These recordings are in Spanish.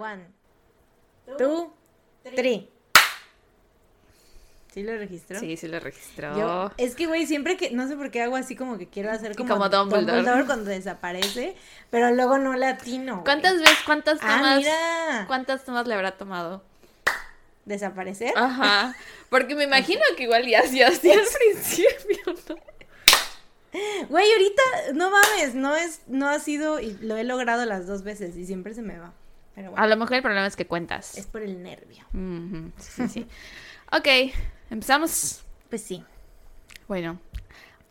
One, two, three. ¿Sí lo registró? Sí, sí lo registró. Yo, es que, güey, siempre que, no sé por qué hago así como que quiero hacer como, como Dumbledore. cuando desaparece, pero luego no latino. ¿Cuántas veces, cuántas ah, tomas, mira. cuántas tomas le habrá tomado? ¿Desaparecer? Ajá, porque me imagino que igual ya hacía así al principio, ¿no? Güey, ahorita, no mames, no es, no ha sido, y lo he logrado las dos veces y siempre se me va. Pero bueno, A lo mejor el problema es que cuentas. es por el nervio. Ujú, Sí, sí. ok, empezamos. Pues sí. Bueno.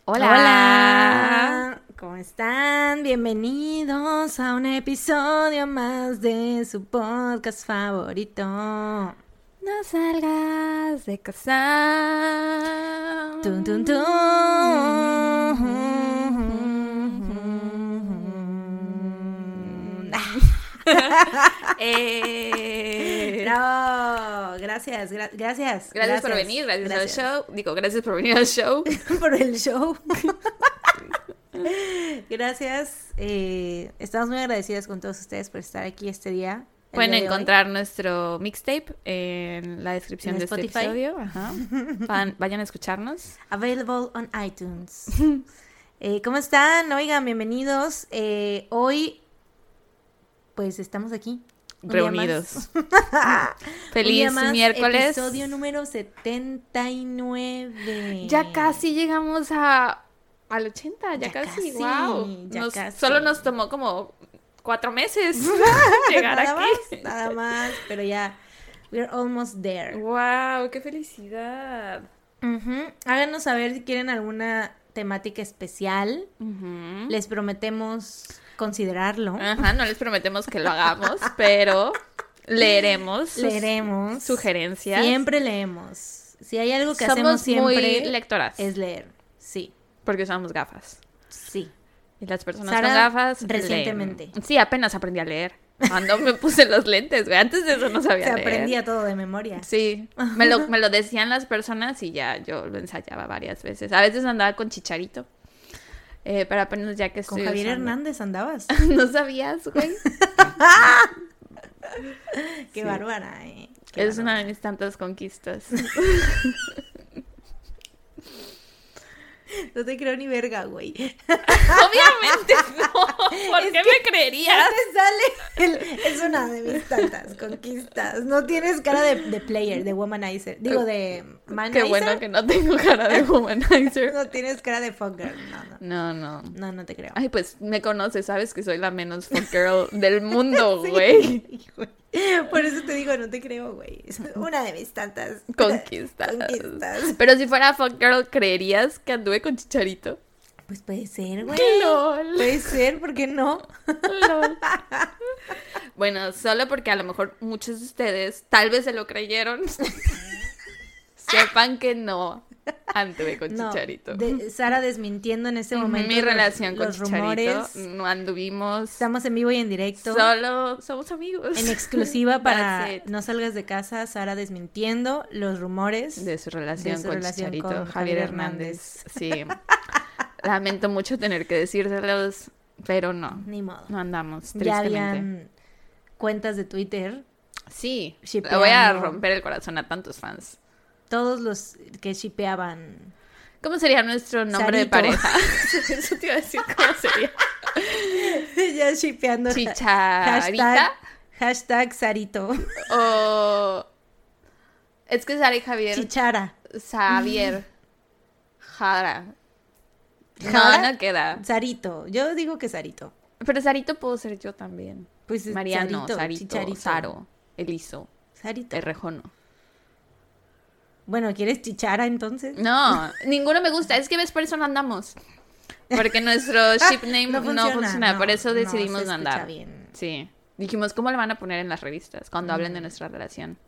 Hola. Hola, ¿cómo están? Bienvenidos a un episodio más de su podcast favorito. No salgas de casa. Tun, tun, tun. Eh, Bravo, gracias, gra- gracias. Gracias, por venir, gracias, al show. Digo, gracias por venir al show. por el show. gracias. eh, estamos muy agradecidas con todos ustedes por estar aquí este día. Pueden hoy. encontrar nuestro mixtape en la descripción En de este Spotify. episodio. Ajá. Van- vayan a escucharnos. Available on iTunes. Eh, ¿Cómo están? Oigan, bienvenidos. Eh, hoy, pues estamos aquí. Reunidos. Feliz miércoles. Episodio número 79. Ya casi llegamos a al 80, ya, Ya casi, casi, wow. ya Nos- casi. Solo nos tomó como cuatro meses llegar nada aquí. más, nada más, pero ya, we're almost there. Wow, qué felicidad. Háganos saber si quieren alguna temática especial. Les prometemos considerarlo. Ajá, no les prometemos que lo hagamos, pero leeremos Leeremos. sugerencias. Siempre leemos. Si hay algo que Somos hacemos siempre muy lectoras, es leer. Sí, porque usamos gafas. sí. Y las personas Sara, con gafas leen. recientemente. Sí, apenas aprendí a leer. Cuando me puse los lentes, güey. Antes de eso no sabía Se leer. aprendía todo de memoria. Sí, me lo, me lo decían las personas y ya yo lo ensayaba varias veces. A veces andaba con chicharito. Eh, pero apenas ya que Con estoy Javier usando- Hernández andabas. ¿No sabías, güey? Qué Sí. bárbara, eh. Qué Es una de mis tantas conquistas. No te creo ni verga, güey. Obviamente no. ¿Por Es qué que me creerías? te sale? el- es una de mis tantas conquistas. No tienes cara de, de player, de womanizer. Digo, de manizer. Qué bueno que no tengo cara de womanizer. No tienes cara de fuck girl. No, no. No, no. No, no te creo. Ay, pues me conoces, sabes que soy la menos fuck girl del mundo, güey. Sí, güey. Por eso te digo, no te creo, güey. Es una de mis tantas Conquistas. conquistas. Pero si fuera fuck girl, ¿creerías que anduve con chicharito? Pues puede ser, güey. LOL. Puede ser, ¿por qué no? Lol. Bueno, solo porque a lo mejor muchos de ustedes tal vez se lo creyeron. Sepan que no anduve con No, Chicharito. de- Sara desmintiendo en Ujú, momento. Mi los- relación con los Chicharito. rumores. No anduvimos. Estamos en vivo y en directo. Solo somos amigos. En exclusiva para. No salgas de casa, Sara desmintiendo los rumores. De su relación de su con relación Chicharito, con Javier Hernández. Sí. Lamento mucho tener que decírselos, pero no. Ni modo. No andamos, ya tristemente. habían cuentas de Twitter. Sí. Shippeando. Voy a romper el corazón a tantos fans. Todos los que shipeaban. ¿Cómo sería nuestro nombre de pareja? Eso te iba a decir cómo sería. ya shipeando. Chicharita Hashtag, hashtag Sarito. o es que Sara y Javier Chichara. Xavier Jara. ¿Jara? No, no queda. Sarito. Yo digo que Sarito. Pero Sarito puedo ser yo también. Pues es Mariano, Sarito, Sarito, Chicharito. Saro, Eliso, Sarito. Errejono. Bueno, ¿quieres chichara entonces? No, ninguno me gusta. Es que ves, por eso no andamos. Porque nuestro ship name no funciona. por eso decidimos no andar. bien. Sí. Dijimos, ¿cómo le van a poner en las revistas cuando hablen Mm. de nuestra relación?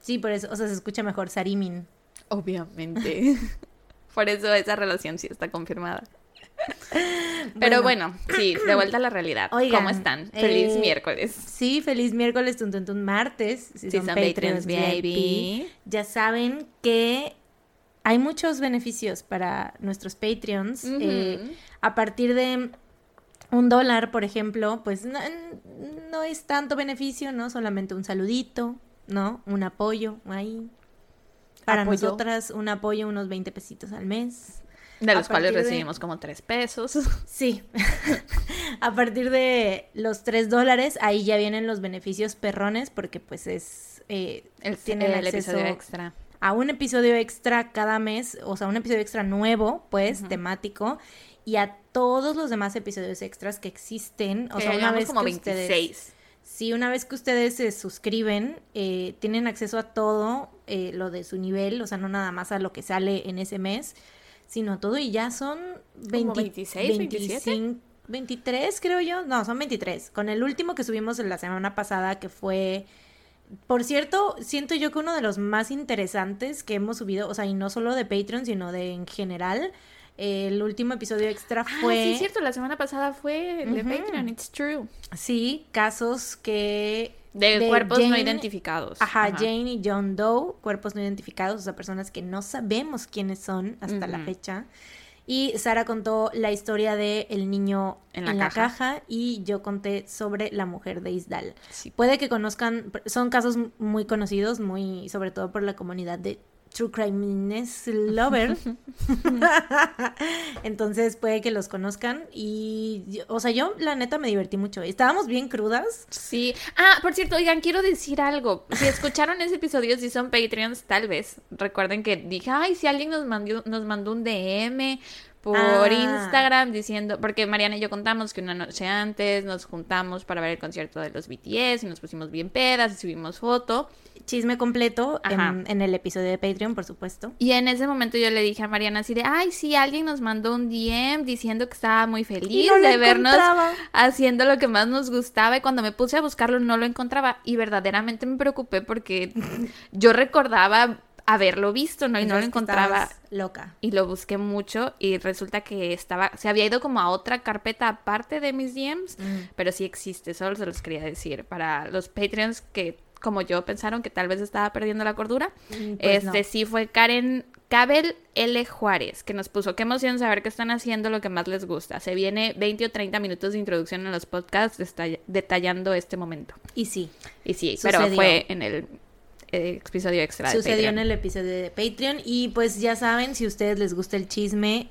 Sí, por eso, o sea, se escucha mejor Sarimin. Obviamente. Por eso esa relación sí está confirmada. Pero bueno, sí, de vuelta a la realidad. Oigan, ¿Cómo están? Feliz eh, miércoles. Sí, feliz miércoles, tun, tun, tun, martes. Si son, son Patreons VIP. Ya saben que hay muchos beneficios para nuestros Patreons. Eh, a partir de un dólar, por ejemplo, pues no, no, es tanto beneficio, ¿no? Solamente un saludito, ¿no? Un apoyo ahí. Para nosotras, un apoyo, unos 20 pesitos al mes. De los cuales recibimos como 3 pesos. Sí. a partir de los 3 dólares, ahí ya vienen los beneficios perrones, porque pues es... Eh, el, tienen el episodio extra. A un episodio extra cada mes, o sea, un episodio extra nuevo, pues, temático y a todos los demás episodios extras que existen. O sea, una vez como que 26. Ustedes, sí, una vez que ustedes se suscriben, eh, tienen acceso a todo eh, lo de su nivel, o sea, no nada más a lo que sale en ese mes, sino todo y ya son 26, 25, 23 creo yo. No, son 23. Con el último que subimos la semana pasada que fue... Por cierto, siento yo que uno de los más interesantes que hemos subido, o sea, y no solo de Patreon, sino de en general, el último episodio extra ah, fue. sí, es cierto, la semana pasada fue el de Patreon, it's true. Sí, casos que. De, cuerpos no identificados. Ajá, Jane y John Doe, cuerpos no identificados, o sea, personas que no sabemos quiénes son hasta la fecha. Y Sara contó la historia de el niño en la, caja. y yo conté sobre la mujer de Isdal. Puede que conozcan, son casos muy conocidos, muy sobre todo por la comunidad de True Crime Lover. Entonces puede que los conozcan. Y, o sea, yo la neta me divertí mucho. Estábamos bien crudas. Sí. Ah, por cierto, oigan, quiero decir algo. Si escucharon ese episodio, si son Patreons, tal vez. Recuerden que dije, ay, si alguien nos mandó, nos mandó un DM por ah. Instagram diciendo, porque Mariana y yo contamos que una noche antes nos juntamos para ver el concierto de los BTS y nos pusimos bien pedas y subimos foto chisme completo en, el episodio de Patreon, por supuesto. Y en ese momento yo le dije a Mariana así de, ay, sí, alguien nos mandó un DM diciendo que estaba muy feliz de vernos haciendo lo que más nos gustaba y cuando me puse a buscarlo no lo encontraba y verdaderamente me preocupé porque yo recordaba haberlo visto, ¿no? Y no lo encontraba. Loca. Y lo busqué mucho y resulta que estaba, se había ido como a otra carpeta aparte de mis DMs, mm. pero sí existe, solo se los quería decir. Para los Patreons que como yo pensaron que tal vez estaba perdiendo la cordura. Mm, pues este sí fue Karen Cabel L. Juárez, que nos puso, qué emoción saber que están haciendo lo que más les gusta. Se viene 20 o 30 minutos de introducción en los podcasts detallando este momento. Y sí. Y sí, pero fue en el episodio extra. Sucedió en el episodio de Patreon y pues ya saben, si a ustedes les gusta el chisme,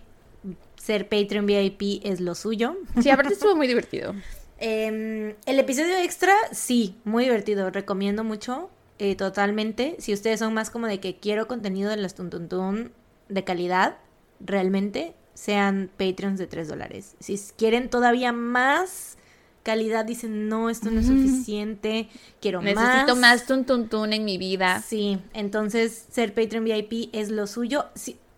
ser Patreon VIP es lo suyo. Sí, aparte estuvo muy divertido. Em, el episodio extra, sí, muy divertido. Recomiendo mucho, eh, totalmente. Si ustedes son más como de que quiero contenido de las Tuntuntun de calidad, realmente sean Patreons de 3 dólares. Si quieren todavía más calidad, dicen, no, esto no es suficiente, quiero más. Necesito más Tuntuntun en mi vida. Sí, entonces ser Patreon VIP es lo suyo.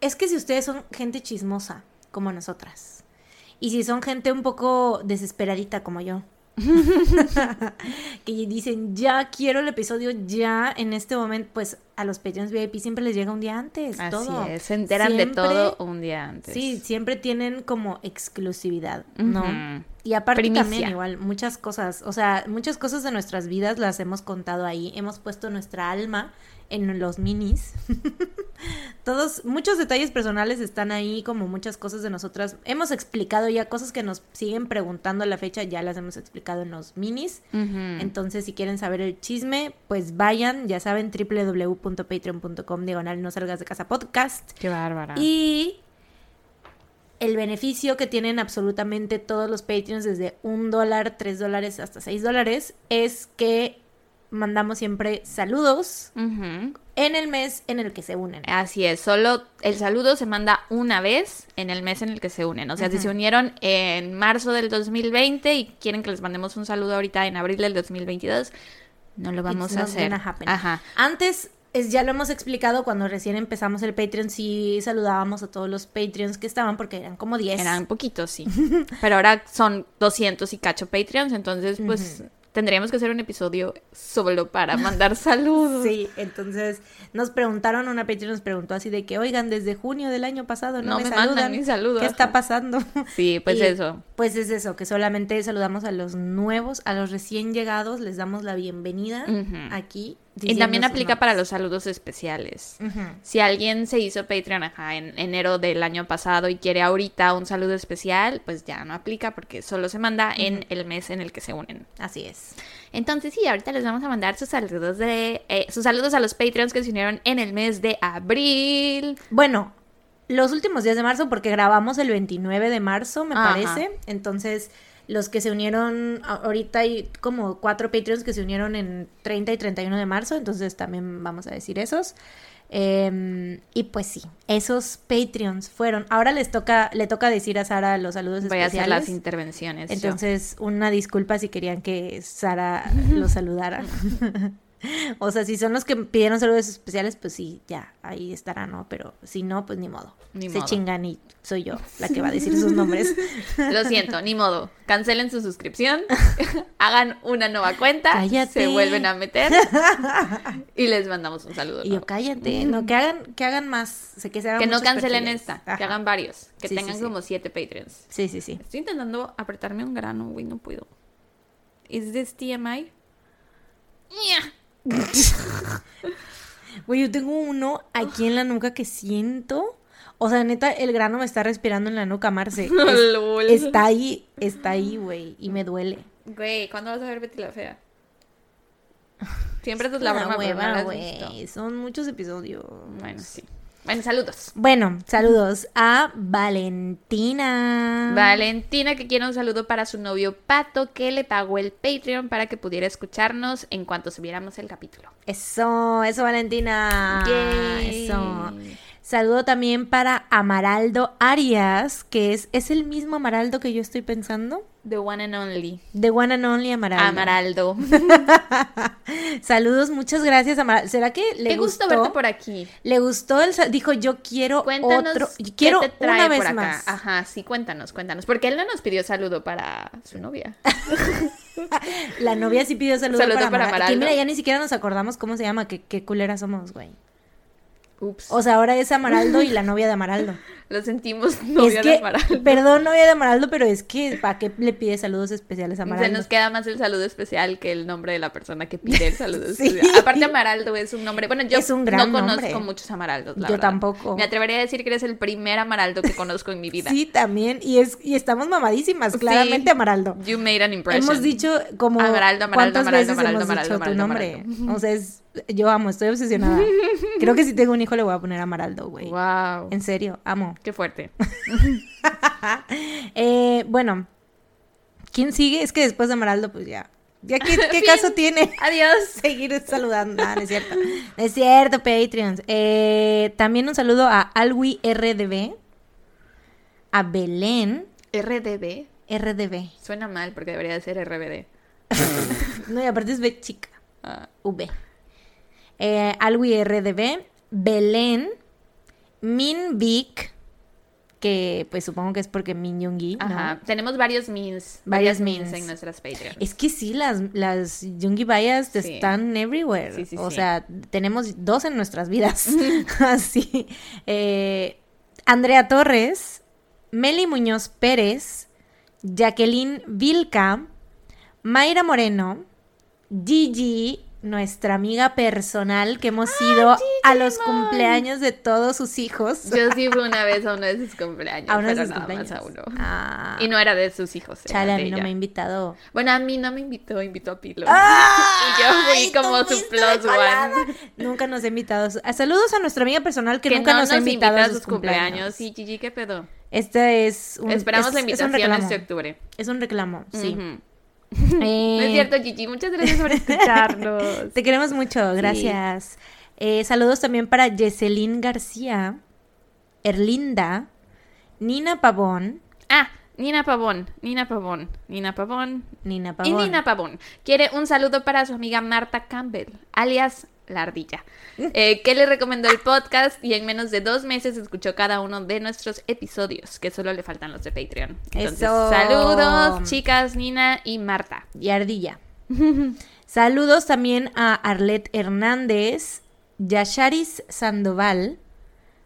es que si ustedes son gente chismosa, como nosotras y si son gente un poco desesperadita como yo, que dicen, ya quiero el episodio ya en este momento, pues a los Patreons VIP siempre les llega un día antes. Así todo. Es, se enteran de todo un día antes. Sí, siempre tienen como exclusividad, ¿no? Y aparte también igual, muchas cosas, o sea, muchas cosas de nuestras vidas las hemos contado ahí, hemos puesto nuestra alma en los minis. Todos, muchos detalles personales están ahí, como muchas cosas de nosotras. Hemos explicado ya cosas que nos siguen preguntando a la fecha, ya las hemos explicado en los minis. Entonces, si quieren saber el chisme, pues vayan, ya saben, www.patreon.com diagonal no salgas de casa podcast. Qué bárbara. Y el beneficio que tienen absolutamente todos los Patreons desde un dólar, tres dólares hasta seis dólares es que mandamos siempre saludos en el mes en el que se unen. Así es, solo el saludo se manda una vez en el mes en el que se unen. O sea, si se unieron en marzo del 2020 y quieren que les mandemos un saludo ahorita en abril del 2022, no lo vamos a hacer. Ajá. Antes es, ya lo hemos explicado cuando recién empezamos el Patreon, sí saludábamos a todos los Patreons que estaban porque eran como 10. Eran poquitos, sí. Pero ahora son 200 y cacho Patreons, entonces pues tendríamos que hacer un episodio solo para mandar saludos. Sí, entonces nos preguntaron, una Patreon nos preguntó así de que, oigan, desde junio del año pasado no, me, saludan. Ni saludo, ¿Qué está pasando? Sí, pues eso. Pues es eso, que solamente saludamos a los nuevos, a los recién llegados, les damos la bienvenida aquí Y también aplica para los saludos especiales. Si alguien se hizo Patreon acá en enero del año pasado y quiere ahorita un saludo especial, pues ya no aplica porque solo se manda en el mes en el que se unen. Así es. Entonces sí, ahorita les vamos a mandar sus saludos de eh, sus saludos a los Patreons que se unieron en el mes de abril. Bueno, los últimos días de marzo porque grabamos el 29 de marzo, me parece. Entonces los que se unieron, ahorita hay como cuatro Patreons que se unieron en 30 y 31 de marzo, entonces también vamos a decir esos. Em, y pues sí, esos Patreons fueron. Ahora les toca, le toca decir a Sara los saludos Voy especiales. Voy a hacer las intervenciones. Entonces, una disculpa si querían que Sara los saludara. o sea, si son los que pidieron saludos especiales, pues sí, ya, ahí estará, ¿no? Pero si no, pues ni modo. Se chingan y soy yo la que va a decir sus nombres. Lo siento, ni modo. Cancelen su suscripción, hagan una nueva cuenta, se vuelven a meter y les mandamos un saludo. Y yo, cállate, no, que hagan, que hagan más, que, que no cancelen esta, que hagan varios, que tengan como siete Patreons. Sí, sí, sí. Estoy intentando apretarme un grano, güey, no puedo. ¿Es this TMI? Güey, yo tengo uno aquí en la nuca que siento. O sea, neta, el grano me está respirando en la nuca, Marce. está ahí, está ahí, güey. Y me duele. Güey, ¿cuándo vas a ver Betty la Fea? Siempre es la broma, güey. Son muchos episodios. Bueno, sí. Bueno, saludos. Bueno, saludos a Valentina. Valentina que quiere un saludo para su novio Pato que le pagó el Patreon para que pudiera escucharnos en cuanto subiéramos el capítulo. Eso, eso Valentina. Eso. Saludo también para Amaraldo Arias, que es, es el mismo Amaraldo que yo estoy pensando. The one and only. The one and only Amaraldo. Amaraldo. Saludos, muchas gracias, Amaraldo. ¿Será que le Qué gusto verte por aquí. Le gustó el dijo, "Yo quiero otro, quiero una vez más." Ajá, sí, cuéntanos, cuéntanos, porque él no nos pidió saludo para su novia. La novia sí pidió saludo, para, Amaraldo. Aquí, mira, ya ni siquiera nos acordamos cómo se llama, qué, qué culera somos, güey. O sea, ahora es Amaraldo y la novia de Amaraldo. Lo sentimos, novia de Amaraldo. Perdón, novia de Amaraldo, pero es que ¿para qué le pide saludos especiales a Amaraldo? Se nos queda más el saludo especial que el nombre de la persona que pide el saludo especial. Aparte, Amaraldo es un nombre. Bueno, yo no conozco muchos Amaraldos. yo tampoco. Me atrevería a decir que eres el primer Amaraldo que conozco en mi vida. sí, también. Y es y estamos mamadísimas, claramente, Amaraldo. You made an impression. Hemos dicho como. Amaraldo, Amaraldo, Amaraldo, Amaraldo, Amaraldo, Amaraldo, tu nombre. O sea, es, yo amo, estoy obsesionada. Creo que si tengo un hijo le voy a poner Amaraldo, güey. Wow. En serio, amo. Qué fuerte. Eh, bueno, ¿quién sigue? Es que después de Amaraldo, pues ya. ¿Ya qué, caso tiene? Adiós. Seguir saludando. no es cierto. es cierto, Patreons. Eh, también un saludo a Alwi RDB. A Belén. RDB. RDB. Suena mal porque debería de ser RBD. no, y aparte es B chica. Ah. V. Eh, Alwi RDB. Belén. Min Vic que pues supongo que es porque Min Yoongi. Ajá, tenemos varios Mins, en nuestras Patreons. Es que sí, las, las Yoongi Bias están everywhere. Sí, sí, o sea, tenemos dos en nuestras vidas. Así. Eh, Andrea Torres, Meli Muñoz Pérez, Jacqueline Vilca, Mayra Moreno, Gigi nuestra amiga personal que hemos ah, ido a los cumpleaños de todos sus hijos. Yo sí fui una vez a uno de sus cumpleaños. A uno de sus nada cumpleaños. Más a uno. Ah. Y no era de sus hijos. Chale, a mí no me ha invitado. Bueno, a mí no me invitó, invitó a Pilo. y yo fui como su plus one. Nunca nos ha invitado. Saludos a nuestra amiga personal que, nunca nos, ha invitado a sus cumpleaños. Sí, Gigi, ¿qué pedo? Este es un... Esperamos la invitación este octubre. Es un reclamo, sí. no es eh, cierto, Gigi. Muchas gracias por escucharnos. Te queremos mucho, gracias. Eh, saludos también para Yeselin García, Erlinda, Nina Pavón. Ah, Nina Pavón, Nina Pavón, Nina Pavón. Nina Pavón. Y Nina Pavón. Quiere un saludo para su amiga Marta Campbell, alias la ardilla, eh, que le recomendó el podcast y en menos de dos meses escuchó cada uno de nuestros episodios, que solo le faltan los de Patreon. Entonces, saludos, chicas, Nina y Marta. Y ardilla. saludos también a Arlet Hernández, Yasharis Sandoval,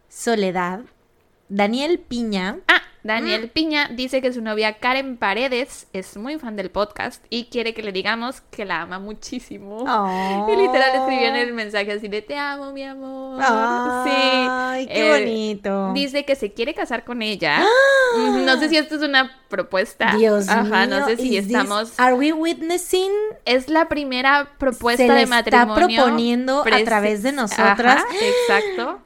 Soledad, Daniel Piña. Ah, Daniel Piña dice que su novia Karen Paredes es muy fan del podcast y quiere que le digamos que la ama muchísimo. Y literal escribió en el mensaje así de te amo, mi amor. Ay, qué Eh, bonito. Dice que se quiere casar con ella. No sé si esto es una propuesta. Dios Ajá, mío. no sé si is this- estamos. Are we witnessing? Es la primera propuesta Se de está matrimonio. proponiendo a través de nosotras. Ajá, exacto.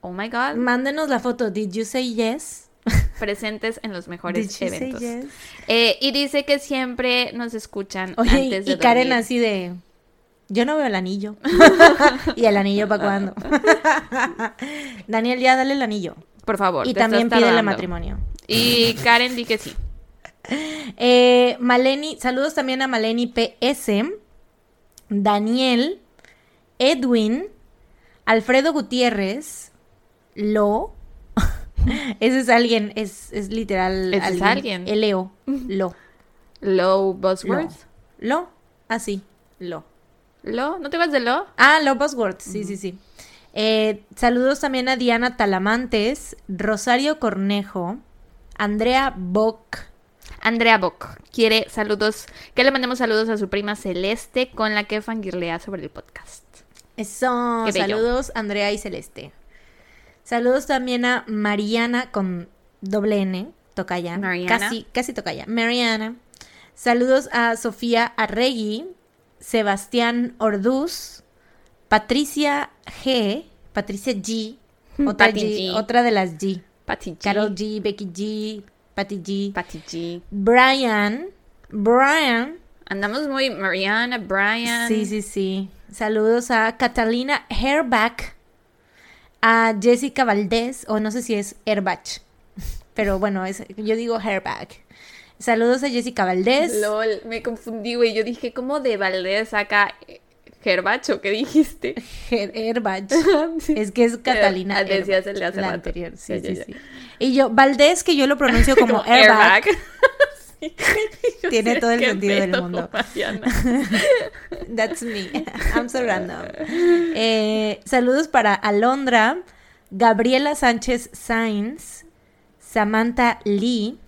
Oh my god. Mándenos la foto. Did you say yes? Presentes en los mejores eventos. yes? Eh, y dice que siempre nos escuchan Oye, antes de y Karen dormir. así de. Yo no veo el anillo. ¿Y el anillo para cuándo? Daniel, ya dale el anillo. Por favor. Y también pídele tardando. matrimonio. Y Karen di que sí. Eh, Maleni, saludos también a Maleni PS, Daniel, Edwin, Alfredo Gutiérrez, Lo. Ese es alguien, es, es literal. Ese es alguien. Leo. Lo. Low Lo. Buzzwords. Lo. Así. Lo. Lo. ¿No te vas de lo? Ah, Lo Buzzwords. Sí, sí, sí. Eh, saludos también a Diana Talamantes, Rosario Cornejo, Andrea Bock. Andrea Bock quiere saludos, que le mandemos saludos a su prima Celeste con la que fangirlea sobre el podcast. Eso, saludos Andrea y Celeste. Saludos también a Mariana con doble N, tocaya. Mariana. Casi, casi tocaya. Mariana. Saludos a Sofía Arregui, Sebastián Orduz, Patricia G, Patricia G, otra, Patty G, G. otra de las G. Patty G. Carol G, Becky G, Patty G, Patty G. Brian, Brian, Andamos muy Mariana, Brian. Sí, sí, sí. Saludos a Catalina Hairback, a Jessica Valdés, o no sé si es Airbach, pero bueno, es, yo digo Hairback. Saludos a Jessica Valdés. LOL, me confundí, güey. Yo dije, ¿cómo de Valdés saca Gerbacho? ¿Qué dijiste? Her- Airbach. Es que es Catalina. Ah, decías el de hace la rato. anterior, sí, Ya, sí, ya. sí. Y yo, Valdés, que yo lo pronuncio como, Airbag, Sí. Yo Tiene todo el sentido del mundo. That's me. I'm so random. Eh, saludos para Alondra, Gabriela Sánchez Sainz, Samantha Lee,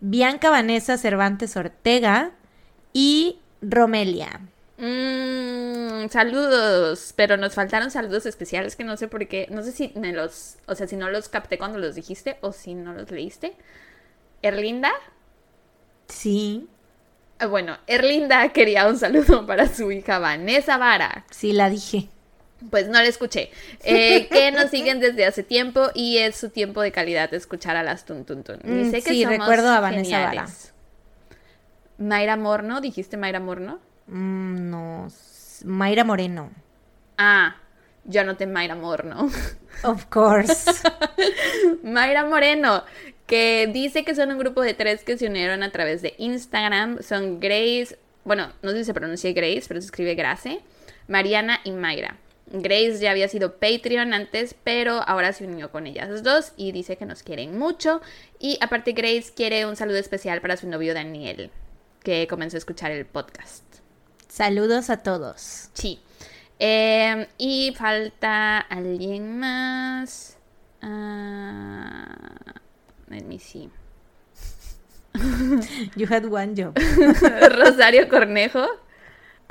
Bianca Vanessa Cervantes Ortega y Romelia. Mm, saludos, pero nos faltaron saludos especiales que no sé por qué, no sé si me los, o sea, si no los capté cuando los dijiste o si no los leíste. Erlinda, Sí, Ah, bueno, Erlinda quería un saludo para su hija Vanessa Vara. sí la dije. Pues no la escuché. Eh, que nos siguen desde hace tiempo y es su tiempo de calidad de escuchar a las Tun Tun Tun. Mm, Dice que sí, somos recuerdo a Vanessa geniales. Mayra Morno, dijiste Mayra Morno. Mm, no, Mayra Moreno. Ah, yo anoté Mayra Morno. Of course. Mayra Moreno, que dice que son un grupo de tres que se unieron a través de Instagram. Son Grace, bueno, no sé si se pronuncia Grace, pero se escribe Grace, Mariana y Mayra. Grace ya había sido Patreon antes, pero ahora se unió con ellas dos y dice que nos quieren mucho. Y aparte Grace quiere un saludo especial para su novio Daniel, que comenzó a escuchar el podcast. Saludos a todos. Sí. Eh, y falta alguien más. Ah, let me see. You had one job. Rosario Cornejo.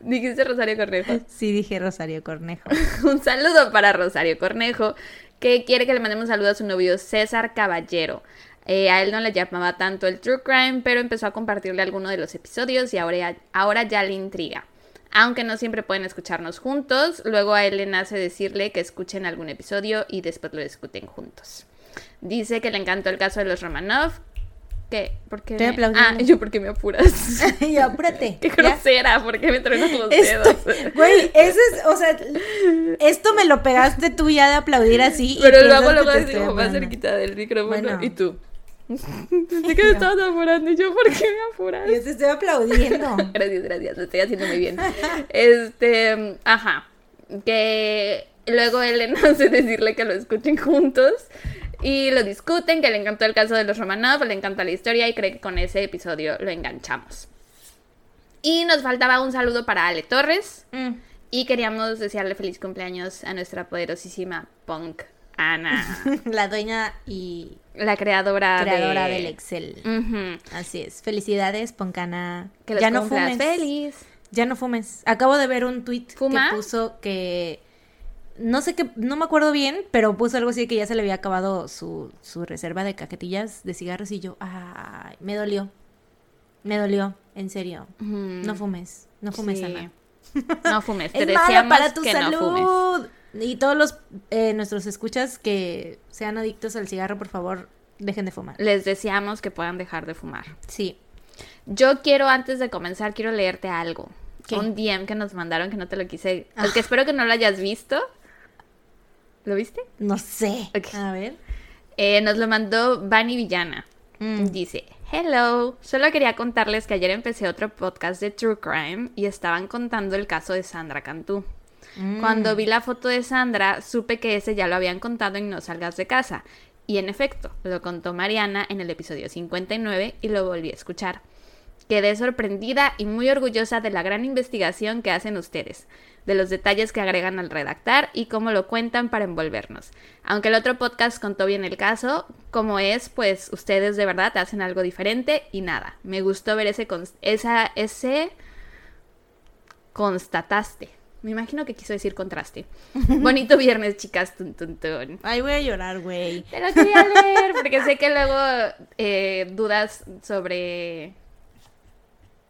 Dijiste Rosario Cornejo. Sí, dije Rosario Cornejo. Un saludo para Rosario Cornejo, que quiere que le mandemos un saludo a su novio César Caballero. Eh, a él no le llamaba tanto el true crime, pero empezó a compartirle alguno de los episodios y ahora ya, ahora ya le intriga. Aunque no siempre pueden escucharnos juntos, luego a él le nace decirle que escuchen algún episodio y después lo discuten juntos. Dice que le encantó el caso de los Romanov. ¿Qué? ¿Por qué? Estoy me-. Ah, yo, ¿por qué me apuras? y apúrate. Qué grosera, ¿por qué me truenas los Esto, dedos? güey, ese es, o sea, esto me lo pegaste tú ya de aplaudir así. Pero piensas luego, luego te así como más cerquita del micrófono. Bueno. Y tú. Pensé que me estabas apurando y yo, ¿por qué me apuras? Yo te estoy aplaudiendo. Gracias, gracias, lo estoy haciendo muy bien. Este, ajá. Que luego él le nace decirle que lo escuchen juntos. Y lo discuten, que le encantó el caso de los Romanov, le encanta la historia y cree que con ese episodio lo enganchamos. Y nos faltaba un saludo para Ale Torres. Mm, Y queríamos desearle feliz cumpleaños a nuestra poderosísima punk Ana. la dueña y la creadora, creadora del Excel. Así es. Felicidades, Poncana. Que ya no fumes. Feliz. Ya no fumes. Acabo de ver un tweet que puso que no sé qué, no me acuerdo bien, pero puso algo así de que ya se le había acabado su, su reserva de cajetillas de cigarros y yo, ay, me dolió. Me dolió, en serio. No fumes, no fumes, Ana. No fumes, te es para tu que salud. No fumes. Y todos los eh, nuestros escuchas que sean adictos al cigarro, por favor, dejen de fumar. Les deseamos que puedan dejar de fumar. Sí. Yo quiero, antes de comenzar, quiero leerte algo. Un DM que nos mandaron que no te lo quise. Ah. que espero que no lo hayas visto. ¿Lo viste? No sé. A ver. Eh, nos lo mandó Bunny Villana. Mm. Dice, hello, solo quería contarles que ayer empecé otro podcast de True Crime y estaban contando el caso de Sandra Cantú. Mm. Cuando vi la foto de Sandra, supe que ese ya lo habían contado en No Salgas de Casa. Y en efecto, lo contó Mariana en el episodio 59 y lo volví a escuchar. Quedé sorprendida y muy orgullosa de la gran investigación que hacen ustedes, de los detalles que agregan al redactar y cómo lo cuentan para envolvernos. Aunque el otro podcast contó bien el caso, como es, pues ustedes de verdad hacen algo diferente y nada. Me gustó ver ese, esa, ese constataste. Me imagino que quiso decir contraste. Bonito viernes, chicas. Tun, tun, tun. Ay, voy a llorar, güey. Pero quería leer, porque sé que luego eh, dudas sobre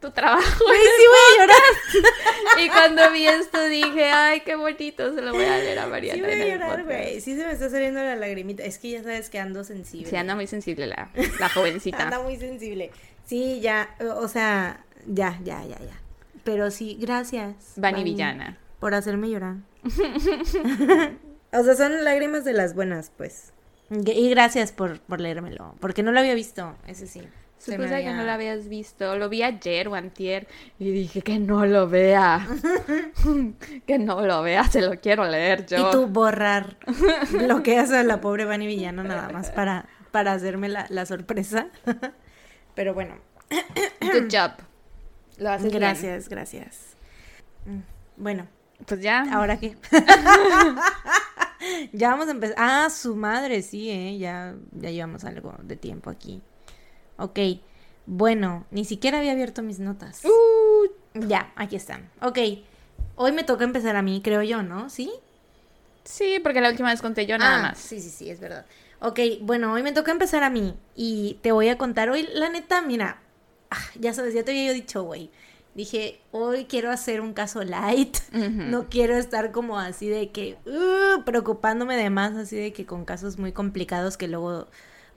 tu trabajo. Ay, sí voy a llorar. y cuando vi esto dije, ay, qué bonito, se lo voy a leer a Mariana. Sí voy a llorar, güey. Sí se me está saliendo la lagrimita. Es que ya sabes que ando sensible. Sí, anda muy sensible la, la jovencita. anda muy sensible. Sí, ya, o sea, ya, ya, ya, ya. Pero sí, gracias. Vani Villana por hacerme llorar. o sea, son lágrimas de las buenas, pues. Y gracias por, por leérmelo, porque no lo había visto, ese sí. Supuse que no lo habías visto. Lo vi ayer o antier y dije que no lo vea. que no lo vea, se lo quiero leer yo. Y tú borrar lo que hace la pobre Vani Villano nada más para, para hacerme la, la sorpresa. Pero bueno. Good job. Lo haces Gracias, gracias. Mm, bueno, pues ya. ¿Ahora qué? ya vamos a empezar. Ah, su madre, sí, ¿eh? Ya, ya llevamos algo de tiempo aquí. Ok. Bueno, ni siquiera había abierto mis notas. Uh. Ya, aquí están. Ok. Hoy me toca empezar a mí, creo yo, ¿no? ¿Sí? Sí, porque la última vez conté yo nada ah, más. Sí, sí, sí, es verdad. Ok, bueno, hoy me toca empezar a mí y te voy a contar hoy, la neta, mira, ah, ya sabes, ya te había dicho, güey dije, hoy quiero hacer un caso light, no quiero estar como así de que, uh, preocupándome de más, así de que con casos muy complicados que luego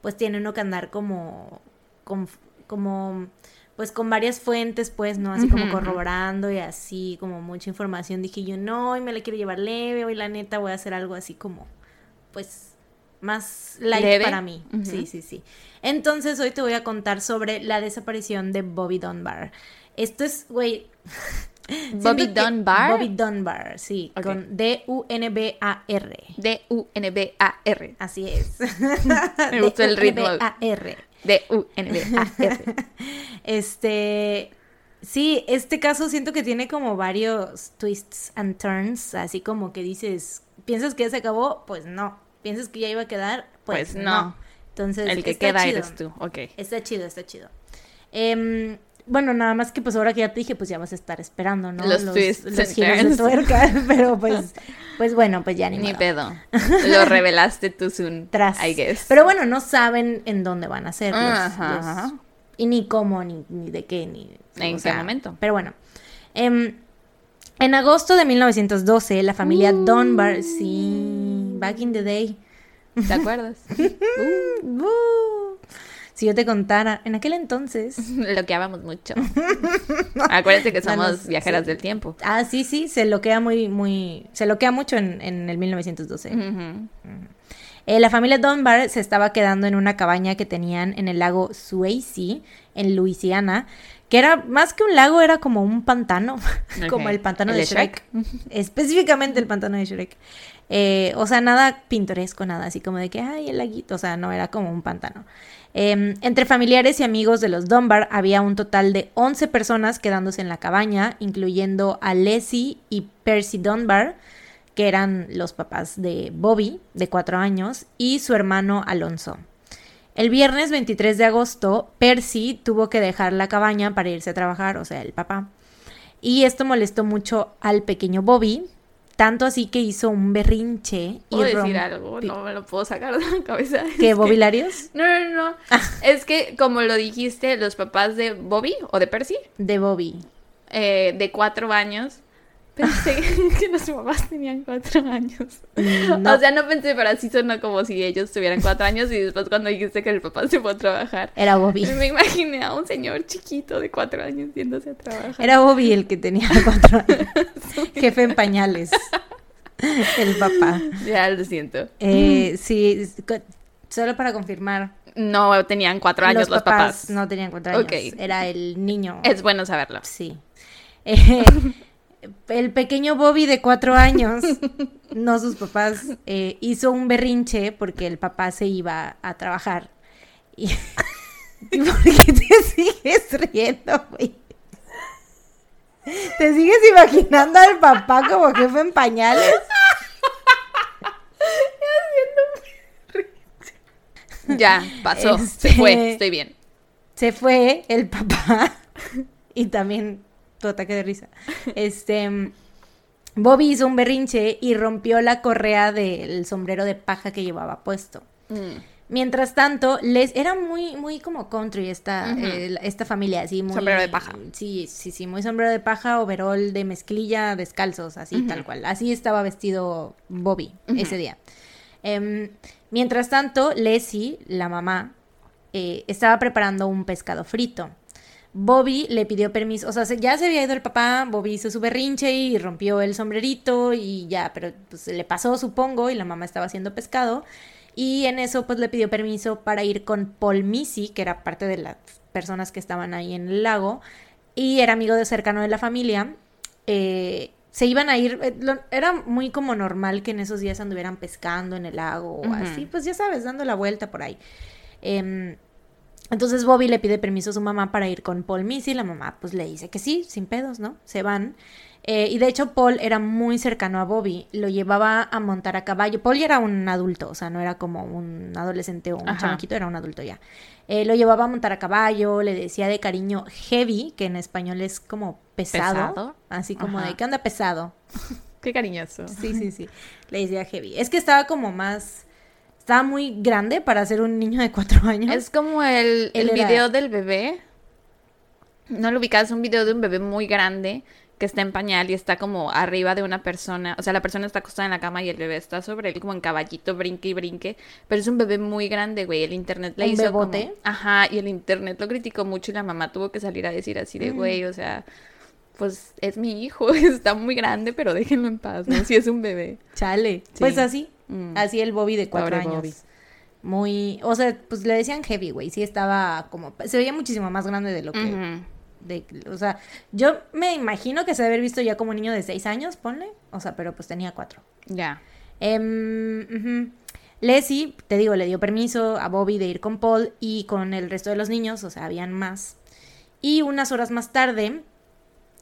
pues tiene uno que andar como, como, pues con varias fuentes, pues, ¿no? Así como corroborando y así, como mucha información. Dije yo, no, hoy me la quiero llevar leve, hoy la neta voy a hacer algo así como, pues, más light para mí. Sí, sí, sí. Entonces hoy te voy a contar sobre la desaparición de Bobby Dunbar. Esto es, güey. Bobby Dunbar. Bobby Dunbar, sí, con D-U-N-B-A-R. D-U-N-B-A-R. Así es. Me gustó el ritmo. D-U-N-B-A-R. D-U-N-B-A-R. este. Sí, este caso siento que tiene como varios twists and turns, así como que dices, ¿piensas que ya se acabó? Pues no. ¿Piensas que ya iba a quedar? Pues, pues no. Entonces, el que queda eres tú, ok. Está chido, está chido. Eh, bueno, nada más que pues ahora que ya te dije, pues ya vas a estar esperando, ¿no? Los, twists los giros de tuerca, pero pues, pues bueno, pues ya ni Ni pedo. Lo revelaste tú soon, Tras. I guess. Pero bueno, no saben en dónde van a ser ajá, y ni cómo, ni, ni de qué, ni... En qué momento. Pero bueno. Em, en agosto de 1912, la familia Dunbar, sí, back in the day. ¿Te acuerdas? uh, uh. Si yo te contara, en aquel entonces... Lo que amamos mucho. Acuérdate que somos viajeras del tiempo. Ah, sí, sí, se loquea muy, muy... Se loquea mucho en, en el 1912. Eh, la familia Dunbar se estaba quedando en una cabaña que tenían en el lago Swayze, en Luisiana, que era más que un lago, era como un pantano, como el pantano de Shrek. Específicamente el pantano de Shrek. Eh, o sea, nada pintoresco, nada así como de que, ay, el laguito, o sea, no, era como un pantano. Em, entre familiares y amigos de los Dunbar había un total de 11 personas quedándose en la cabaña, incluyendo a Leslie y Percy Dunbar, que eran los papás de Bobby, de cuatro años, y su hermano Alonso. El viernes 23 de agosto, Percy tuvo que dejar la cabaña para irse a trabajar, o sea, el papá. Y esto molestó mucho al pequeño Bobby, tanto así que hizo un berrinche. ¿Puedo y decir algo? No me lo puedo sacar de la cabeza. ¿Qué, Bobby Larios? No, no, no. Ah. Es que, como lo dijiste, los papás de Bobby o de Percy. De Bobby. Eh, de cuatro años Pensé que los papás tenían cuatro años. Mm, o sea, no pensé, pero así sonó como si ellos tuvieran cuatro años y después cuando dijiste que el papá se fue a trabajar. Era Bobby. Me imaginé a un señor chiquito de cuatro años yéndose a trabajar. Era Bobby el que tenía cuatro años. Jefe en pañales. El papá. Ya lo siento. Eh, sí, solo para confirmar. No tenían cuatro años los, papás, No tenían cuatro años. Era el niño. Es bueno saberlo. Sí. Eh, el pequeño Bobby de cuatro años, no sus papás, eh, hizo un berrinche porque el papá se iba a trabajar. ¿Y, por qué te sigues riendo, güey? ¿Te sigues imaginando al papá como jefe en pañales? Ya, pasó. se fue, este, estoy bien. Se fue el papá y también tu ataque de risa. Este. Bobby hizo un berrinche y rompió la correa del sombrero de paja que llevaba puesto. Mm. Mientras tanto, les era muy, muy como country esta, eh, esta familia, así muy. Sombrero de paja. Sí, sí, sí, muy sombrero de paja, overol de mezclilla, descalzos, así, tal cual. Así estaba vestido Bobby ese día. Em, mientras tanto, Leslie, la mamá, eh, estaba preparando un pescado frito. Bobby le pidió permiso, o sea, ya se había ido el papá, Bobby hizo su berrinche y rompió el sombrerito y ya, pero pues le pasó, supongo, y la mamá estaba haciendo pescado. Y en eso pues le pidió permiso para ir con Paul Missy, que era parte de las personas que estaban ahí en el lago, y era amigo de cercano de la familia. Eh, se iban a ir, eh, era muy como normal que en esos días anduvieran pescando en el lago o así, pues ya sabes, dando la vuelta por ahí. Eh, entonces Bobby le pide permiso a su mamá para ir con Paul Missy. La mamá pues le dice que sí, sin pedos, ¿no? Se van. Eh, y de hecho Paul era muy cercano a Bobby. Lo llevaba a montar a caballo. Paul ya era un adulto, o sea, no era como un adolescente o un chamaquito, era un adulto ya. Eh, lo llevaba a montar a caballo, le decía de cariño heavy, que en español es como pesado. Así como de, ¿qué onda pesado? Qué cariñoso. Sí, sí, sí. Le decía heavy. Es que estaba como más estaba muy grande para ser un niño de cuatro años. Es como el, el video del bebé. No lo ubicas, es un video de un bebé muy grande que está en pañal y está como arriba de una persona. O sea, la persona está acostada en la cama y el bebé está sobre él como en caballito, brinque y brinque. Pero es un bebé muy grande, güey. El internet le hizo. Bebote? Ajá, y el internet lo criticó mucho y la mamá tuvo que salir a decir así de, mm. güey, o sea pues es mi hijo, está muy grande, pero déjenlo en paz, ¿no? Si es un bebé. Chale. Pues así, Mm. Así el Bobby de cuatro años. Muy, o sea, pues le decían heavy, güey. Sí estaba como, se veía muchísimo más grande de lo que, de, o sea, yo me imagino que se debe haber visto ya como un niño de seis años, ponle. O sea, pero pues tenía cuatro. Ya. Eh, Leslie, te digo, le dio permiso a Bobby de ir con Paul y con el resto de los niños, o sea, habían más. Y unas horas más tarde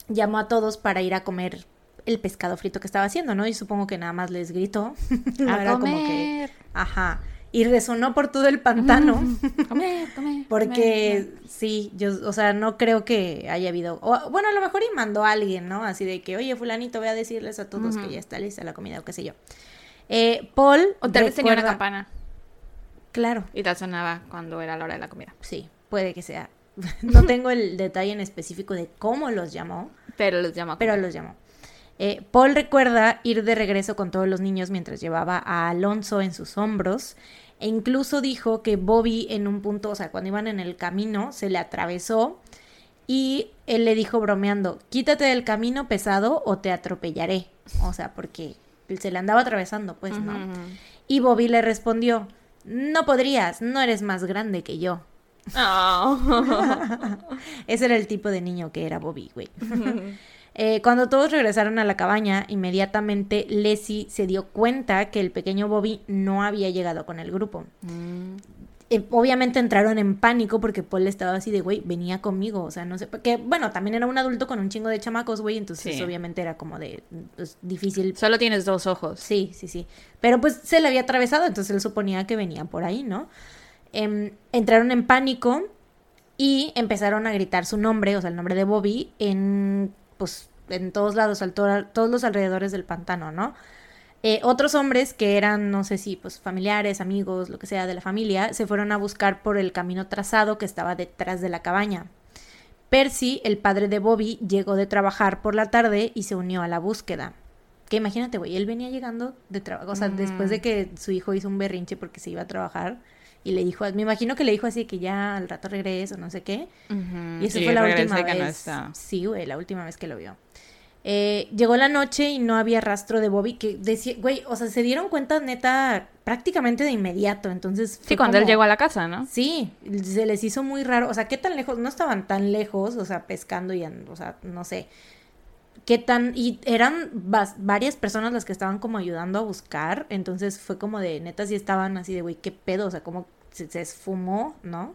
llamó a todos para ir a comer el pescado frito que estaba haciendo, ¿no? Y supongo que nada más les gritó. a era como que. Ajá. Y resonó por todo el pantano. comer, comer. Porque sí, yo, o sea, no creo que haya habido. bueno, a lo mejor y mandó a alguien, ¿no? Así de que, oye, Fulanito, voy a decirles a todos que ya está lista la comida o qué sé yo. Eh, Paul. O tal vez tenía una campana. Claro. Y la sonaba cuando era la hora de la comida. Sí, puede que sea. no tengo el detalle en específico de cómo los llamó. Pero los llamó. Pero los llamó. Eh, Paul recuerda ir de regreso con todos los niños mientras llevaba a Alonso en sus hombros e incluso dijo que Bobby en un punto, o sea, cuando iban en el camino, se le atravesó y él le dijo bromeando, quítate del camino pesado o te atropellaré. O sea, porque se le andaba atravesando, pues, ¿no? Y Bobby le respondió, no podrías, no eres más grande que yo. Oh. Ese era el tipo de niño que era Bobby, güey. Eh, cuando todos regresaron a la cabaña, inmediatamente Leslie se dio cuenta que el pequeño Bobby no había llegado con el grupo. Mm. eh, obviamente entraron en pánico porque Paul estaba así de, güey, venía conmigo, o sea, no sé, porque, bueno, también era un adulto con un chingo de chamacos, güey, entonces obviamente era como de, pues, difícil. Solo tienes dos ojos. Sí, sí, sí. Pero pues se le había atravesado, entonces él suponía que venía por ahí, ¿no? Em, entraron en pánico y empezaron a gritar su nombre, o sea, el nombre de Bobby, en, pues, en todos lados, al todos los alrededores del pantano, ¿no? Eh, otros hombres que eran, no sé si, pues familiares, amigos, lo que sea de la familia, se fueron a buscar por el camino trazado que estaba detrás de la cabaña. Percy, el padre de Bobby, llegó de trabajar por la tarde y se unió a la búsqueda. Que imagínate, güey, él venía llegando de trabajo, o sea, después de mm. que su hijo hizo un berrinche porque se iba a trabajar y le dijo, me imagino que le dijo así que ya al rato regreso, no sé qué. Y esa fue la última vez. sí, güey, la última vez que lo vio. Eh, llegó la noche y no había rastro de Bobby, que decía, güey, o sea, se dieron cuenta neta prácticamente de inmediato, entonces... Sí, cuando él llegó a la casa, ¿no? Sí, se les hizo muy raro, o sea, ¿qué tan lejos? No estaban tan lejos, o sea, pescando y, o sea, no sé, qué tan... Y eran varias personas las que estaban como ayudando a buscar, entonces fue como de, neta, sí estaban así de, güey, ¿qué pedo? O sea, como se, se esfumó, ¿no?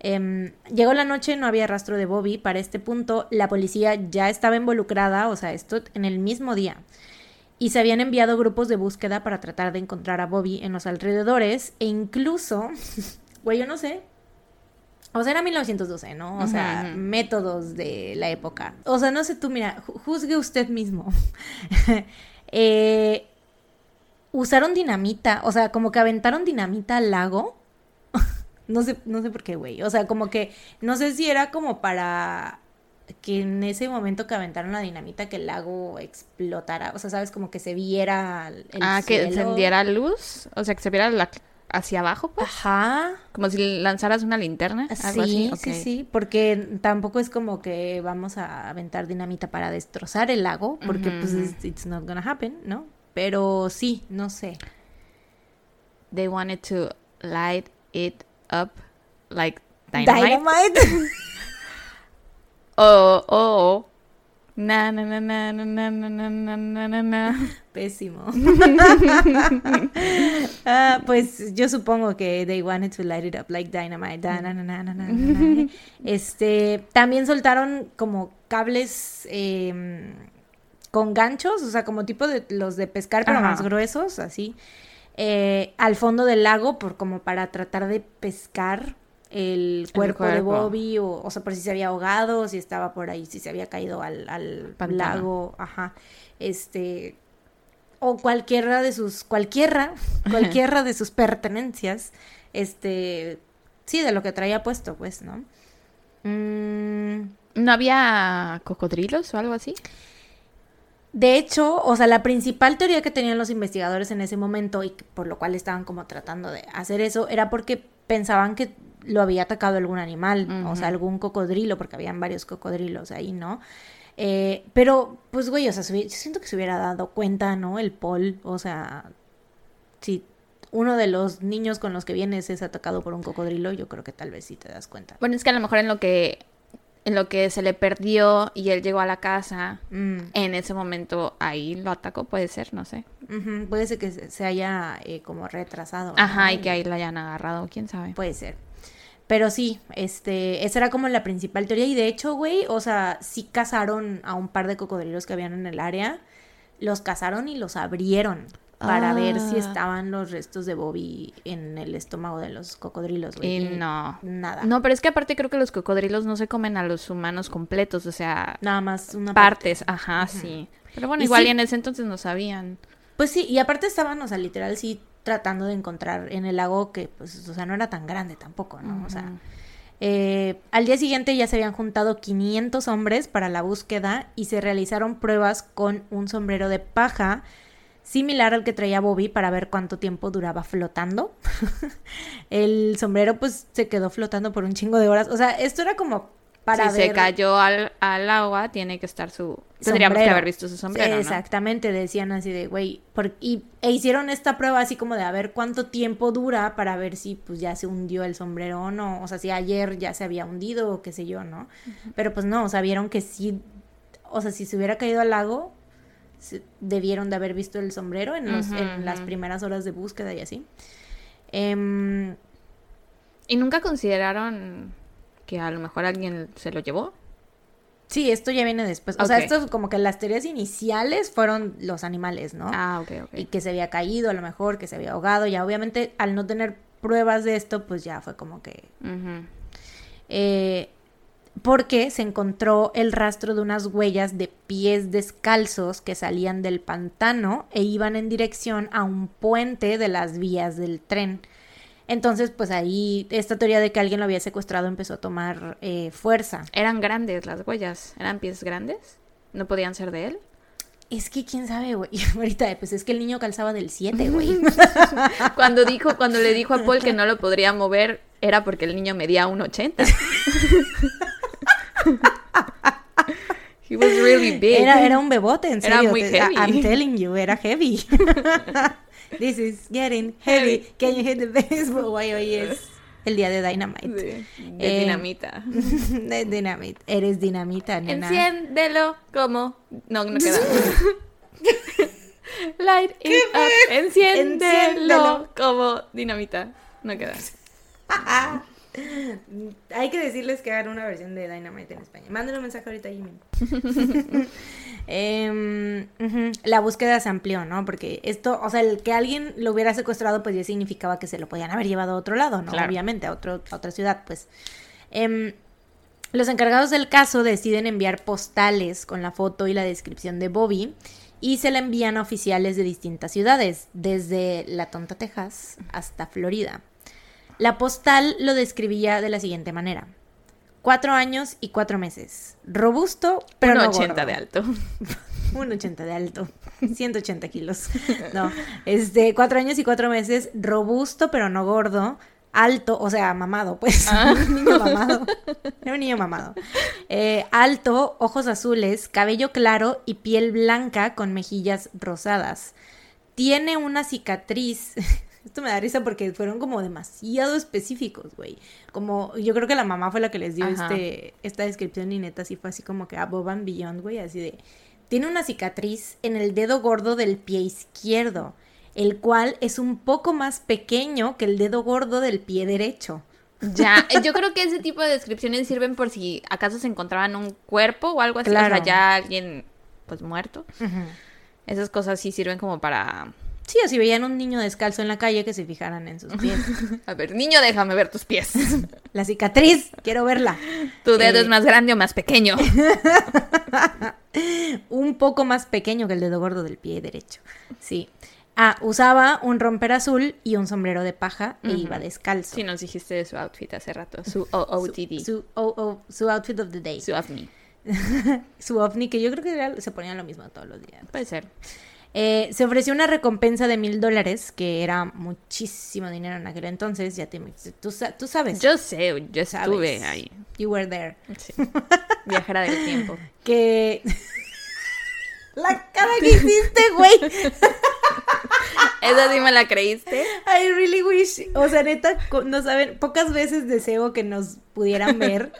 Em, llegó la noche, no había rastro de Bobby. Para este punto, la policía ya estaba involucrada, o sea, esto en el mismo día. Y se habían enviado grupos de búsqueda para tratar de encontrar a Bobby en los alrededores. E incluso, güey, yo no sé. O sea, era 1912, ¿no? O sea, métodos de la época. O sea, no sé tú, mira, juzgue usted mismo. eh, usaron dinamita, o sea, como que aventaron dinamita al lago no sé, no sé por qué, güey. O sea, como que, no sé si era como para que en ese momento que aventaron la dinamita que el lago explotara. O sea, sabes, como que se viera el Ah, que encendiera luz. O sea, que se viera hacia abajo, pues. Ajá. Como si lanzaras una linterna. Algo sí, así. sí, sí. Porque tampoco es como que vamos a aventar dinamita para destrozar el lago. Porque, pues, it's not gonna happen, ¿no? Pero sí, no sé. They wanted to light it up like dynamite. Dynamite. oh, oh. Na, na, na, na, na, na, na, na, na, na. Pésimo. uh, pues yo supongo que they wanted to light it up like dynamite. Da, na, na, na, na, na, este, también soltaron como cables eh, con ganchos, o sea, como tipo de los de pescar, pero Ajá. más gruesos, así. Eh, al fondo del lago por como para tratar de pescar el cuerpo, de Bobby o, o sea por si se había ahogado si estaba por ahí si se había caído al, al lago ajá este o cualquiera de sus cualquiera cualquiera de sus pertenencias este sí de lo que traía puesto pues no mm. no había cocodrilos o algo así de hecho, o sea, la principal teoría que tenían los investigadores en ese momento y por lo cual estaban como tratando de hacer eso era porque pensaban que lo había atacado algún animal, o sea, algún cocodrilo, porque habían varios cocodrilos ahí, ¿no? Eh, pero, pues, güey, o sea, yo siento que se hubiera dado cuenta, ¿no? El Paul, o sea, si uno de los niños con los que vienes es atacado por un cocodrilo, yo creo que tal vez sí te das cuenta. Bueno, es que a lo mejor en lo que en lo que se le perdió y él llegó a la casa, mm. en ese momento ahí lo atacó, puede ser, no sé. Puede ser que se haya eh, como retrasado. Ajá, y que ahí lo hayan agarrado, quién sabe. Puede ser. Pero sí, este, esa era como la principal teoría. Y de hecho, güey, o sea, sí cazaron a un par de cocodrilos que habían en el área. Los cazaron y los abrieron para ver si ah. estaban los restos de Bobby en el estómago de los cocodrilos, Y no. Nada. No, pero es que aparte creo que los cocodrilos no se comen a los humanos completos, o sea... Nada más una Partes, ajá, sí. Pero bueno, igual y en ese entonces no sabían. Pues sí, y aparte estaban, o sea, literal sí tratando de encontrar en el lago que, pues, o sea, no era tan grande tampoco, ¿no? O sea... Eh, al día siguiente ya se habían juntado 500 hombres para la búsqueda y se realizaron pruebas con un sombrero de paja similar al que traía Bobby para ver cuánto tiempo duraba flotando. el sombrero pues se quedó flotando por un chingo de horas. O sea, esto era como para si se cayó al, agua, tiene que estar su... Tendríamos que haber visto su sombrero, Exactamente, decían así de, güey, y, e hicieron esta prueba así como de a ver cuánto tiempo dura para ver si pues ya se hundió el sombrero o no. O sea, si ayer ya se había hundido o qué sé yo, ¿no? Pero pues no, o sea, vieron que sí, o sea, si se hubiera caído al lago, debieron de haber visto el sombrero en, las primeras horas de búsqueda y así. Em, ¿Y nunca consideraron que a lo mejor alguien se lo llevó? Sí, esto ya viene después. O sea, esto como que las teorías iniciales fueron los animales, ¿no? Ah, ok, ok. Y que se había caído a lo mejor, que se había ahogado. Ya obviamente al no tener pruebas de esto, pues ya fue como que... eh, porque se encontró el rastro de unas huellas de pies descalzos que salían del pantano e iban en dirección a un puente de las vías del tren. Entonces, pues ahí esta teoría de que alguien lo había secuestrado empezó a tomar eh, fuerza. Eran grandes las huellas, eran pies grandes, no podían ser de él. Es que quién sabe, güey. Ahorita, pues es que el niño calzaba del 7, güey. cuando dijo, cuando le dijo a Paul que no lo podría mover, era porque el niño medía un 80. He was really big. Era, era un bebote, en serio. Era muy heavy. I'm telling you, era heavy. This is getting heavy. Can you hit the baseball? Why hoy es el día de Dynamite. De, de dinamita. De dinamita. Eres dinamita, nena. Enciéndelo como... No, no queda. Light it up. Enciéndelo, Enciéndelo como dinamita. No queda. Hay que decirles que hagan una versión de Dynamite en España. Mándenle un mensaje ahorita a Jimmy. eh, La búsqueda se amplió, ¿no? Porque esto, o sea, el que alguien lo hubiera secuestrado, pues ya significaba que se lo podían haber llevado a otro lado, ¿no? Obviamente, a, otro, a otra ciudad, pues. Eh, los encargados del caso deciden enviar postales con la foto y la descripción de Bobby y se la envían a oficiales de distintas ciudades, desde La Tonta, Texas, hasta Florida. La postal lo describía de la siguiente manera. Cuatro años y cuatro meses. Robusto, pero un no 80 gordo. de alto. Un 80 de alto. 180 kilos. No. Este, cuatro años y cuatro meses. Robusto, pero no gordo. Alto, o sea, mamado, pues. Ah. un niño mamado. Era un niño mamado. Eh, alto, ojos azules, cabello claro y piel blanca con mejillas rosadas. Tiene una cicatriz. Esto me da risa porque fueron como demasiado específicos, güey. Como, yo creo que la mamá fue la que les dio Ajá. este, esta descripción y neta, así fue así como que above and beyond, güey, así de... Tiene una cicatriz en el dedo gordo del pie izquierdo, el cual es un poco más pequeño que el dedo gordo del pie derecho. Ya, eh, yo creo que ese tipo de descripciones sirven por si acaso se encontraban un cuerpo o algo así, Claro. o sea, ya alguien pues muerto. Esas cosas sí sirven como para Sí, o si veían un niño descalzo en la calle que se fijaran en sus pies. A ver, niño, déjame ver tus pies. La cicatriz, quiero verla. ¿Tu dedo Eh, es más grande o más pequeño? Un poco más pequeño que el dedo gordo del pie derecho. Sí. Ah, usaba un romper azul y un sombrero de paja e iba descalzo. Sí, nos dijiste de su outfit hace rato. Su OOTD. Su, Su, oh, oh, su outfit of the day. Su, ovni. ovni, que yo creo que era- se ponían lo mismo todos los días. Puede ser. Eh, se ofreció una recompensa de mil dólares, que era muchísimo dinero en aquel entonces. Ya te, tú, sa- tú sabes. Yo sé, yo sabes. estuve ahí. You were there. Sí. Viajera del tiempo. Que. La cara que hiciste, güey. ¿Esa sí me la creíste? I really wish. O sea, neta, no saben. Pocas veces deseo que nos pudieran ver.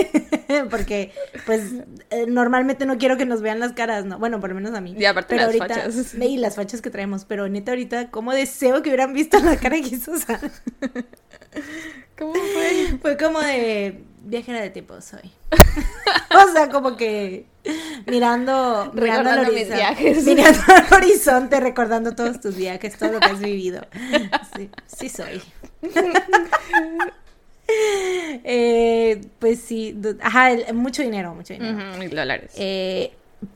Porque, pues, eh, normalmente no quiero que nos vean las caras, ¿no? Bueno, por lo menos a mí. Y aparte pero las ahorita, fachas. Y las fachas que traemos. Pero neta, ahorita, ¿cómo deseo que hubieran visto la cara que hizo Sara? ¿Cómo fue? Fue como de. Viajera de tiempo soy. o sea, como que mirando, mirando al mis horizonte. viajes. Mirando al horizonte, recordando todos tus viajes, todo lo que has vivido. Sí, sí soy. Eh, pues sí, ajá, el- mucho dinero, mucho dinero. Ujú, mil dólares. Eh,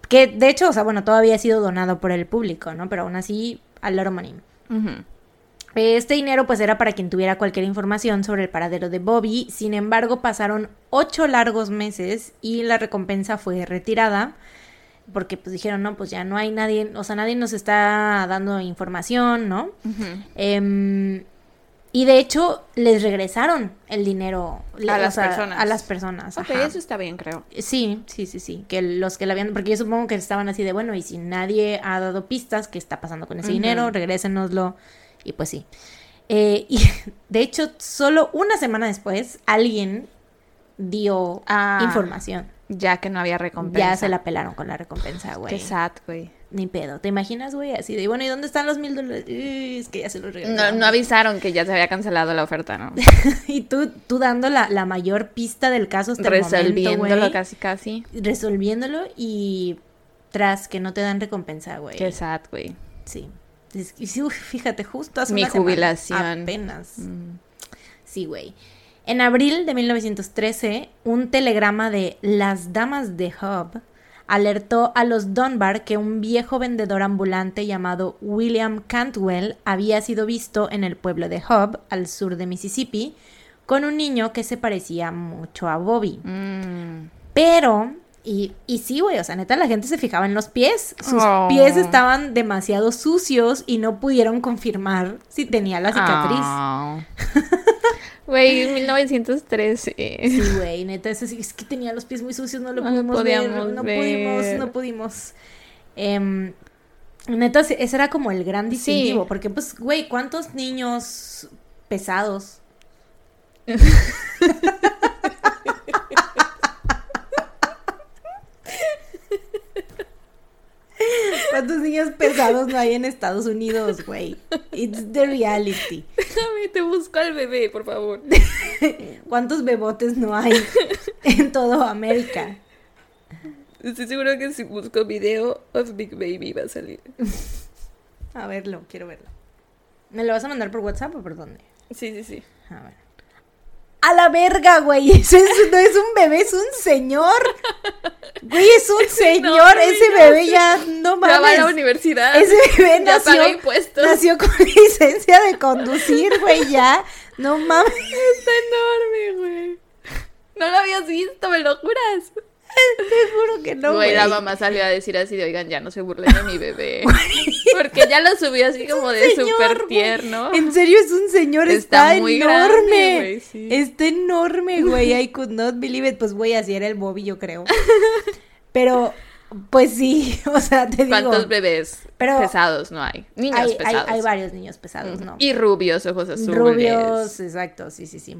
que de hecho, o sea, bueno, todavía ha sido donado por el público, ¿no? Pero aún así, a lot of money. Este dinero pues era para quien tuviera cualquier información sobre el paradero de Bobby, sin embargo pasaron ocho largos meses y la recompensa fue retirada porque pues dijeron no, pues ya no hay nadie, o sea, nadie nos está dando información, ¿no? Em, y de hecho les regresaron el dinero A las sea, personas. A las personas. Ok, ajá. eso está bien, creo. Sí, sí, sí, sí. Que los que la habían. Porque yo supongo que estaban así de bueno, y si nadie ha dado pistas, ¿qué está pasando con ese dinero? Regrésenoslo. Y pues sí. Eh, y de hecho, solo una semana después, alguien dio Ah. información. Ya que no había recompensa. Ya se la pelaron con la recompensa, güey. Qué sad, güey. ni pedo. ¿Te imaginas, güey? Así de, bueno, ¿y dónde están los mil dólares? Es que ya se los regalaron. No, no avisaron que ya se había cancelado la oferta, ¿no? y tú, tú dando la, la mayor pista del caso hasta Resolviéndolo casi, casi. Resolviéndolo y tras que no te dan recompensa, güey. Qué sad, güey. Sí. Fíjate, justo hace Mi jubilación. apenas. Mm. Sí, güey. En abril de 1913, un telegrama de las damas de Hub alertó a los Dunbar que un viejo vendedor ambulante llamado William Cantwell había sido visto en el pueblo de Hub, al sur de Mississippi, con un niño que se parecía mucho a Bobby. Mm. Pero y, y, sí, güey, o sea, neta, la gente se fijaba en los pies. Sus oh. pies estaban demasiado sucios y no pudieron confirmar si tenía la cicatriz. Oh. Güey, 1913. Sí, güey, neta, es, es que tenía los pies muy sucios, no lo pudimos ver. No pudimos, no pudimos. Eh, neta, ese era como el gran distintivo, porque pues, güey, ¿cuántos niños pesados? ¿Cuántos niños pesados no hay en Estados Unidos, güey? It's the reality. Déjame, te busco al bebé, por favor. ¿Cuántos bebotes no hay en todo América? Estoy seguro que si busco video of Big Baby va a salir. A verlo, quiero verlo. ¿Me lo vas a mandar por WhatsApp o por dónde? Sí, sí, sí. A ver. A la verga, güey. Eso no es un bebé, es un señor. Güey, es un señor. ese bebé ya no mames. Ya va a la universidad. Ese bebé nació, nació con licencia de conducir, güey, ya. No mames. Está enorme, güey. No lo habías visto, me lo juras. Te juro que no, güey. la mamá salió a decir así de, oigan, ya no se burlen de mi bebé. Porque ya lo subió así como de súper tierno. En serio, es un señor, está, muy enorme. Está enorme, güey. I could not believe it. Pues, güey, así era el Bobby, yo creo. Pero, pues sí, o sea, te digo. ¿Cuántos bebés pesados no hay? Niños pesados. Hay, varios niños pesados, ¿no? Y rubios, ojos azules. Rubios, exacto, sí, sí, sí.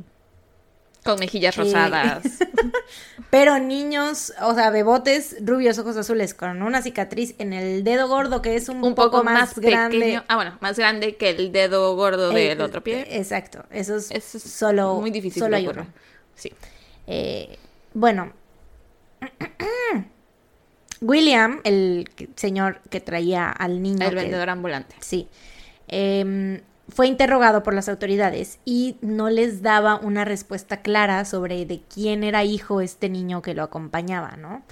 Con mejillas rosadas. Pero niños, o sea, bebotes rubios, ojos azules, con una cicatriz en el dedo gordo que es un, poco, más, grande. Ah, bueno, más grande que el dedo gordo eh, del otro pie. Exacto, eso es, solo. Muy difícil. Solo hay uno. Sí. Eh, bueno. William, el señor que traía al niño. El vendedor ambulante. Sí. Eh, fue interrogado por las autoridades y no les daba una respuesta clara sobre de quién era hijo este niño que lo acompañaba, ¿no?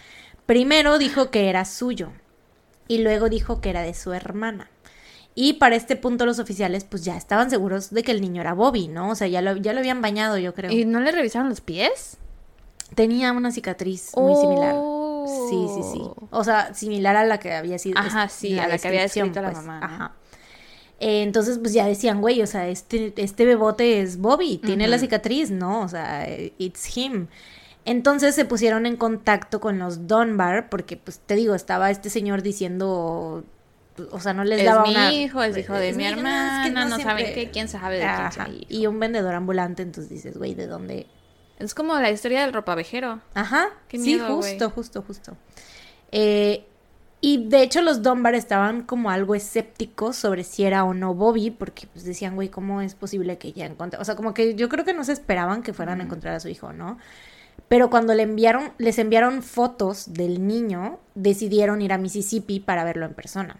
Primero dijo que era suyo y luego dijo que era de su hermana. Y para este punto los oficiales pues ya estaban seguros de que el niño era Bobby, ¿no? O sea, ya lo, ya lo habían bañado, yo creo. ¿Y no le revisaron los pies? Tenía una cicatriz muy similar. Sí, sí, sí. O sea, similar a la que había sido. Ajá, sí, a la que había escrito la pues, mamá. Ajá. Eh, entonces, pues ya decían, güey, o sea, este, este bebote es Bobby, tiene la cicatriz, ¿no? O sea, it's him. Entonces se pusieron en contacto con los Dunbar, porque, pues te digo, estaba este señor diciendo, o sea, no les daba es mi hijo, es hijo de mi hermana, no, no, saben qué, quién sabe de quién Y un vendedor ambulante, entonces dices, güey, ¿de dónde? Es como la historia del ropavejero. Ajá, sí, justo, justo, justo. Eh, y de hecho los Dunbar estaban como algo escépticos sobre si era o no Bobby, porque pues decían, güey, ¿cómo es posible que ya encontré? O sea, como que yo creo que no se esperaban que fueran a encontrar a su hijo, ¿no? Pero cuando le enviaron, les enviaron fotos del niño, decidieron ir a Mississippi para verlo en persona.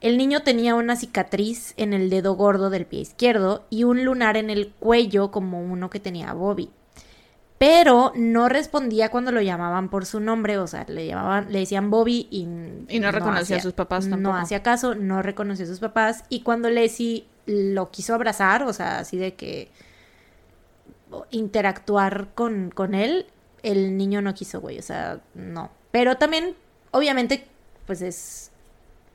El niño tenía una cicatriz en el dedo gordo del pie izquierdo y un lunar en el cuello como uno que tenía Bobby pero no respondía cuando lo llamaban por su nombre, o sea, le llamaban, le decían Bobby y, y no, reconocía a sus papás tampoco. No hacía caso, no reconoció a sus papás y cuando Leslie lo quiso abrazar, o sea, así de que interactuar con, con él, el niño no quiso, güey, o sea, no. Pero también, obviamente, pues es,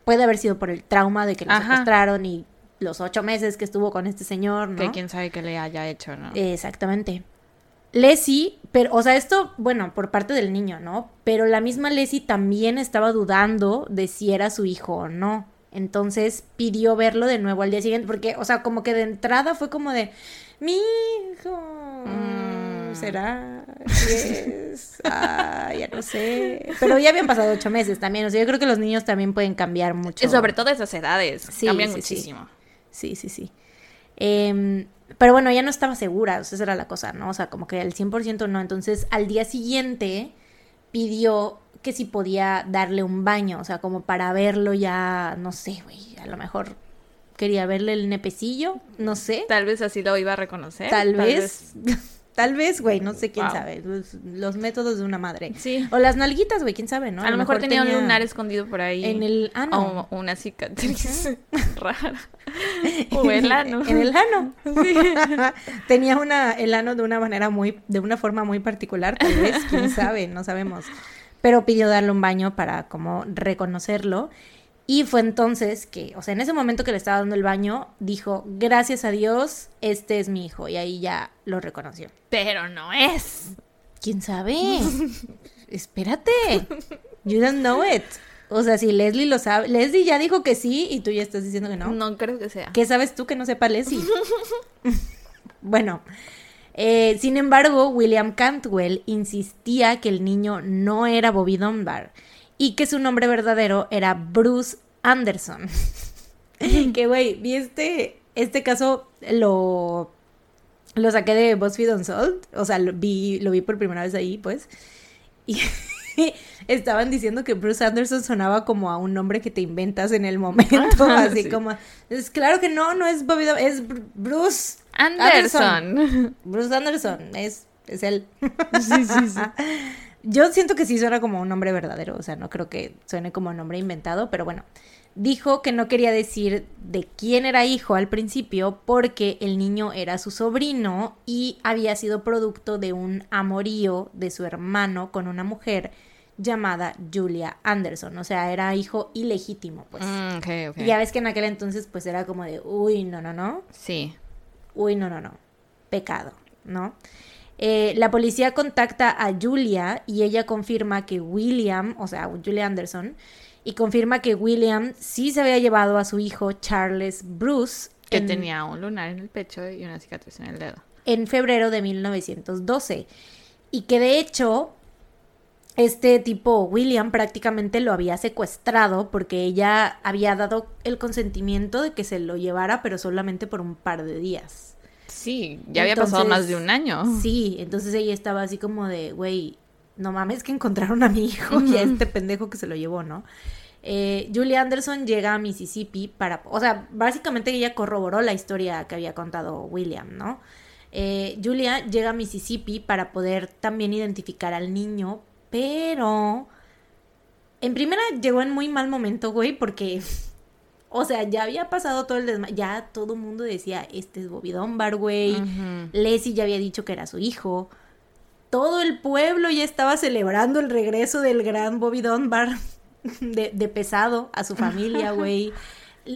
puede haber sido por el trauma de que lo secuestraron y los ocho meses que estuvo con este señor, ¿no? Que quién sabe qué le haya hecho, ¿no? Exactamente. Leslie, pero, o sea, esto, bueno, por parte del niño, ¿no? Pero la misma Leslie también estaba dudando de si era su hijo o no. Entonces pidió verlo de nuevo al día siguiente, porque, o sea, como que de entrada fue como de, mi hijo. Mm. será? Ah, ya no sé. Pero ya habían pasado ocho meses también. O sea, yo creo que los niños también pueden cambiar mucho. Y sobre todo esas edades. cambian muchísimo. Sí, sí, sí. Em, pero bueno, ya no estaba segura. O sea, esa era la cosa, ¿no? O sea, como que al 100% no. Entonces, al día siguiente pidió que si podía darle un baño. O sea, como para verlo ya, no sé, güey. A lo mejor quería verle el nepecillo, no sé. Tal vez así lo iba a reconocer. Tal, vez. Tal vez, güey, no sé quién sabe. Los, métodos de una madre. Sí. O las nalguitas, güey, quién sabe, ¿no? A, lo mejor, tenía, un lunar escondido por ahí. En el ano. O una cicatriz rara. O el ano. En el ano. Sí. tenía una, el ano de una manera muy, de una forma muy particular, tal vez, quién sabe, no sabemos. Pero pidió darle un baño para como reconocerlo. Y fue entonces que, o sea, en ese momento que le estaba dando el baño, dijo, gracias a Dios, este es mi hijo. Y ahí ya lo reconoció. Pero no es. ¿Quién sabe? Espérate. You don't know it. O sea, si Leslie lo sabe, Leslie ya dijo que sí y tú ya estás diciendo que no. No creo que sea. ¿Qué sabes tú que no sepa Leslie? bueno, eh, sin embargo, William Cantwell insistía que el niño no era Bobby Dunbar y que su nombre verdadero era Bruce Anderson. que, güey, vi este, este caso, lo, lo saqué de BuzzFeed Unsolved, o sea, lo vi, lo vi por primera vez ahí, pues, y estaban diciendo que Bruce Anderson sonaba como a un nombre que te inventas en el momento, así como, es claro que no, no es Bobby, es Bruce Anderson. Bruce Anderson, es, es él. sí, sí, sí. Yo siento que sí suena como un nombre verdadero, o sea, no creo que suene como un nombre inventado, pero bueno. Dijo que no quería decir de quién era hijo al principio porque el niño era su sobrino y había sido producto de un amorío de su hermano con una mujer llamada Julia Anderson, o sea, era hijo ilegítimo, pues. Mm, y ya ves que en aquel entonces pues era como de, uy, no, no, no. Sí. Uy, no, no, no. Pecado, ¿no? Eh, la policía contacta a Julia y ella confirma que William, o sea, Julia Anderson, y confirma que William sí se había llevado a su hijo Charles Bruce. Que tenía un lunar en el pecho y una cicatriz en el dedo. En febrero de 1912. Y que de hecho, este tipo, William, prácticamente lo había secuestrado porque ella había dado el consentimiento de que se lo llevara, pero solamente por un par de días. Sí, ya había pasado más de un año. Sí, entonces ella estaba así como de, güey, no mames que encontraron a mi hijo y a este pendejo que se lo llevó, ¿no? Eh, Julia Anderson llega a Mississippi para, o sea, básicamente ella corroboró la historia que había contado William, ¿no? Eh, Julia llega a Mississippi para poder también identificar al niño, pero en primera llegó en muy mal momento, güey, porque o sea, ya había pasado todo el desmadre. Ya todo el mundo decía, este es Bobby Dunbar, güey. Leslie ya había dicho que era su hijo. Todo el pueblo ya estaba celebrando el regreso del gran Bobby Dunbar de, pesado a su familia, güey.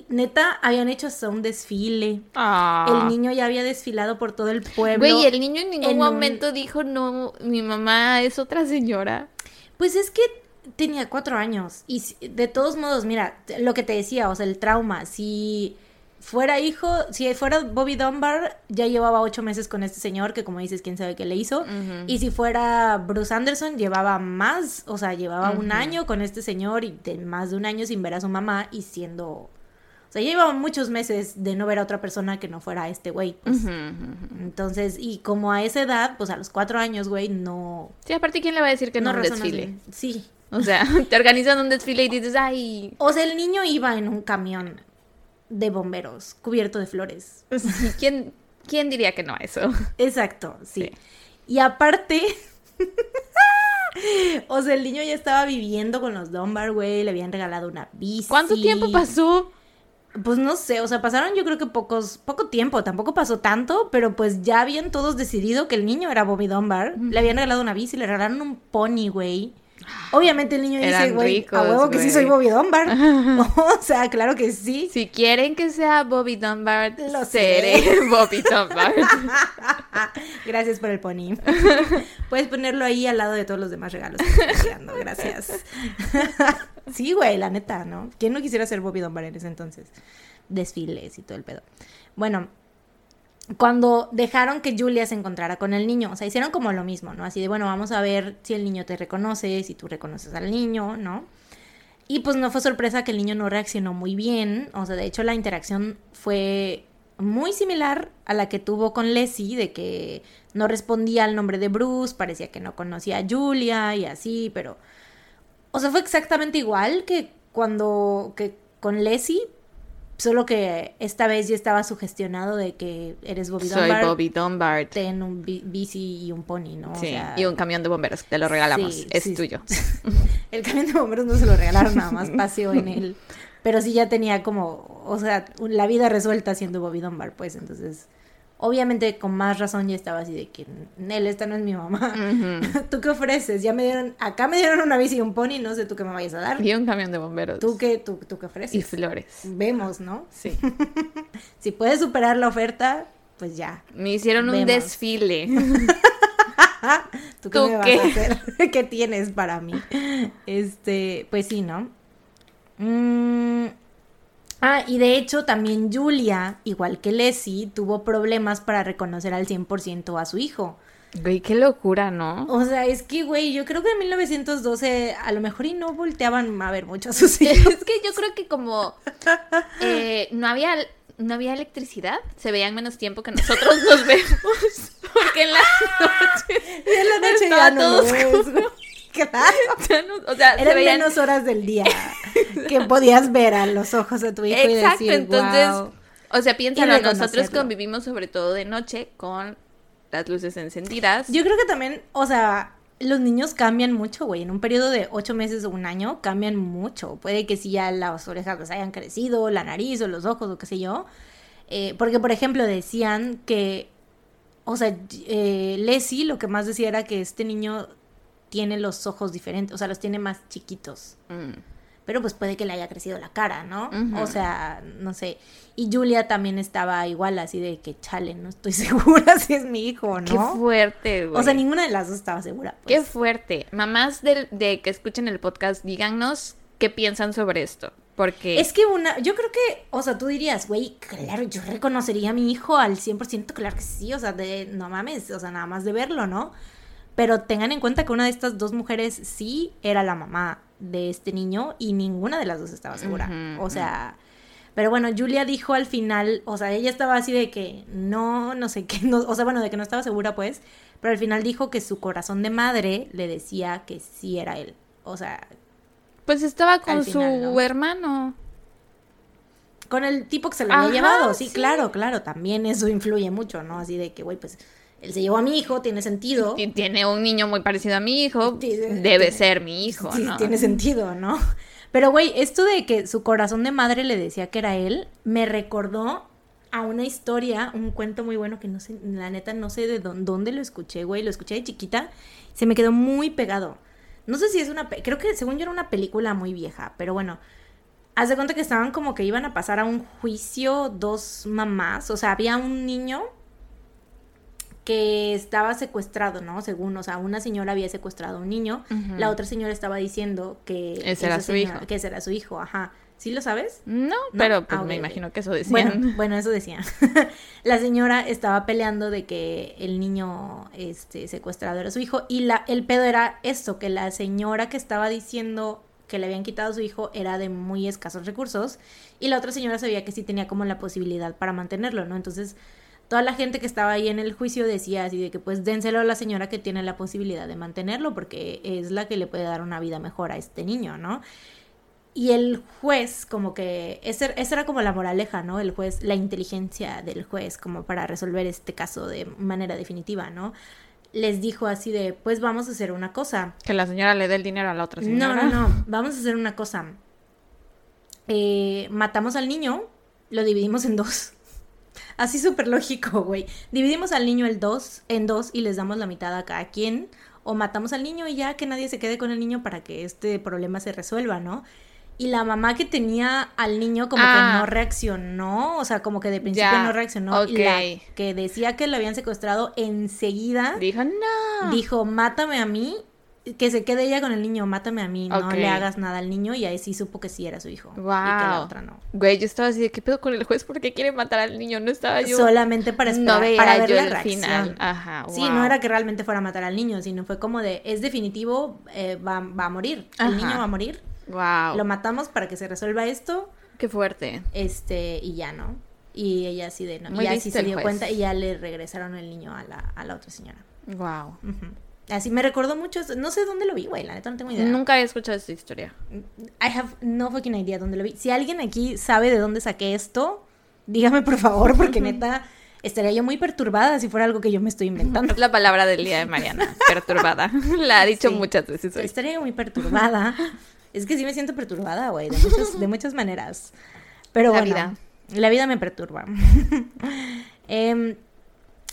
Neta, habían hecho hasta un desfile. Ah. El niño ya había desfilado por todo el pueblo. Güey, el niño en ningún momento dijo, no, mi mamá es otra señora. Pues es que tenía cuatro años. Y de todos modos, mira, lo que te decía, o sea, el trauma. Si fuera hijo, si fuera Bobby Dunbar, ya llevaba ocho meses con este señor, que como dices, quién sabe qué le hizo. Y si fuera Bruce Anderson, llevaba más, o sea, llevaba un año con este señor y más de un año sin ver a su mamá y siendo o sea, ya llevaba muchos meses de no ver a otra persona que no fuera este güey. Pues. Entonces, y como a esa edad, pues a los cuatro años, güey, no. Sí, aparte, ¿quién le va a decir que no, no desfile? Sí. O sea, te organizan un desfile y dices, ay. O sea, el niño iba en un camión de bomberos cubierto de flores. ¿Quién, ¿Quién diría que no a eso? Exacto, sí. Y aparte. o sea, el niño ya estaba viviendo con los Dunbar, güey. Le habían regalado una bici. ¿Cuánto tiempo pasó? Pues no sé, o sea, pasaron yo creo que pocos, poco tiempo, tampoco pasó tanto, pero pues ya habían todos decidido que el niño era Bobby Dunbar. Le habían regalado una bici, le regalaron un pony, güey. Obviamente el niño dice, güey, a huevo que sí soy Bobby Dunbar. o sea, claro que sí. Si quieren que sea Bobby Dunbar, lo seré Bobby Dunbar. Gracias por el pony. Puedes ponerlo ahí al lado de todos los demás regalos Gracias. sí, güey, la neta, ¿no? ¿Quién no quisiera ser Bobby Dunbar en ese entonces? Desfiles y todo el pedo. Bueno, cuando dejaron que Julia se encontrara con el niño, o sea, hicieron como lo mismo, ¿no? Así de, bueno, vamos a ver si el niño te reconoce, si tú reconoces al niño, ¿no? Y pues no fue sorpresa que el niño no reaccionó muy bien, o sea, de hecho la interacción fue muy similar a la que tuvo con Leslie, de que no respondía al nombre de Bruce, parecía que no conocía a Julia y así, pero... O sea, fue exactamente igual que cuando... que con Leslie, Solo que esta vez ya estaba sugestionado de que eres Bobby Dunbar. Soy Bobby Dunbar. Ten un bici y un pony, ¿no? Sí, y un camión de bomberos, te lo regalamos, es tuyo. El camión de bomberos no se lo regalaron nada más, paseó en él. Pero sí ya tenía como, o sea, la vida resuelta siendo Bobby Dunbar, pues, entonces obviamente con más razón ya estaba así de que, Nel, esta no es mi mamá. ¿Tú qué ofreces? Ya me dieron, acá me dieron una bici y un pony, no sé tú qué me vayas a dar. Y un camión de bomberos. ¿Tú qué, tú, tú qué ofreces? Y flores. Vemos, ¿no? Sí. si puedes superar la oferta, pues ya. Me hicieron un desfile. ¿Tú qué me vas a hacer? ¿Qué tienes para mí? Este, pues sí, ¿no? Mmm Ah, y de hecho también Julia, igual que Leslie, tuvo problemas para reconocer al 100% a su hijo. Güey, qué locura, ¿no? O sea, es que, güey, yo creo que en 1912 a lo mejor y no volteaban a ver mucho a sus hijos. es que yo creo que como eh, no había no había electricidad, se veían menos tiempo que nosotros nos vemos. Porque en la noche. Y en la noche ya no Claro. o sea, Eran menos horas del día que podías ver a los ojos de tu hijo Exacto, y decir, entonces, o sea, piénsalo, nosotros convivimos sobre todo de noche con las luces encendidas. Yo creo que también, o sea, los niños cambian mucho, güey. En un periodo de ocho meses o un año cambian mucho. Puede que si ya las orejas les hayan crecido, la nariz o los ojos o qué sé yo. Eh, porque, por ejemplo, decían que, o sea, eh, Leslie lo que más decía era que este niño tiene los ojos diferentes, o sea, los tiene más chiquitos. Mm. Pero pues puede que le haya crecido la cara, ¿no? O sea, no sé. Y Julia también estaba igual, así de que chale, no estoy segura si es mi hijo o no. Qué fuerte, güey. O sea, ninguna de las dos estaba segura. Pues. Qué fuerte. Mamás de, de que escuchen el podcast, díganos qué piensan sobre esto. Porque... Es que una, yo creo que, o sea, tú dirías, güey, claro, yo reconocería a mi hijo al 100%, claro que sí, o sea, de, no mames, o sea, nada más de verlo, ¿no? Pero tengan en cuenta que una de estas dos mujeres sí era la mamá de este niño y ninguna de las dos estaba segura. o sea, pero bueno, Julia dijo al final, o sea, ella estaba así de que no, no sé qué, no, o sea, bueno, de que no estaba segura pues, pero al final dijo que su corazón de madre le decía que sí era él. O sea... Pues estaba con su hermano. Con el tipo que se lo había llevado, sí, claro, claro, también eso influye mucho, ¿no? Así de que, güey, pues él se llevó a mi hijo, tiene sentido. Tiene un niño muy parecido a mi hijo, debe ser mi hijo, ¿no? Tiene sentido, ¿no? Pero, güey, esto de que su corazón de madre le decía que era él, me recordó a una historia, un cuento muy bueno que no sé, la neta no sé de dónde lo escuché, güey, lo escuché de chiquita, se me quedó muy pegado. No sé si es una, creo que según yo era una película muy vieja, pero bueno, haz de cuenta que estaban como que iban a pasar a un juicio dos mamás, o sea, había un niño que estaba secuestrado, ¿no? Según, o sea, una señora había secuestrado a un niño, la otra señora estaba diciendo que ese era su hijo, que ese era su hijo, ajá. ¿Sí lo sabes? No, pero pues, ah, me imagino que eso decían. Bueno, bueno eso decían. la señora estaba peleando de que el niño este, secuestrado era su hijo y la, el pedo era esto, que la señora que estaba diciendo que le habían quitado a su hijo era de muy escasos recursos y la otra señora sabía que sí tenía como la posibilidad para mantenerlo, ¿no? Entonces toda la gente que estaba ahí en el juicio decía así de que pues dénselo a la señora que tiene la posibilidad de mantenerlo porque es la que le puede dar una vida mejor a este niño, ¿no? Y el juez, como que, esa era como la moraleja, ¿no? El juez, la inteligencia del juez, como para resolver este caso de manera definitiva, ¿no? Les dijo así de, pues vamos a hacer una cosa. Que la señora le dé el dinero a la otra señora. No, no, no, vamos a hacer una cosa. Eh, matamos al niño, lo dividimos en dos. Así súper lógico, güey. Dividimos al niño el dos, en dos y les damos la mitad a cada quien. O matamos al niño y ya que nadie se quede con el niño para que este problema se resuelva, ¿no? Y la mamá que tenía al niño como que no ah. reaccionó, o sea, como que de principio no reaccionó. Y la que decía que lo habían secuestrado enseguida. Dijo, no. Dijo, mátame a mí que se quede ella con el niño, mátame a mí, no le hagas nada al niño y ahí sí supo que sí era su hijo. Wow. Y que la otra no. Güey, yo estaba así, ¿qué pedo con el juez? ¿Por qué quiere matar al niño? No estaba yo. Solamente para esperar, no para ver la reacción. Final. Ajá, Sí, no era que realmente fuera a matar al niño, sino fue como de, es definitivo, eh, va, va, a morir, el niño va a morir. Wow. Lo matamos para que se resuelva esto. Qué fuerte. Este, y ya no. Y ella así de, no, y así se dio cuenta y ya le regresaron el niño a la, a la otra señora. Wow. Así me recordó mucho, no sé dónde lo vi, güey, la neta no tengo idea. Nunca he escuchado esta historia. I have no fucking idea dónde lo vi. Si alguien aquí sabe de dónde saqué esto, dígame por favor, porque neta estaría yo muy perturbada si fuera algo que yo me estoy inventando. Es la palabra del día de Mariana, perturbada. La ha dicho muchas veces hoy. Estaría muy perturbada. es que sí me siento perturbada, güey, de muchas, de muchas maneras. Pero la vida. la vida me perturba. eh,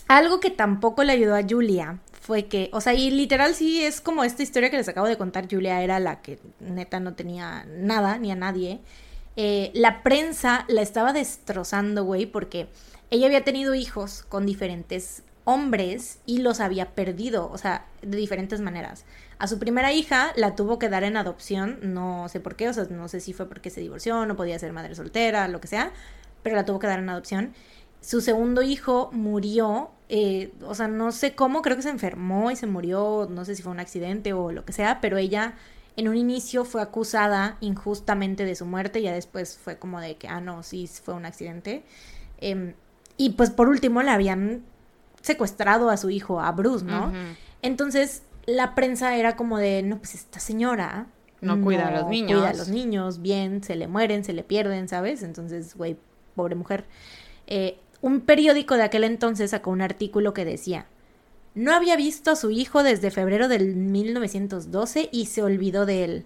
algo que tampoco le ayudó a Julia fue que, o sea, y literal sí es como esta historia que les acabo de contar, Julia era la que neta no tenía nada ni a nadie. Eh, la prensa la estaba destrozando, güey, porque ella había tenido hijos con diferentes hombres y los había perdido, o sea, de diferentes maneras. A su primera hija la tuvo que dar en adopción, no sé por qué, o sea, no sé si fue porque se divorció, no podía ser madre soltera, lo que sea, pero la tuvo que dar en adopción. Su segundo hijo murió eh, o sea, no sé cómo, creo que se enfermó y se murió, no sé si fue un accidente o lo que sea, pero ella en un inicio fue acusada injustamente de su muerte, y ya después fue como de que, ah, no, sí, fue un accidente. Em, y pues por último la habían secuestrado a su hijo, a Bruce, ¿no? Entonces la prensa era como de, no, pues esta señora... No, cuida a los niños. Cuida a los niños, bien, se le mueren, se le pierden, ¿sabes? Entonces, güey, pobre mujer. Eh, un periódico de aquel entonces sacó un artículo que decía, no había visto a su hijo desde febrero del 1912 y se olvidó de él.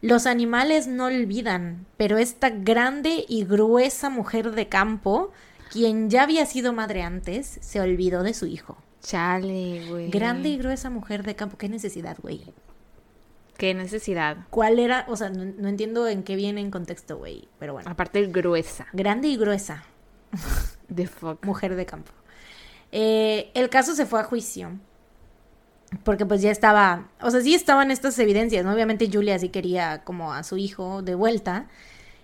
Los animales no olvidan, pero esta grande y gruesa mujer de campo, quien ya había sido madre antes, se olvidó de su hijo. Chale, güey. Grande y gruesa mujer de campo. ¿Qué necesidad, güey? ¿Qué necesidad? ¿Cuál era? O sea, no, no entiendo en qué viene en contexto, güey. Pero bueno. Aparte, gruesa. Grande y gruesa. The fuck. Mujer de campo. Eh, el caso se fue a juicio. Porque pues ya estaba, o sea, sí estaban estas evidencias, ¿no? Obviamente Julia sí quería como a su hijo de vuelta,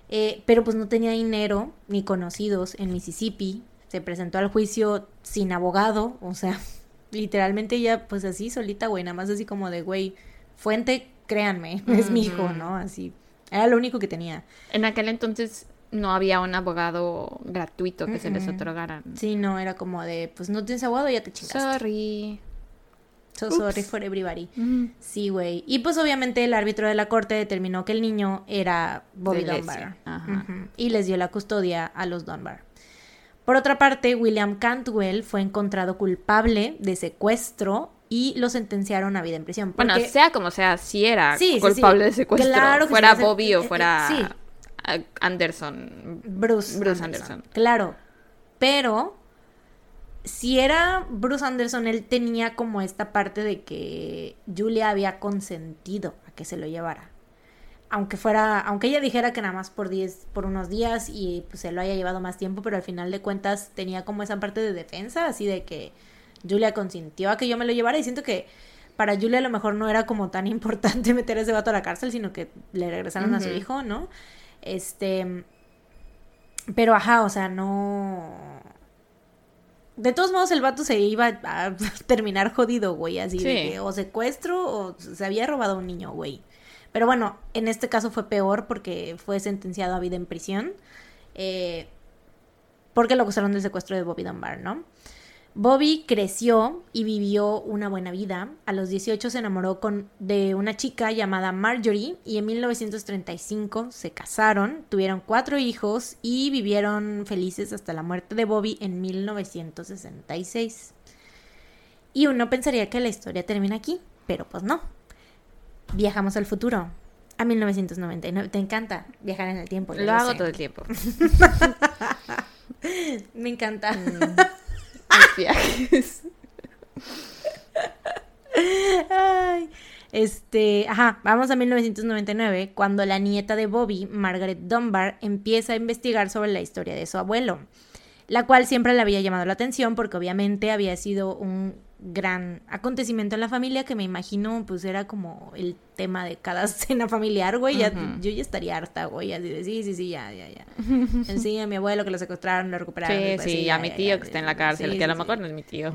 eh, pero pues no tenía dinero ni conocidos en Mississippi. Se presentó al juicio sin abogado, o sea, literalmente ella pues así solita, güey, nada más así como de, güey, fuente, créanme, es mi hijo, ¿no? Así, era lo único que tenía. En aquel entonces no había un abogado gratuito que se les otorgara. Sí, no, era como de, pues no tienes abogado, ya te chingaste. Sorry. So sorry for everybody. Sí, güey. Y pues obviamente el árbitro de la corte determinó que el niño era Bobby Dunbar. Y les dio la custodia a los Dunbar. Por otra parte, William Cantwell fue encontrado culpable de secuestro y lo sentenciaron a vida en prisión. Bueno, sea como sea, si era culpable de secuestro, claro fuera Bobby o eh, fuera... Anderson. Bruce. Bruce Anderson. Claro. Pero si era Bruce Anderson, él tenía como esta parte de que Julia había consentido a que se lo llevara. Aunque fuera, aunque ella dijera que nada más por diez, por unos días y pues se lo haya llevado más tiempo, pero al final de cuentas tenía como esa parte de defensa, así de que Julia consintió a que yo me lo llevara y siento que para Julia a lo mejor no era como tan importante meter a ese vato a la cárcel, sino que le regresaron a su hijo, ¿no? Este. Pero ajá, o sea, no. De todos modos, el vato se iba a terminar jodido, güey. Así de que o secuestro o se había robado a un niño, güey. Pero bueno, en este caso fue peor porque fue sentenciado a vida en prisión. Eh, porque lo acusaron del secuestro de Bobby Dunbar, ¿no? Bobby creció y vivió una buena vida. A los 18 se enamoró con, de una chica llamada Marjorie y en 1935 se casaron, tuvieron cuatro hijos y vivieron felices hasta la muerte de Bobby en 1966. Y uno pensaría que la historia termina aquí, pero pues no. Viajamos al futuro, a 1999. Te encanta viajar en el tiempo. Lo, hago todo el tiempo. Me encanta. Mm viajes. este, ajá, vamos a 1999, cuando la nieta de Bobby, Margaret Dunbar, empieza a investigar sobre la historia de su abuelo, la cual siempre le había llamado la atención porque obviamente había sido un gran acontecimiento en la familia que me imagino pues era como el tema de cada cena familiar, güey. yo ya estaría harta, güey, así de sí, sí, sí, ya, ya, ya. sí, a mi abuelo que lo secuestraron, lo recuperaron. Sí, pues, sí, a mi tío que está en la cárcel, que a lo mejor no es mi tío.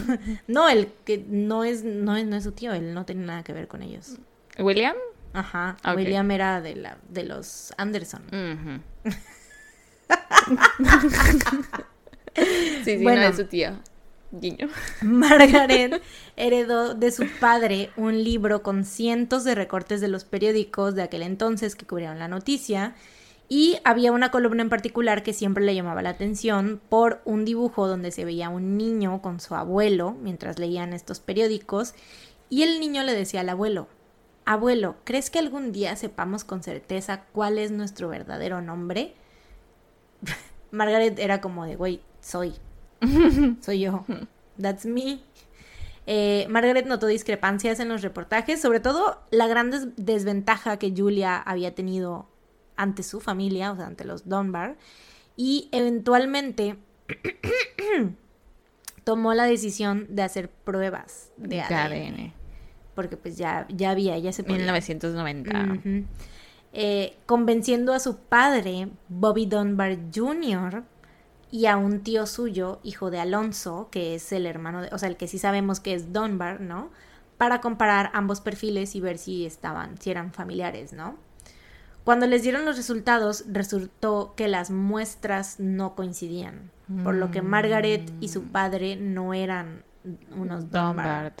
no, el que no es, no es, no es su tío, él no tiene nada que ver con ellos. ¿William? Ajá, William era de la, de los Anderson. sí, sí, bueno, no es su tío. Margaret heredó de su padre un libro con cientos de recortes de los periódicos de aquel entonces que cubrieron la noticia. Y había una columna en particular que siempre le llamaba la atención por un dibujo donde se veía un niño con su abuelo mientras leían estos periódicos. Y el niño le decía al abuelo, abuelo, ¿crees que algún día sepamos con certeza cuál es nuestro verdadero nombre? Margaret era como de, güey, soy. Soy yo. That's me. Eh, Margaret notó discrepancias en los reportajes, sobre todo la gran desventaja que Julia había tenido ante su familia, o sea, ante los Dunbar, y eventualmente tomó la decisión de hacer pruebas de ADN. Porque pues ya, ya había, ya se podía. 1990. Eh, convenciendo a su padre, Bobby Dunbar Jr., y a un tío suyo, hijo de Alonso, que es el hermano de, o sea, el que sí sabemos que es Dunbar, ¿no? Para comparar ambos perfiles y ver si estaban, si eran familiares, ¿no? Cuando les dieron los resultados, resultó que las muestras no coincidían, por lo que Margaret y su mm. padre no eran unos Dunbar.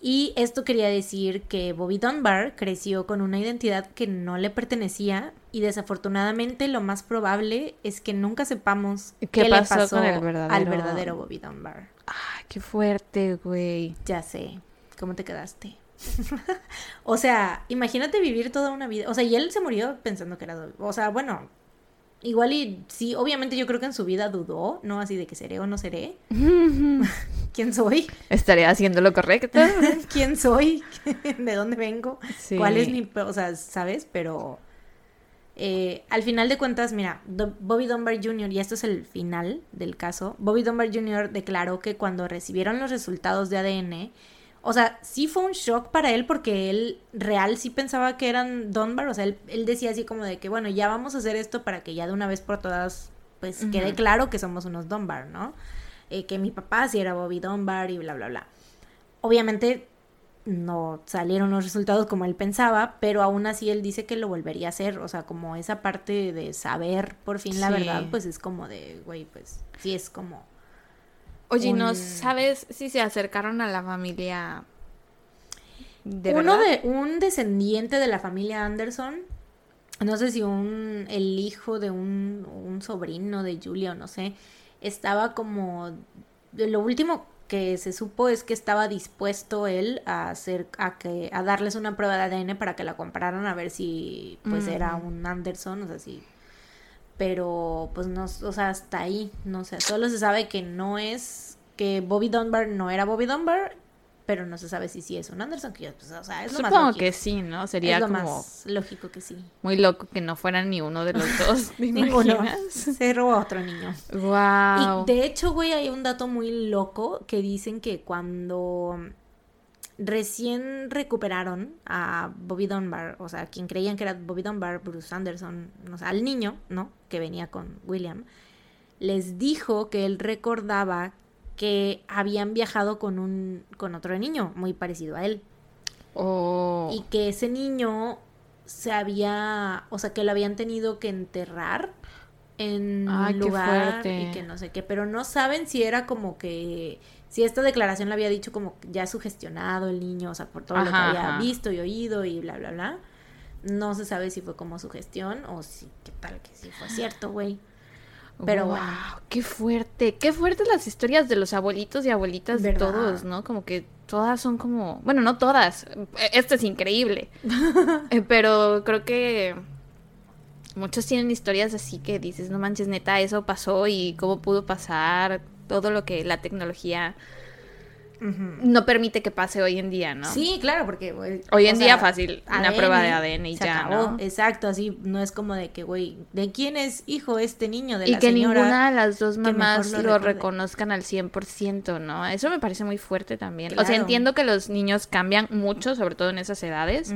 Y esto quería decir que Bobby Dunbar creció con una identidad que no le pertenecía y desafortunadamente lo más probable es que nunca sepamos qué, le pasó al verdadero Bobby Dunbar. Ay, qué fuerte, güey. Ya sé. ¿Cómo te quedaste? o sea, imagínate vivir toda una vida. O sea, y él se murió pensando que era. O sea, bueno, Igual y sí, obviamente yo creo que en su vida dudó, ¿no? Así de que seré o no seré. ¿Quién soy? ¿Estaré haciendo lo correcto? ¿Quién soy? ¿De dónde vengo? ¿Cuál es mi... O sea, ¿sabes? Pero... Eh, al final de cuentas, mira, Bobby Dunbar Jr., y esto es el final del caso, Bobby Dunbar Jr. declaró que cuando recibieron los resultados de ADN, o sea, sí fue un shock para él porque él real sí pensaba que eran Dunbar, o sea, él, decía así como de que, bueno, ya vamos a hacer esto para que ya de una vez por todas, pues quede claro que somos unos Dunbar, ¿no? Eh, que mi papá sí era Bobby Dunbar y bla, bla, bla. Obviamente no salieron los resultados como él pensaba, pero aún así él dice que lo volvería a hacer, o sea, como esa parte de saber por fin la verdad, pues es como de, güey, pues sí es como Oye, ¿no sabes si se acercaron a la familia de Uno de un descendiente de la familia Anderson, no sé si un el hijo de un, un sobrino de Julia o no sé, estaba como lo último que se supo es que estaba dispuesto él a hacer a que a darles una prueba de ADN para que la compararan a ver si pues era mm. un Anderson, o sea, si pero pues no, o sea, hasta ahí, no sé, solo se sabe que no es, que Bobby Dunbar no era Bobby Dunbar, pero no se sabe si sí es un Anderson, que pues, o sea, es lo Supongo que sí, ¿no? Sería como más lógico que sí. Muy loco que no fueran ni uno de los dos, Ninguno. Se robó a otro niño. Wow. Y de hecho, güey, hay un dato muy loco que dicen que cuando recién recuperaron a Bobby Dunbar, o sea, quien creían que era Bobby Dunbar, Bruce Anderson, o sea, al niño, ¿no? Que venía con William, les dijo que él recordaba que habían viajado con un con otro niño muy parecido a él. Oh. Y que ese niño se había, o sea, que lo habían tenido que enterrar en un lugar y que no sé qué, pero no saben si era como que si esta declaración la había dicho como ya sugestionado el niño, o sea, por todo lo que había visto y oído y bla, bla, bla. No se sabe si fue como sugestión o si, qué tal que sí fue cierto, güey. Pero wow, qué fuerte, qué fuertes las historias de los abuelitos y abuelitas de todos, ¿no? Como que todas son como, bueno, no todas, este es increíble, eh, pero creo que muchos tienen historias así que dices, no manches, neta, eso pasó y cómo pudo pasar, todo lo que la tecnología no permite que pase hoy en día, ¿no? Sí, claro, porque hoy en día fácil una prueba de ADN y ya, ¿no? Exacto, así no es como de que, güey, ¿de quién es hijo este niño de y la que ninguna de las dos mamás lo, reconozcan al 100%, ¿no? Eso me parece muy fuerte también. O sea, entiendo que los niños cambian mucho, sobre todo en esas edades,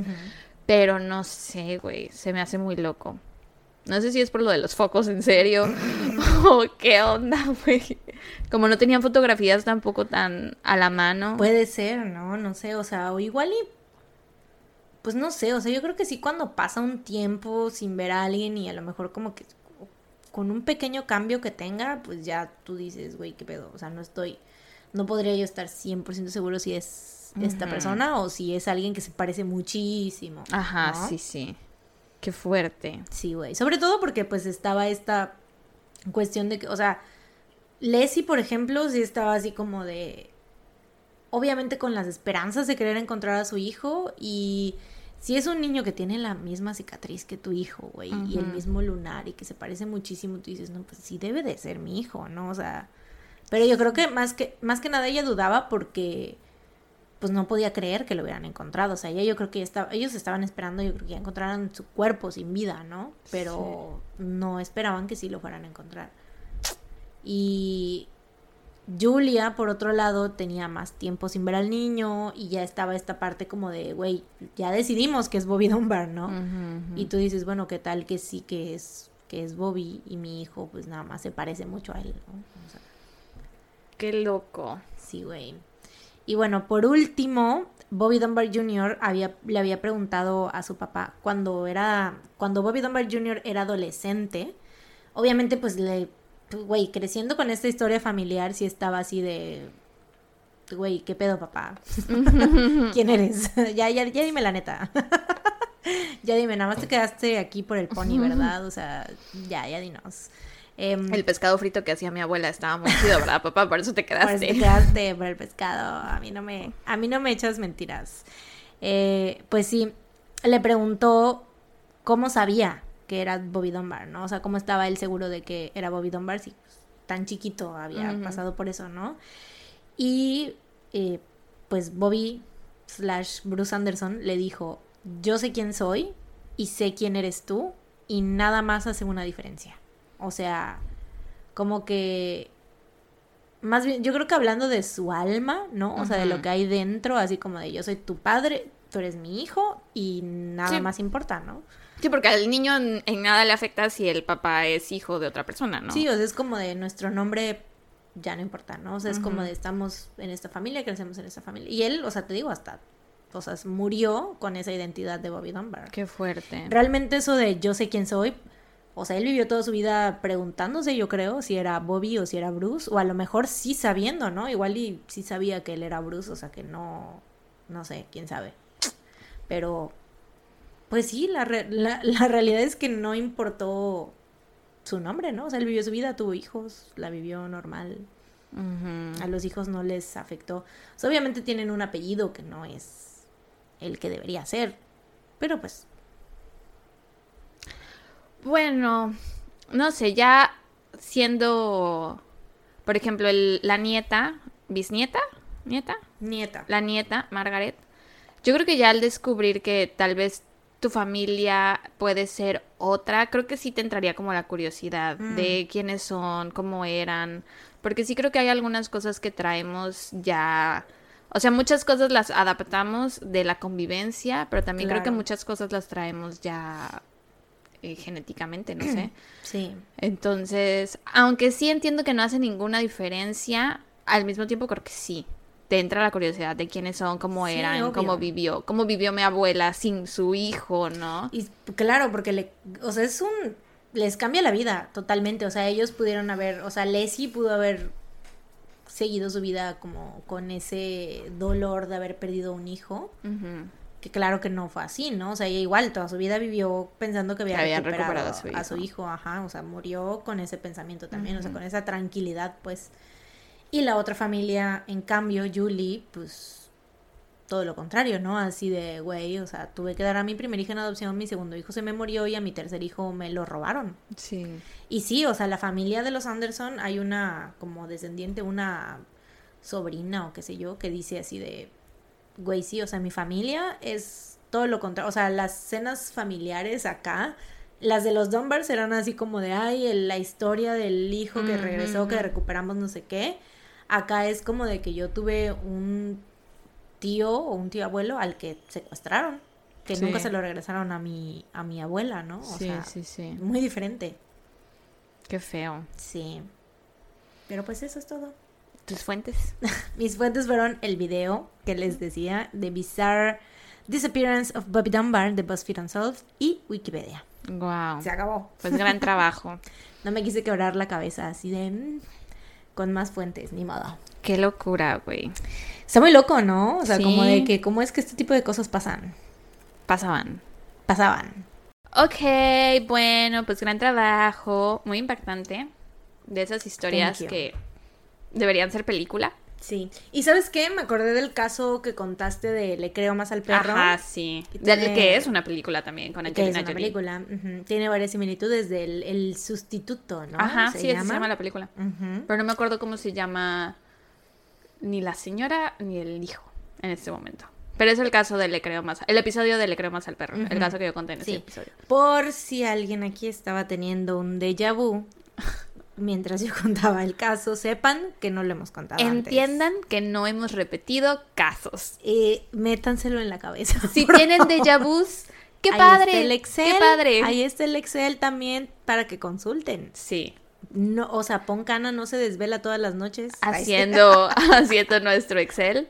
pero no sé, güey, se me hace muy loco. No sé si es por lo de los focos en serio o qué onda, güey. Como no tenían fotografías tampoco tan a la mano. Puede ser, ¿no? No sé, o sea, o igual y... Pues no sé, o sea, yo creo que sí cuando pasa un tiempo sin ver a alguien y a lo mejor como que con un pequeño cambio que tenga, pues ya tú dices, güey, qué pedo, o sea, no estoy... No podría yo estar 100% seguro si es esta persona o si es alguien que se parece muchísimo. Ajá, sí, sí. Qué fuerte. Sí, güey. Sobre todo porque pues estaba esta cuestión de que, o sea, Leslie, por ejemplo, sí estaba así como de, obviamente con las esperanzas de querer encontrar a su hijo y si es un niño que tiene la misma cicatriz que tu hijo, güey, y el mismo lunar y que se parece muchísimo, tú dices, no, pues sí debe de ser mi hijo, ¿no? O sea, pero yo creo que más que, más que nada ella dudaba porque pues no podía creer que lo hubieran encontrado. O sea, ella, yo creo que estaba, ellos estaban esperando, yo creo que ya encontraran su cuerpo sin vida, ¿no? Pero no esperaban que sí lo fueran a encontrar. Y Julia, por otro lado, tenía más tiempo sin ver al niño y ya estaba esta parte como de, güey, ya decidimos que es Bobby Dunbar, ¿no? Y tú dices, bueno, ¿qué tal que sí que es, que es Bobby y mi hijo pues nada más se parece mucho a él, ¿no? Qué loco. Sí, güey. Y bueno, por último, Bobby Dunbar Jr. Había, le había preguntado a su papá cuando era, cuando Bobby Dunbar Jr. era adolescente, obviamente pues le, güey, creciendo con esta historia familiar, sí estaba así de, güey, ¿qué pedo papá? ¿Quién eres? ya, ya, ya dime la neta. ya dime, nada más te quedaste aquí por el pony, ¿verdad? O sea, ya, ya dinos. Em, el pescado frito que hacía mi abuela estaba muy chido, ¿verdad, papá? Por eso te quedaste. Por eso te quedaste por el pescado. A mí no me, a mí no me echas mentiras. Eh, pues sí, le preguntó cómo sabía que era Bobby Dunbar, ¿no? O sea, cómo estaba él seguro de que era Bobby Dunbar si tan chiquito había pasado por eso, ¿no? Y eh, pues Bobby slash Bruce Anderson le dijo, yo sé quién soy y sé quién eres tú y nada más hace una diferencia. O sea, como que más bien, yo creo que hablando de su alma, ¿no? O sea, de lo que hay dentro, así como de yo soy tu padre, tú eres mi hijo y nada más importa, ¿no? Sí, porque al niño en, nada le afecta si el papá es hijo de otra persona, ¿no? Sí, o sea, es como de nuestro nombre ya no importa, ¿no? O sea, es como de estamos en esta familia, crecemos en esta familia. Y él, o sea, te digo, hasta, o sea, murió con esa identidad de Bobby Dunbar. Qué fuerte. Realmente eso de yo sé quién soy, o sea, él vivió toda su vida preguntándose, yo creo, si era Bobby o si era Bruce, o a lo mejor sí sabiendo, ¿no? Igual y sí sabía que él era Bruce, o sea, que no, no sé, quién sabe. Pero, pues sí, la, la, realidad es que no importó su nombre, ¿no? O sea, él vivió su vida, tuvo hijos, la vivió normal. A los hijos no les afectó. O sea, obviamente tienen un apellido que no es el que debería ser, pero pues bueno, no sé, ya siendo, por ejemplo, la nieta, bisnieta, nieta, nieta, la nieta, Margaret, yo creo que ya al descubrir que tal vez tu familia puede ser otra, creo que sí te entraría como la curiosidad mm. de quiénes son, cómo eran, porque sí creo que hay algunas cosas que traemos ya, o sea, muchas cosas las adaptamos de la convivencia, pero también creo que muchas cosas las traemos ya eh, genéticamente, no sé. Sí. Entonces, aunque sí entiendo que no hace ninguna diferencia, al mismo tiempo creo que sí. Te entra la curiosidad de quiénes son, cómo eran, cómo vivió, cómo vivió mi abuela sin su hijo, ¿no? Y claro, porque le, o sea, es un, les cambia la vida totalmente, o sea, ellos pudieron haber, o sea, Leslie pudo haber seguido su vida como con ese dolor de haber perdido un hijo que claro que no fue así, ¿no? O sea, ella igual toda su vida vivió pensando que había, recuperado, a, su hijo. ajá, o sea, murió con ese pensamiento también, o sea, con esa tranquilidad, pues. Y la otra familia, en cambio, Julie, pues todo lo contrario, ¿no? Así de, güey, o sea, tuve que dar a mi primer hijo en adopción, mi segundo hijo se me murió y a mi tercer hijo me lo robaron. Sí. Y sí, o sea, la familia de los Anderson hay una como descendiente, una sobrina o qué sé yo, que dice así de, güey, sí, o sea, mi familia es todo lo contrario, o sea, las cenas familiares acá, las de los Dunbars eran así como de, ay, la historia del hijo que regresó, que recuperamos no sé qué. Acá es como de que yo tuve un tío o un tío abuelo al que secuestraron, que nunca se lo regresaron a mi, a mi abuela, ¿no? O sí, sí, sí. Muy diferente. Qué feo. Sí. Pero pues eso es todo. ¿Tus fuentes? Mis fuentes fueron el video que les decía de Bizarre Disappearance of Bobby Dunbar de BuzzFeed Unsolved y Wikipedia. Wow. Se acabó. Pues gran trabajo. no me quise quebrar la cabeza así de mm, con más fuentes, ni modo. Qué locura, güey. Está muy loco, ¿no? O sea, como de que, ¿cómo es que este tipo de cosas pasan? Pasaban. Pasaban. Ok, bueno, pues gran trabajo, muy impactante. De esas historias que deberían ser película. Sí. ¿Y sabes qué? Me acordé del caso que contaste de Le creo más al perro. Ajá, sí. que es una película también con Angelina que es una película. Tiene varias similitudes del el sustituto, ¿no? Ajá, sí, se llama la película. Pero no me acuerdo cómo se llama ni la señora ni el hijo en este momento. Pero es el caso de Le Creo Más. El episodio de Le Creo Más al Perro. El caso que yo conté en ese episodio. Por si alguien aquí estaba teniendo un déjà vu mientras yo contaba el caso, sepan que no lo hemos contado. Entiendan que no hemos repetido casos. Y métanselo en la cabeza. Si tienen déjà vus, ¡qué padre! el Excel. ¡Qué padre! Ahí está el Excel también para que consulten. Sí no, o sea, Poncana no se desvela todas las noches. Haciendo, haciendo nuestro Excel.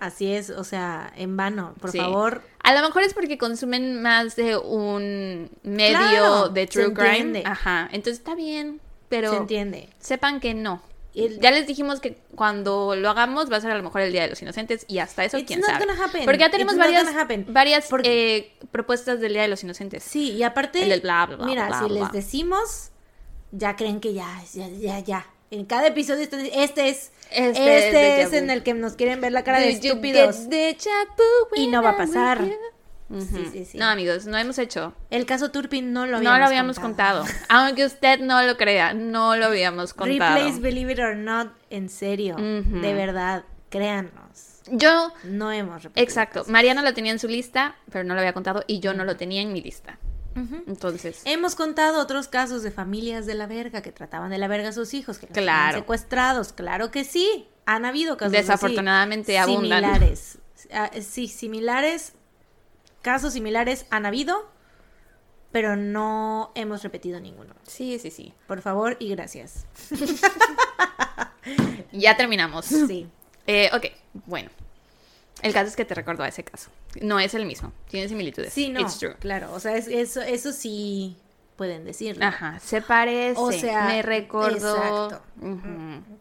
Así es, o sea, en vano, por favor. A lo mejor es porque consumen más de un medio de true crime. Ajá, entonces está bien, pero se entiende. Sepan que no. Ya les dijimos que cuando lo hagamos va a ser a lo mejor el Día de los Inocentes y hasta eso, quién sabe. Porque ya tenemos varias, varias eh, propuestas del Día de los Inocentes. Sí, y aparte, mira, si les decimos ya creen que ya, ya, ya, ya. En cada episodio este, este es, este, este es, en el que nos quieren ver la cara de estúpidos. y no va a pasar. Sí, sí, sí. No, amigos, no hemos hecho. El caso Turpin no lo habíamos, no lo habíamos contado. Aunque usted no lo crea, no lo habíamos contado. Replays, believe it or not, en serio. De verdad, créanos. Yo. No hemos repetido. Exacto. Mariana lo tenía en su lista, pero no lo había contado y yo no lo tenía en mi lista. Entonces. Hemos contado otros casos de familias de la verga que trataban de la verga a sus hijos, que claro. secuestrados. Claro que sí. Han habido casos Desafortunadamente así, Similares. Ah, sí, similares. Casos similares han habido, pero no hemos repetido ninguno. Sí, sí, sí. Por favor y gracias. ya terminamos. Sí. Eh, ok, bueno. El caso es que te recordó a ese caso. No es el mismo. Tiene similitudes. Sí, no. Claro, o sea, eso, eso sí pueden decirlo. Ajá, se parece. O sea, me recordó. Exacto.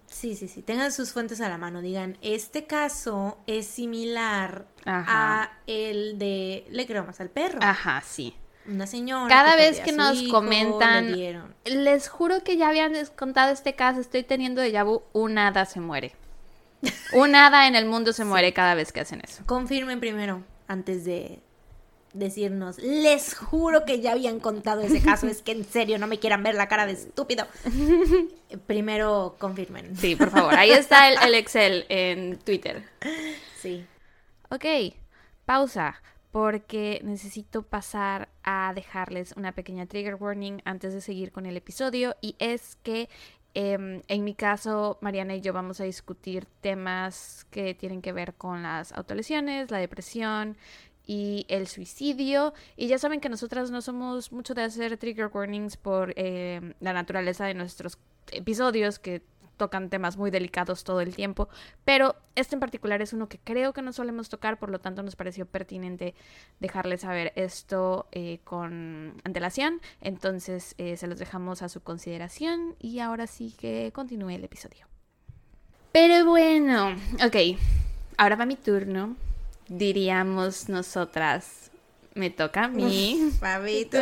Sí, sí, sí. Tengan sus fuentes a la mano. Digan, este caso es similar a el de Le creo más al perro. Ajá, sí. Una señora. Cada vez que nos comentan, les juro que ya habían contado este caso, estoy teniendo de vu, un hada se muere. Un hada en el mundo se muere cada vez que hacen eso. Confirmen primero, antes de decirnos, les juro que ya habían contado ese caso, es que en serio no me quieran ver la cara de estúpido. Primero confirmen. Sí, por favor. Ahí está el, el Excel en Twitter. Sí. Ok, pausa porque necesito pasar a dejarles una pequeña trigger warning antes de seguir con el episodio y es que Em, en mi caso, Mariana y yo vamos a discutir temas que tienen que ver con las autolesiones, la depresión y el suicidio. Y ya saben que nosotras no somos mucho de hacer trigger warnings por em, la naturaleza de nuestros episodios, que tocan temas muy delicados todo el tiempo, pero este en particular es uno que creo que no solemos tocar, por lo tanto nos pareció pertinente dejarles saber esto eh, con antelación, entonces eh, se los dejamos a su consideración y ahora sí que continúe el episodio. Pero bueno, ok, ahora va mi turno, diríamos nosotras. Me toca a mí. Papito.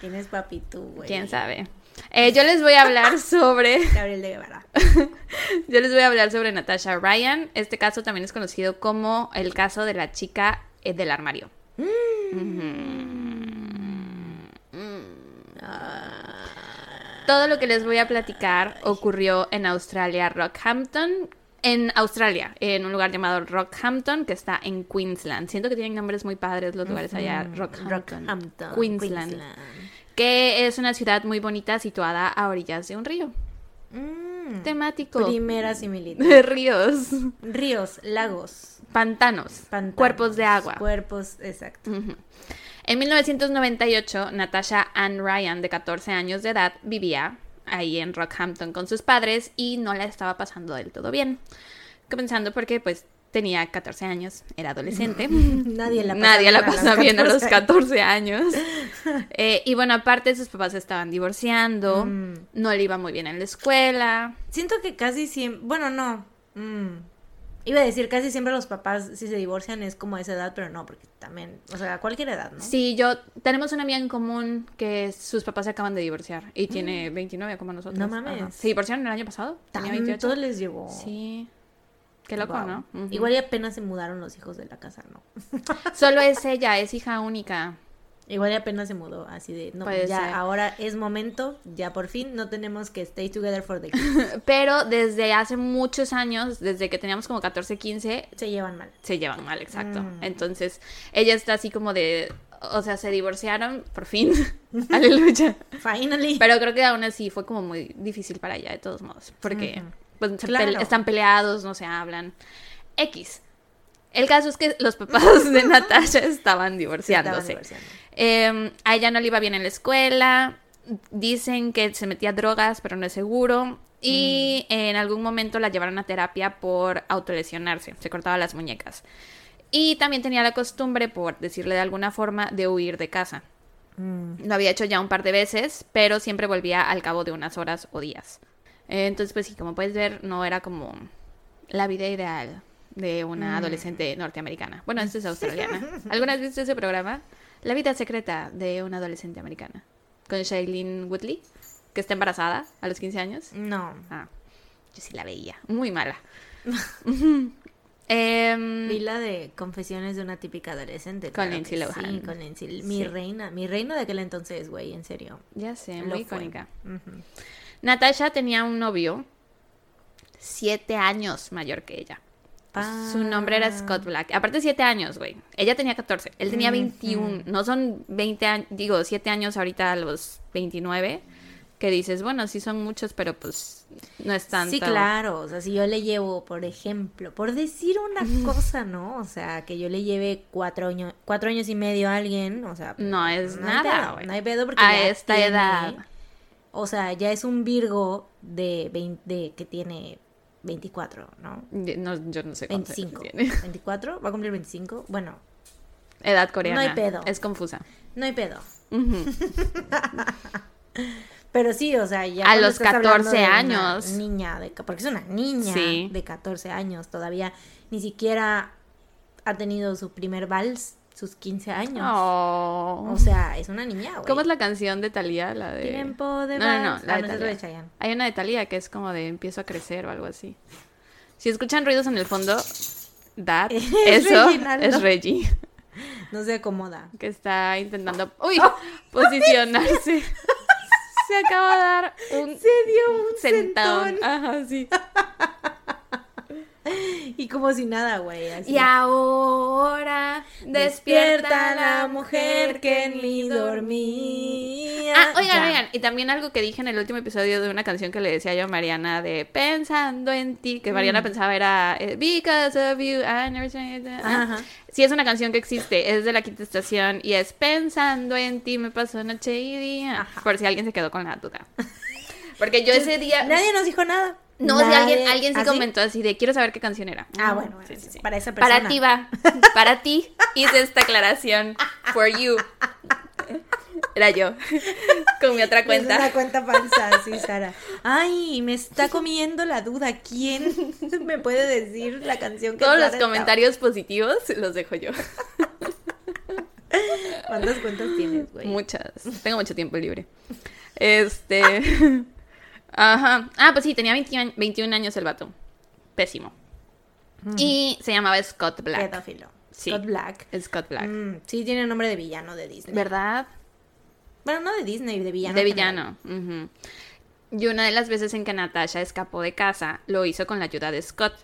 ¿Quién es papito, güey? ¿Quién sabe? Eh, yo les voy a hablar sobre. Gabriel de Guevara. yo les voy a hablar sobre Natasha Ryan. Este caso también es conocido como el caso de la chica eh, del armario. Mm. todo lo que les voy a platicar ocurrió en Australia, Rockhampton, en Australia, en un lugar llamado Rockhampton, que está en Queensland. Siento que tienen nombres muy padres los lugares allá. Rockhampton, Queensland, Que es una ciudad muy bonita situada a orillas de un río. Mm. Temático. Primera similitud. Ríos. Ríos, lagos. Pantanos, Cuerpos de agua. Cuerpos, exacto. En 1998, Natasha Ann Ryan, de 14 años de edad, vivía ahí en Rockhampton con sus padres y no la estaba pasando del todo bien. Comenzando porque pues tenía 14 años, era adolescente. Nadie la pasa, Nadie la pasa bien a los 14 años. Eh, y bueno, aparte sus papás estaban divorciando, mm. no le iba muy bien en la escuela. Siento que casi siempre, bueno, no. Mm. Iba a decir, casi siempre los papás, si se divorcian, es como a esa edad, pero no, porque también, o sea, a cualquier edad, ¿no? Sí, yo, tenemos una amiga en común que sus papás se acaban de divorciar y tiene 29 mm. como nosotros. No mames. Se divorciaron el año pasado. Tenía Todo les llevó. Sí. Qué loco, ¿no? Igual y apenas se mudaron los hijos de la casa, ¿no? Solo es ella, es hija única. Igual apenas se mudó, así de, no, ya ahora es momento, ya por fin no tenemos que stay together for the kids. Pero desde hace muchos años, desde que teníamos como 14, 15... Se llevan mal. Se llevan mal, exacto. Mm. Entonces, ella está así como de, o sea, se divorciaron, por fin. Aleluya. Finally. Pero creo que aún así fue como muy difícil para ella, de todos modos, porque pues, están peleados, no se hablan. X. El caso es que los papás de Natasha estaban divorciándose. Em, a ella no le iba bien en la escuela. Dicen que se metía drogas, pero no es seguro. Y mm. en algún momento la llevaron a terapia por autolesionarse. Se cortaba las muñecas. Y también tenía la costumbre, por decirle de alguna forma, de huir de casa. Mm. Lo había hecho ya un par de veces, pero siempre volvía al cabo de unas horas o días. entonces, pues sí, como puedes ver, no era como la vida ideal de una mm. adolescente norteamericana. Bueno, esta es australiana. ¿Alguna vez viste ese programa? La vida secreta de una adolescente americana. Con Shailene Woodley, que está embarazada a los 15 años. No. Ah, yo sí la veía. Muy mala. eh, Vi la de Confesiones de una típica adolescente. Con Lindsay Lohan. Sí, con Lindsay. Mi reina. Mi reina de aquel entonces, güey, en serio. Ya sé, muy icónica. Natasha tenía un novio siete años mayor que ella. Su nombre era Scott Black. Aparte, siete años, güey. Ella tenía 14. Él tenía 21. No son 20 años, digo, siete años ahorita a los 29. Que dices, bueno, sí son muchos, pero pues no es tanto. Sí, claro. O sea, si yo le llevo, por ejemplo, por decir una cosa, ¿no? O sea, que yo le lleve cuatro años, cuatro años y medio a alguien, o sea. No es nada, güey. No hay pedo porque. A esta edad. O sea, ya es un Virgo de, 20, de que tiene 24, ¿no? no yo no sé 25. Tiene. ¿24? ¿Va a cumplir 25? Bueno. Edad coreana. No hay pedo. Es confusa. No hay pedo. Pero sí, o sea, ya. A los 14 años. Niña, de, porque es una niña de 14 años. Todavía ni siquiera ha tenido su primer vals sus 15 años. Oh. O sea, es una niña, güey. ¿Cómo es la canción de Thalía? La de... Tiempo de No, no, no, la ah, de, Hay una de Thalía que es como de empiezo a crecer o algo así. Si escuchan ruidos en el fondo, that, eso es Reggie. No se acomoda. Que está intentando, uy, oh. posicionarse. se acaba de dar un Se dio un sentón. Ajá, sí. Y como si nada, güey. Y ahora despierta la mujer que ni dormía. Ah, oigan, oigan. Y también algo que dije en el último episodio de una canción que le decía yo a Mariana de Pensando en ti, que Mariana mm. pensaba era eh, Because of you, I never Ajá. Sí, es una canción que existe, es de la quinta estación y es Pensando en ti, me pasó noche y día. Por si alguien se quedó con la duda. Porque yo ese día. Nadie nos dijo nada. No, si alguien, alguien sí ¿Ah, comentó así de quiero saber qué canción era. Ah, bueno, para esa persona. Para ti va. Para ti hice esta aclaración. For you. Era yo. Con mi otra cuenta. Es una cuenta falsa, sí, Sara. Ay, me está comiendo la duda. ¿Quién me puede decir la canción que Todos los comentarios positivos los dejo yo. ¿Cuántas cuentas tienes, güey? Muchas. Tengo mucho tiempo libre. Este. Ajá. Ah, pues sí, tenía 21, años el vato. Pésimo. Y se llamaba Scott Black. Pedófilo. Scott Black. Scott Black. Mm, sí, tiene nombre de villano de Disney. ¿Verdad? Bueno, no de Disney, de villano. De villano. Y una de las veces en que Natasha escapó de casa, lo hizo con la ayuda de Scott.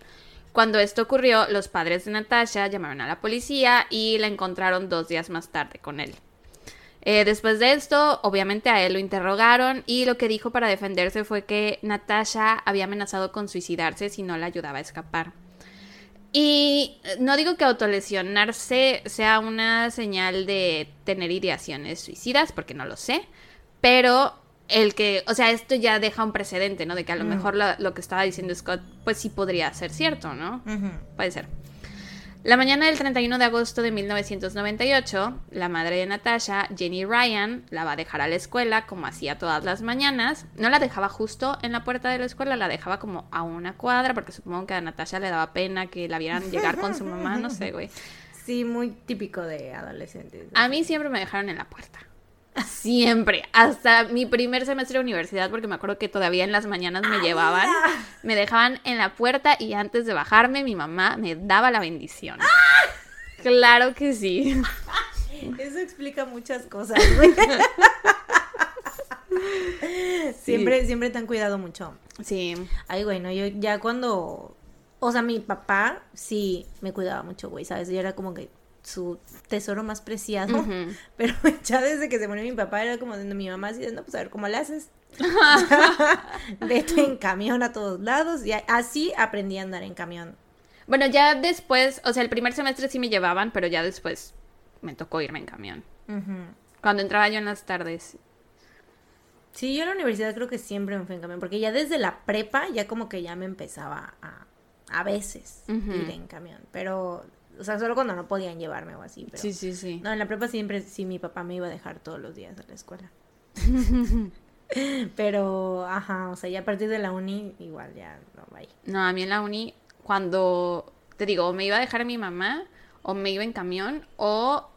Cuando esto ocurrió, los padres de Natasha llamaron a la policía y la encontraron dos días más tarde con él. Eh, después de esto, obviamente a él lo interrogaron y lo que dijo para defenderse fue que Natasha había amenazado con suicidarse si no la ayudaba a escapar. Y no digo que autolesionarse sea una señal de tener ideaciones suicidas, porque no lo sé, pero el que, o sea, esto ya deja un precedente, ¿no? De que a lo mejor lo, que estaba diciendo Scott, pues sí podría ser cierto, ¿no? Puede ser. La mañana del 31 de agosto de 1998, la madre de Natasha, Jenny Ryan, la va a dejar a la escuela como hacía todas las mañanas. No la dejaba justo en la puerta de la escuela, la dejaba como a una cuadra, porque supongo que a Natasha le daba pena que la vieran llegar con su mamá, no sé, güey. Sí, muy típico de adolescentes. A mí siempre me dejaron en la puerta. Siempre, hasta mi primer semestre de universidad, porque me acuerdo que todavía en las mañanas me llevaban, me dejaban en la puerta y antes de bajarme mi mamá me daba la bendición. Claro que sí. Eso explica muchas cosas. Siempre, siempre te han cuidado mucho. Sí. Ay, bueno, yo ya cuando, o sea, mi papá sí me cuidaba mucho, güey, ¿sabes? Yo era como que su tesoro más preciado, pero ya desde que se murió mi papá era como de mi mamá diciendo, pues a ver cómo le haces. Vete en camión a todos lados y así aprendí a andar en camión. Bueno, ya después, o sea, el primer semestre sí me llevaban, pero ya después me tocó irme en camión. Cuando entraba yo en las tardes. Sí, yo en la universidad creo que siempre me fui en camión, porque ya desde la prepa ya como que ya me empezaba a, a veces ir en camión, pero o sea, solo cuando no podían llevarme o así. Pero, sí, sí, sí. No, en la prepa siempre, sí, mi papá me iba a dejar todos los días a la escuela. pero, ajá, o sea, ya a partir de la uni, igual ya no vaya. No, a mí en la uni, cuando, te digo, me iba a dejar a mi mamá, o me iba en camión, o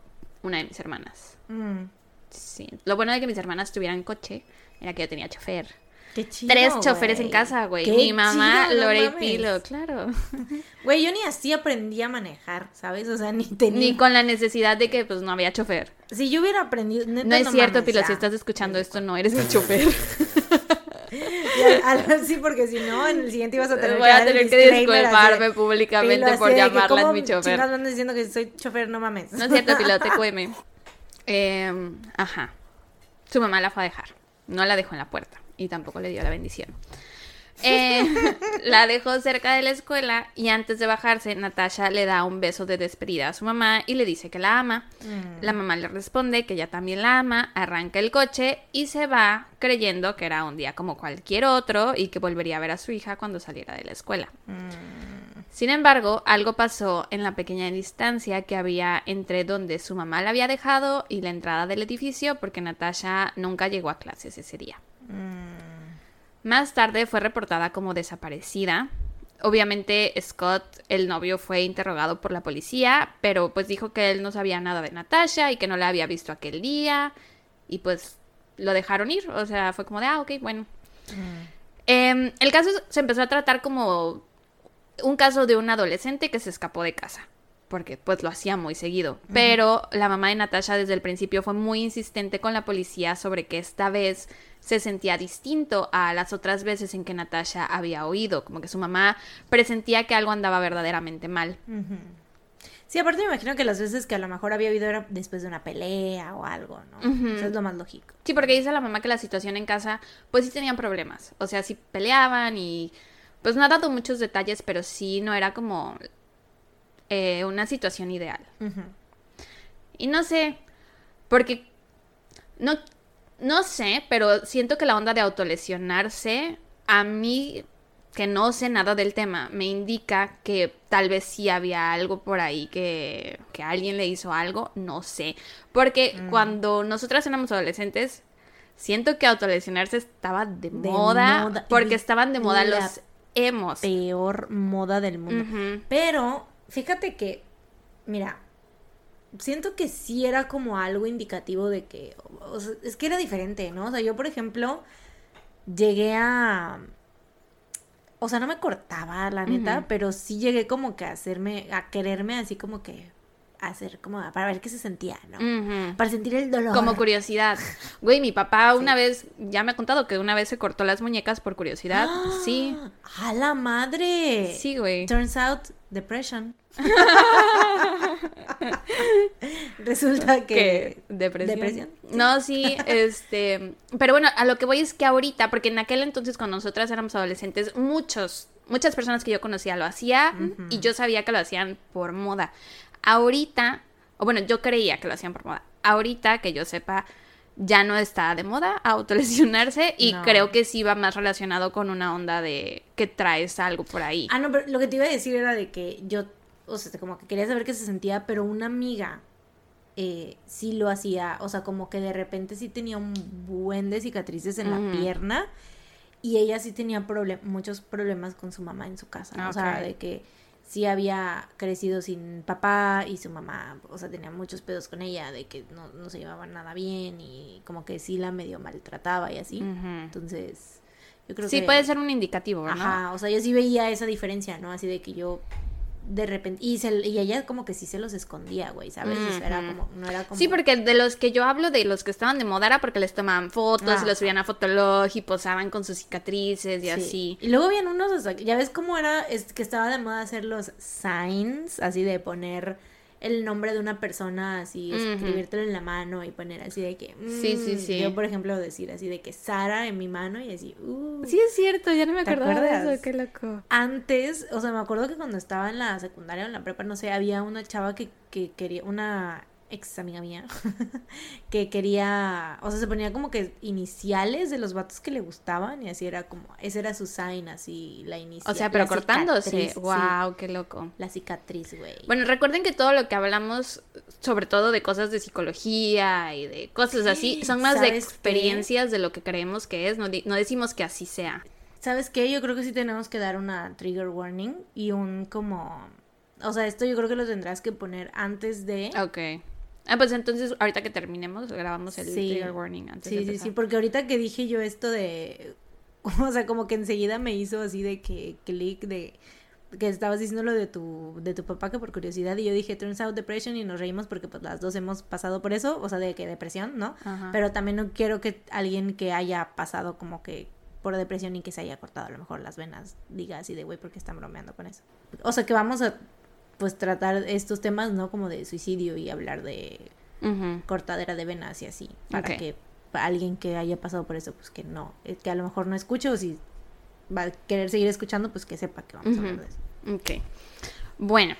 una de mis hermanas. Mm. Sí. Lo bueno de que mis hermanas tuvieran coche era que yo tenía chofer. Tres choferes en casa, güey. Mi mamá, Lore y Pilo, claro. Güey, yo ni así aprendí a manejar, ¿sabes? O sea, ni tenía. Ni con la necesidad de que, pues, no había chofer. Si yo hubiera aprendido. no es cierto, Pilo, si estás escuchando esto, no eres mi chofer. sí, porque si no, en el siguiente ibas a tener Voy a tener que disculparme públicamente por llamarla mi chofer. andan diciendo que soy chofer, no mames. No es cierto, Pilo, te cueme. Eh, ajá. Su mamá la fue a dejar. No la dejó en la puerta y tampoco le dio la bendición. Eh, la dejó cerca de la escuela y antes de bajarse, Natasha le da un beso de despedida a su mamá y le dice que la ama. Mm. La mamá le responde que ella también la ama, arranca el coche y se va creyendo que era un día como cualquier otro y que volvería a ver a su hija cuando saliera de la escuela. Mm. Sin embargo, algo pasó en la pequeña distancia que había entre donde su mamá la había dejado y la entrada del edificio porque Natasha nunca llegó a clases ese día. Más tarde fue reportada como desaparecida. Obviamente Scott, el novio, fue interrogado por la policía, pero pues dijo que él no sabía nada de Natasha y que no la había visto aquel día y pues lo dejaron ir. O sea, fue como de, ah, ok, bueno. Em, el caso se empezó a tratar como un caso de un adolescente que se escapó de casa porque pues lo hacía muy seguido. Pero la mamá de Natasha desde el principio fue muy insistente con la policía sobre que esta vez se sentía distinto a las otras veces en que Natasha había oído, como que su mamá presentía que algo andaba verdaderamente mal. Sí, aparte me imagino que las veces que a lo mejor había oído era después de una pelea o algo, ¿no? Eso es lo más lógico. Sí, porque dice la mamá que la situación en casa, pues sí tenían problemas. O sea, sí peleaban y pues no ha dado muchos detalles, pero sí no era como eh, una situación ideal. Y no sé, porque no, no sé, pero siento que la onda de autolesionarse, a mí que no sé nada del tema, me indica que tal vez sí había algo por ahí que, que alguien le hizo algo, no sé. Porque mm. cuando nosotras éramos adolescentes, siento que autolesionarse estaba de, moda, porque estaban de moda los emos. Peor moda del mundo. Pero fíjate que, mira, siento que sí era como algo indicativo de que, es que era diferente, ¿no? O sea, yo, por ejemplo, llegué a... O sea, no me cortaba, la neta, pero sí llegué como que a hacerme, a quererme así como que hacer como para ver qué se sentía, ¿no? Para sentir el dolor. Como curiosidad. Güey, mi papá una vez, ya me ha contado que una vez se cortó las muñecas por curiosidad. Sí. ¡A la madre! Sí, güey. Turns out, depression. Resulta que... ¿Depresión? No, sí, este... Pero bueno, a lo que voy es que ahorita, porque en aquel entonces cuando nosotras éramos adolescentes, muchos, muchas personas que yo conocía lo hacía y yo sabía que lo hacían por moda. Ahorita, o bueno, yo creía que lo hacían por moda. Ahorita, que yo sepa, ya no está de moda autolesionarse y creo que sí va más relacionado con una onda de que traes algo por ahí. Ah, no, pero lo que te iba a decir era de que yo, o sea, como que quería saber qué se sentía, pero una amiga eh, sí lo hacía, o sea, como que de repente sí tenía un buen de cicatrices en la pierna y ella sí tenía muchos problemas con su mamá en su casa, o sea, de que sí había crecido sin papá y su mamá, o sea, tenía muchos pedos con ella, de que no, no se llevaban nada bien y como que sí la medio maltrataba y así. Entonces, yo creo que... Sí, puede ser un indicativo, ¿no? Ajá, o sea, yo sí veía esa diferencia, ¿no? Así de que yo de repente y, se, y ella como que sí se los escondía, güey, ¿sabes? era como, no era como... Sí, porque de los que yo hablo, de los que estaban de moda era porque les tomaban fotos, y los subían a Fotolog y posaban con sus cicatrices y así. Y luego habían unos, ya ves cómo era, es que estaba de moda hacer los signs, así de poner el nombre de una persona, así, escribírtelo en la mano y poner así de que. sí, sí, mm", sí. Yo, por ejemplo, decir así de que Sara en mi mano y así. Uh, sí, es cierto, ya no me acordaba de eso, qué loco. Antes, o sea, me acuerdo que cuando estaba en la secundaria o en la prepa, no sé, había una chava que, que quería, una ex amiga mía, que quería, o sea, se ponía como que iniciales de los vatos que le gustaban y así era como, ese era su sign, así, la inicial. O sea, pero cortándose. wow, qué loco. La cicatriz, güey. Bueno, recuerden que todo lo que hablamos, sobre todo de cosas de psicología y de cosas así, son más de experiencias de lo que creemos que es, no, no decimos que así sea. ¿Sabes qué? Yo creo que sí tenemos que dar una trigger warning y un como... O sea, esto yo creo que lo tendrás que poner antes de... Ok Ah, pues entonces ahorita que terminemos grabamos el trigger warning antes Sí, sí, sí, porque ahorita que dije yo esto de o sea, como que enseguida me hizo así de que clic de que estabas diciendo lo de tu de tu papá que por curiosidad y yo dije turns out depression y nos reímos porque pues las dos hemos pasado por eso, o sea, de que depresión, ¿no? Pero también no quiero que alguien que haya pasado como que por depresión y que se haya cortado a lo mejor las venas diga así de güey porque están bromeando con eso. O sea, que vamos a pues tratar estos temas, ¿no? Como de suicidio y hablar de cortadera de venas y así, para que alguien que haya pasado por eso, pues que no, eh, que a lo mejor no escuche o si va a querer seguir escuchando, pues que sepa que vamos a hablar de eso. Ok. Bueno,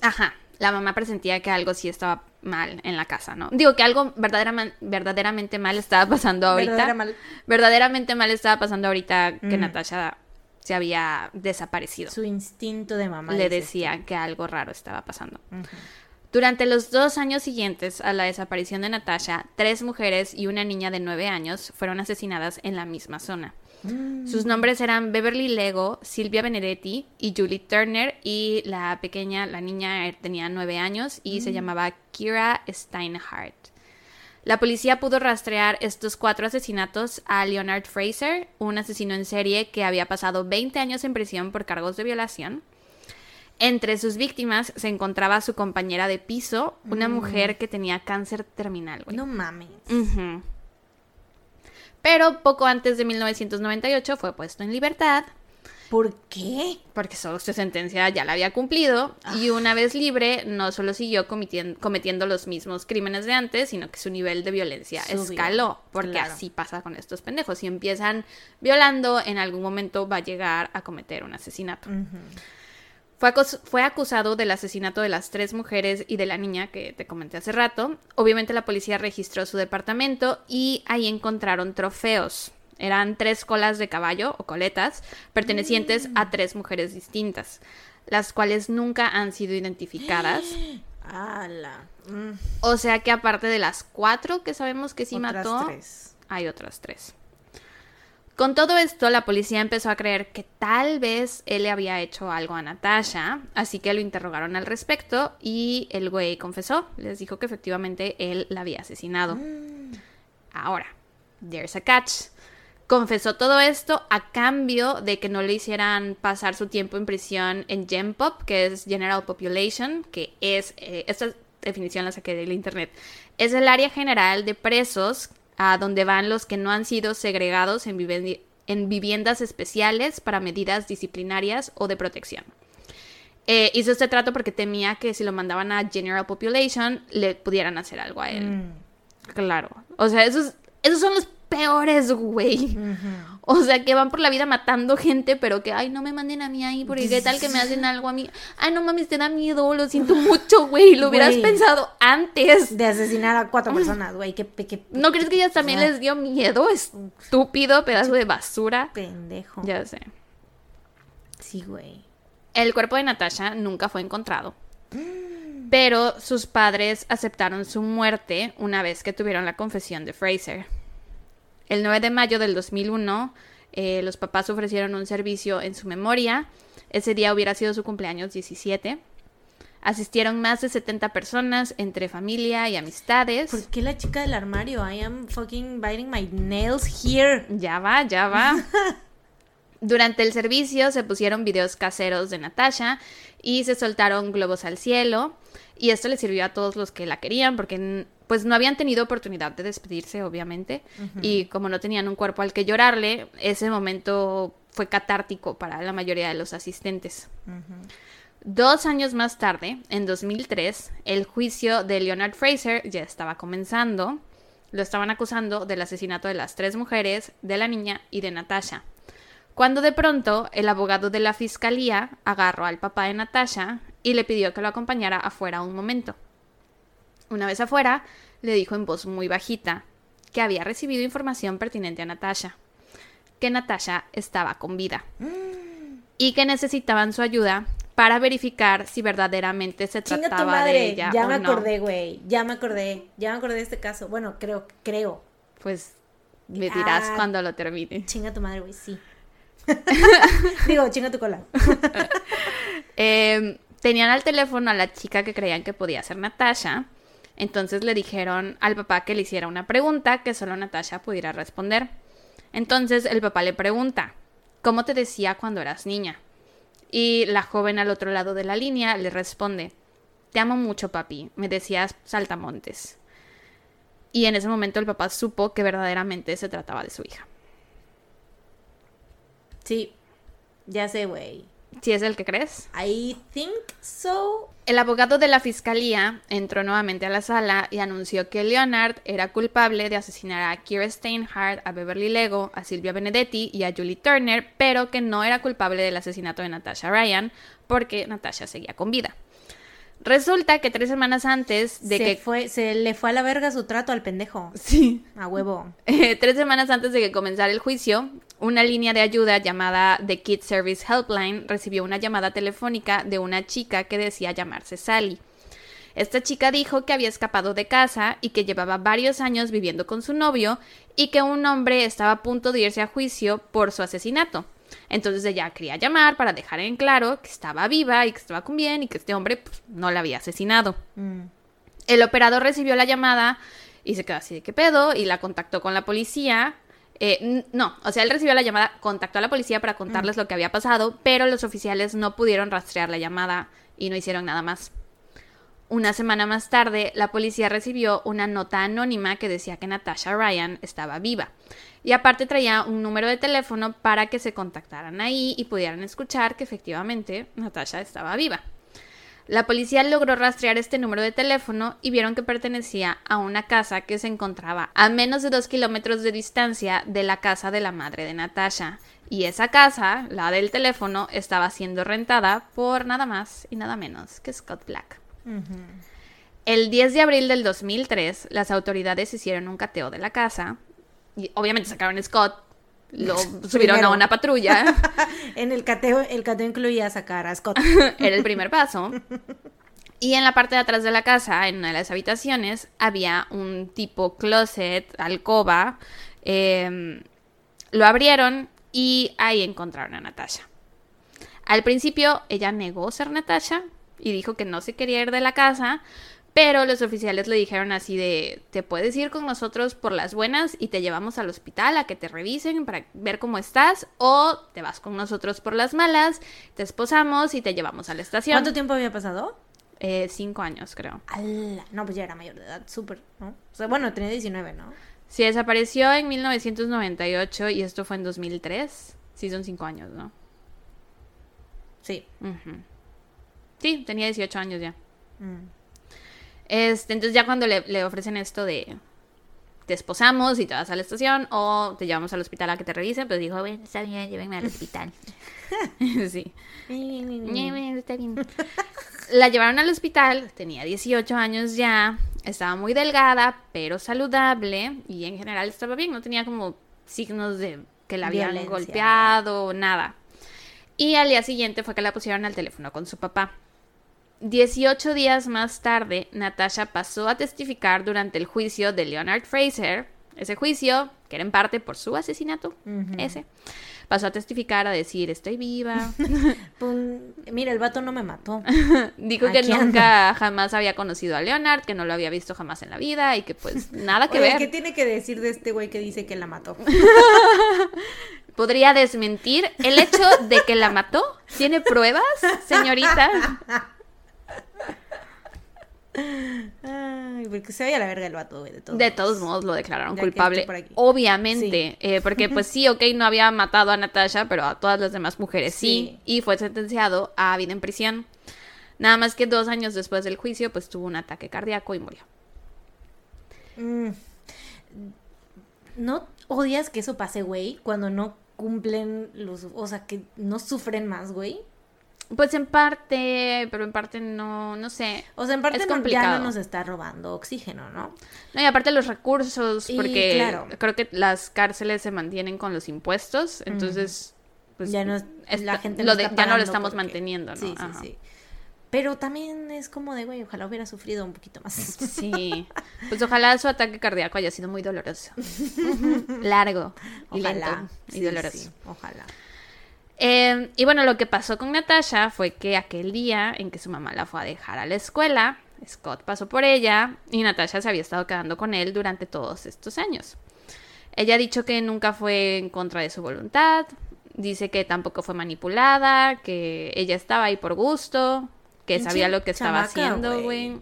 ajá, la mamá presentía que algo sí estaba mal en la casa, ¿no? Digo que algo verdaderamente, verdaderamente mal estaba pasando ahorita. Verdaderamente mal estaba pasando ahorita que Natasha se había desaparecido. Su instinto de mamá. Le decía que algo raro estaba pasando. Durante los dos años siguientes a la desaparición de Natasha, tres mujeres y una niña de nueve años fueron asesinadas en la misma zona. Mm. Sus nombres eran Beverly Lego, Silvia Benedetti y Julie Turner y la pequeña, la niña tenía nueve años y se mm. llamaba Kira Steinhardt. La policía pudo rastrear estos cuatro asesinatos a Leonard Fraser, un asesino en serie que había pasado 20 años en prisión por cargos de violación. Entre sus víctimas se encontraba su compañera de piso, una mm. mujer que tenía cáncer terminal. No mames. Pero poco antes de 1998 fue puesto en libertad ¿Por qué? Porque solo su sentencia ya la había cumplido y ah. una vez libre no solo siguió cometiendo, los mismos crímenes de antes, sino que su nivel de violencia escaló, porque así pasa con estos pendejos. Si empiezan violando, en algún momento va a llegar a cometer un asesinato. Fue, fue, acusado del asesinato de las tres mujeres y de la niña que te comenté hace rato. Obviamente la policía registró su departamento y ahí encontraron trofeos. Eran tres colas de caballo o coletas pertenecientes a mm. tres mujeres distintas, las cuales nunca han sido identificadas. Mm. O sea que aparte de las cuatro que sabemos que sí mató, hay otras tres. Con todo esto, la policía empezó a creer que tal vez él le había hecho algo a Natasha, así que lo interrogaron al respecto y el güey confesó, les dijo que efectivamente él la había asesinado. Mm. Ahora, there's a catch. Confesó todo esto a cambio de que no le hicieran pasar su tiempo en prisión en GenPop, que es General Population, que es, eh, esta definición la saqué del internet, es el área general de presos a donde van los que no han sido segregados en, en viviendas especiales para medidas disciplinarias o de protección. Eh, hizo este trato porque temía que si lo mandaban a General Population le pudieran hacer algo a él. Mm. Claro. O sea, esos, esos son los peores, güey. O sea, que van por la vida matando gente, pero que, ay, no me manden a mí ahí, porque qué tal que me hacen algo a mí. Ay, no mames, te da miedo, lo siento mucho, güey. Lo hubieras pensado antes. De asesinar a cuatro personas, güey. ¿Qué, ¿No crees que ellas también les dio miedo? Estúpido, pedazo de basura. Pendejo. Ya sé. Sí, güey. El cuerpo de Natasha nunca fue encontrado. Pero sus padres aceptaron su muerte una vez que tuvieron la confesión de Fraser. El 9 de mayo del 2001, eh, los papás ofrecieron un servicio en su memoria. Ese día hubiera sido su cumpleaños 17. Asistieron más de 70 personas entre familia y amistades. ¿Por qué la chica del armario? I am fucking biting my nails here. Ya va, ya va. Durante el servicio se pusieron videos caseros de Natasha y se soltaron globos al cielo. Y esto le sirvió a todos los que la querían porque pues no habían tenido oportunidad de despedirse, obviamente. Y como no tenían un cuerpo al que llorarle, ese momento fue catártico para la mayoría de los asistentes. Dos años más tarde, en 2003, el juicio de Leonard Fraser ya estaba comenzando. Lo estaban acusando del asesinato de las tres mujeres, de la niña y de Natasha. Cuando de pronto el abogado de la fiscalía agarró al papá de Natasha y le pidió que lo acompañara afuera un momento. Una vez afuera, le dijo en voz muy bajita que había recibido información pertinente a Natasha, que Natasha estaba con vida y que necesitaban su ayuda para verificar si verdaderamente se trataba de ella. Ya me acordé, güey. Ya me acordé. Ya me acordé de este caso. Bueno, creo, creo. Pues me dirás ah, cuando lo termine. Chinga tu madre, güey, sí. Digo, chinga tu cola. Em, tenían al teléfono a la chica que creían que podía ser Natasha. Entonces le dijeron al papá que le hiciera una pregunta que solo Natasha pudiera responder. Entonces el papá le pregunta, ¿cómo te decía cuando eras niña? Y la joven al otro lado de la línea le responde, te amo mucho, papi, me decías saltamontes. Y en ese momento el papá supo que verdaderamente se trataba de su hija. Sí, ya sé, güey. ¿Si es el que crees? I think so. El abogado de la fiscalía entró nuevamente a la sala y anunció que Leonard era culpable de asesinar a Kira Steinhardt, a Beverly Lego, a Silvia Benedetti y a Julie Turner, pero que no era culpable del asesinato de Natasha Ryan porque Natasha seguía con vida. Resulta que tres semanas antes de que... Fue, se le fue a la verga su trato al pendejo. Sí. A huevo. tres semanas antes de que comenzara el juicio, una línea de ayuda llamada The Kid Service Helpline recibió una llamada telefónica de una chica que decía llamarse Sally. Esta chica dijo que había escapado de casa y que llevaba varios años viviendo con su novio y que un hombre estaba a punto de irse a juicio por su asesinato. Entonces ella quería llamar para dejar en claro que estaba viva y que estaba con bien y que este hombre pues, no la había asesinado. Mm. El operador recibió la llamada y se quedó así de qué pedo y la contactó con la policía eh, no, o sea, él recibió la llamada, contactó a la policía para contarles mm. lo que había pasado, pero los oficiales no pudieron rastrear la llamada y no hicieron nada más. Una semana más tarde, la policía recibió una nota anónima que decía que Natasha Ryan estaba viva. Y aparte traía un número de teléfono para que se contactaran ahí y pudieran escuchar que efectivamente Natasha estaba viva. La policía logró rastrear este número de teléfono y vieron que pertenecía a una casa que se encontraba a menos de dos kilómetros de distancia de la casa de la madre de Natasha. Y esa casa, la del teléfono, estaba siendo rentada por nada más y nada menos que Scott Black. El 10 de abril del 2003, las autoridades hicieron un cateo de la casa. Y obviamente sacaron a Scott lo subieron a una patrulla. en el cateo, el cateo incluía sacar a Scott. Era el primer paso. Y en la parte de atrás de la casa, en una de las habitaciones, había un tipo closet, alcoba. Em, lo abrieron y ahí encontraron a Natasha. Al principio ella negó ser Natasha y dijo que no se quería ir de la casa, Pero los oficiales le dijeron así de, te puedes ir con nosotros por las buenas y te llevamos al hospital a que te revisen para ver cómo estás, o te vas con nosotros por las malas, te esposamos y te llevamos a la estación. ¿Cuánto tiempo había pasado? Eh, cinco años, creo. No, pues ya era mayor de edad, súper, ¿no? O sea, bueno, tenía 19, ¿no? Sí, desapareció en 1998 y esto fue en 2003. Sí, son cinco años, ¿no? Sí. Sí, tenía 18 años ya. Mm. Este, entonces ya cuando le, ofrecen esto de te esposamos y te vas a la estación o te llevamos al hospital a que te revisen, pues dijo, bueno, está bien, llévenme al hospital. sí. está bien. La llevaron al hospital, tenía 18 años ya, estaba muy delgada, pero saludable y en general estaba bien, no tenía como signos de que la habían golpeado, nada. Y al día siguiente fue que la pusieron al teléfono con su papá. 18 días más tarde, Natasha pasó a testificar durante el juicio de Leonard Fraser. Ese juicio, que era en parte por su asesinato, ese, pasó a testificar a decir, estoy viva. Mira, el vato no me mató. Dijo que nunca jamás había conocido a Leonard, que no lo había visto jamás en la vida y que pues nada que ver. ¿Qué tiene que decir de este güey que dice que la mató? ¿Podría desmentir el hecho de que la mató? ¿Tiene pruebas, señorita? Ay, porque se veía la verga el vato, de todos, de todos modos lo declararon culpable. Obviamente. Eh, porque, pues sí, ok, no había matado a Natasha, pero a todas las demás mujeres sí. Y fue sentenciado a vida en prisión. Nada más que dos años después del juicio, pues tuvo un ataque cardíaco y murió. Mm. ¿No odias que eso pase, güey? Cuando no cumplen los. O sea, que no sufren más, güey. Pues en parte, pero en parte no, no sé. O sea, en parte no, ya no nos está robando oxígeno, ¿no? No, y aparte los recursos, porque creo que las cárceles se mantienen con los impuestos, entonces, pues ya no la gente lo ya no lo estamos manteniendo, ¿no? Sí, sí, sí. Pero también es como de, güey, ojalá hubiera sufrido un poquito más. Sí. Pues ojalá su ataque cardíaco haya sido muy doloroso. Largo y lento y doloroso. ojalá. Em, y bueno, lo que pasó con Natasha fue que aquel día en que su mamá la fue a dejar a la escuela, Scott pasó por ella y Natasha se había estado quedando con él durante todos estos años. Ella ha dicho que nunca fue en contra de su voluntad, dice que tampoco fue manipulada, que ella estaba ahí por gusto, que sabía lo que estaba haciendo, güey.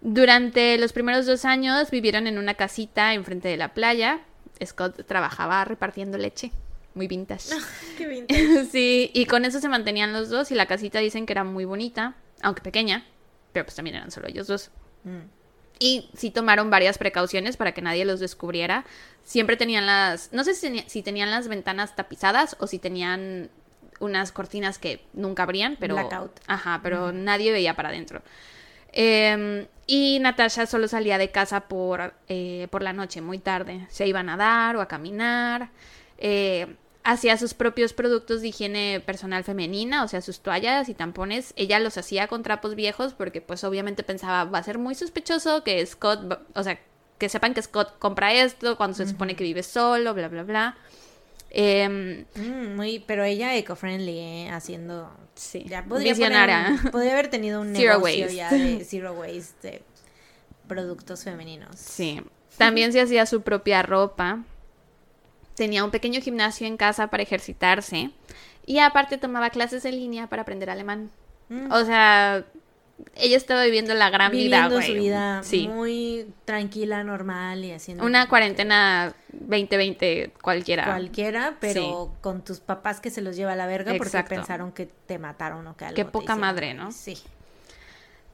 Durante los primeros dos años vivieron en una casita enfrente de la playa. Scott trabajaba repartiendo leche muy vintage. Qué vintage. sí, y con eso se mantenían los dos y la casita dicen que era muy bonita, aunque pequeña, pero pues también eran solo ellos dos. Mm. Y sí tomaron varias precauciones para que nadie los descubriera. Siempre tenían las, no sé si, tenían las ventanas tapizadas o si tenían unas cortinas que nunca abrían, pero... Blackout. Ajá, pero nadie veía para adentro. Em, y Natasha solo salía de casa por, eh, por la noche, muy tarde. Se iba a nadar o a caminar. Eh, hacía sus propios productos de higiene personal femenina, o sea, sus toallas y tampones, ella los hacía con trapos viejos porque pues obviamente pensaba, va a ser muy sospechoso que Scott, o sea, que sepan que Scott compra esto cuando se supone que vive solo, bla, bla, bla. Em, mm, muy, pero ella eco-friendly, ¿eh? haciendo... Sí, ya podría podría haber tenido un negocio ya de zero waste de productos femeninos. Sí. También se hacía su propia ropa tenía un pequeño gimnasio en casa para ejercitarse y aparte tomaba clases en línea para aprender alemán. Mm. O sea, ella estaba viviendo la gran vida, güey. su vida muy tranquila, normal y haciendo... Una cuarentena 2020 cualquiera. Cualquiera, pero con tus papás que se los lleva a la verga porque pensaron que te mataron o que algo Qué poca madre, ¿no? Sí.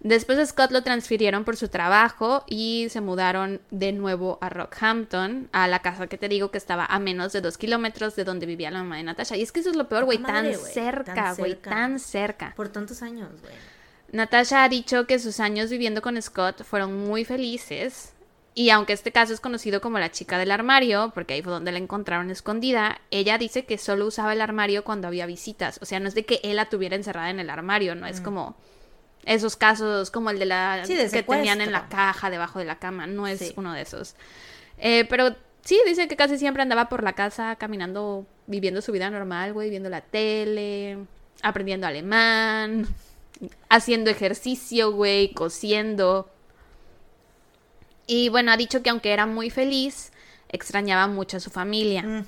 Después Scott lo transfirieron por su trabajo y se mudaron de nuevo a Rockhampton, a la casa que te digo que estaba a menos de dos kilómetros de donde vivía la mamá de Natasha. Y es que eso es lo peor, güey, tan, cerca, güey, tan cerca. Por tantos años, güey. Natasha ha dicho que sus años viviendo con Scott fueron muy felices. Y aunque este caso es conocido como la chica del armario, porque ahí fue donde la encontraron escondida, ella dice que solo usaba el armario cuando había visitas. O sea, no es de que él la tuviera encerrada en el armario, no es mm. como esos casos como el de la que tenían en la caja debajo de la cama, no es uno de esos. Eh, pero sí, dice que casi siempre andaba por la casa caminando, viviendo su vida normal, güey, viendo la tele, aprendiendo alemán. haciendo ejercicio, güey, cosiendo. Y bueno, ha dicho que aunque era muy feliz, extrañaba mucho a su familia. Mm.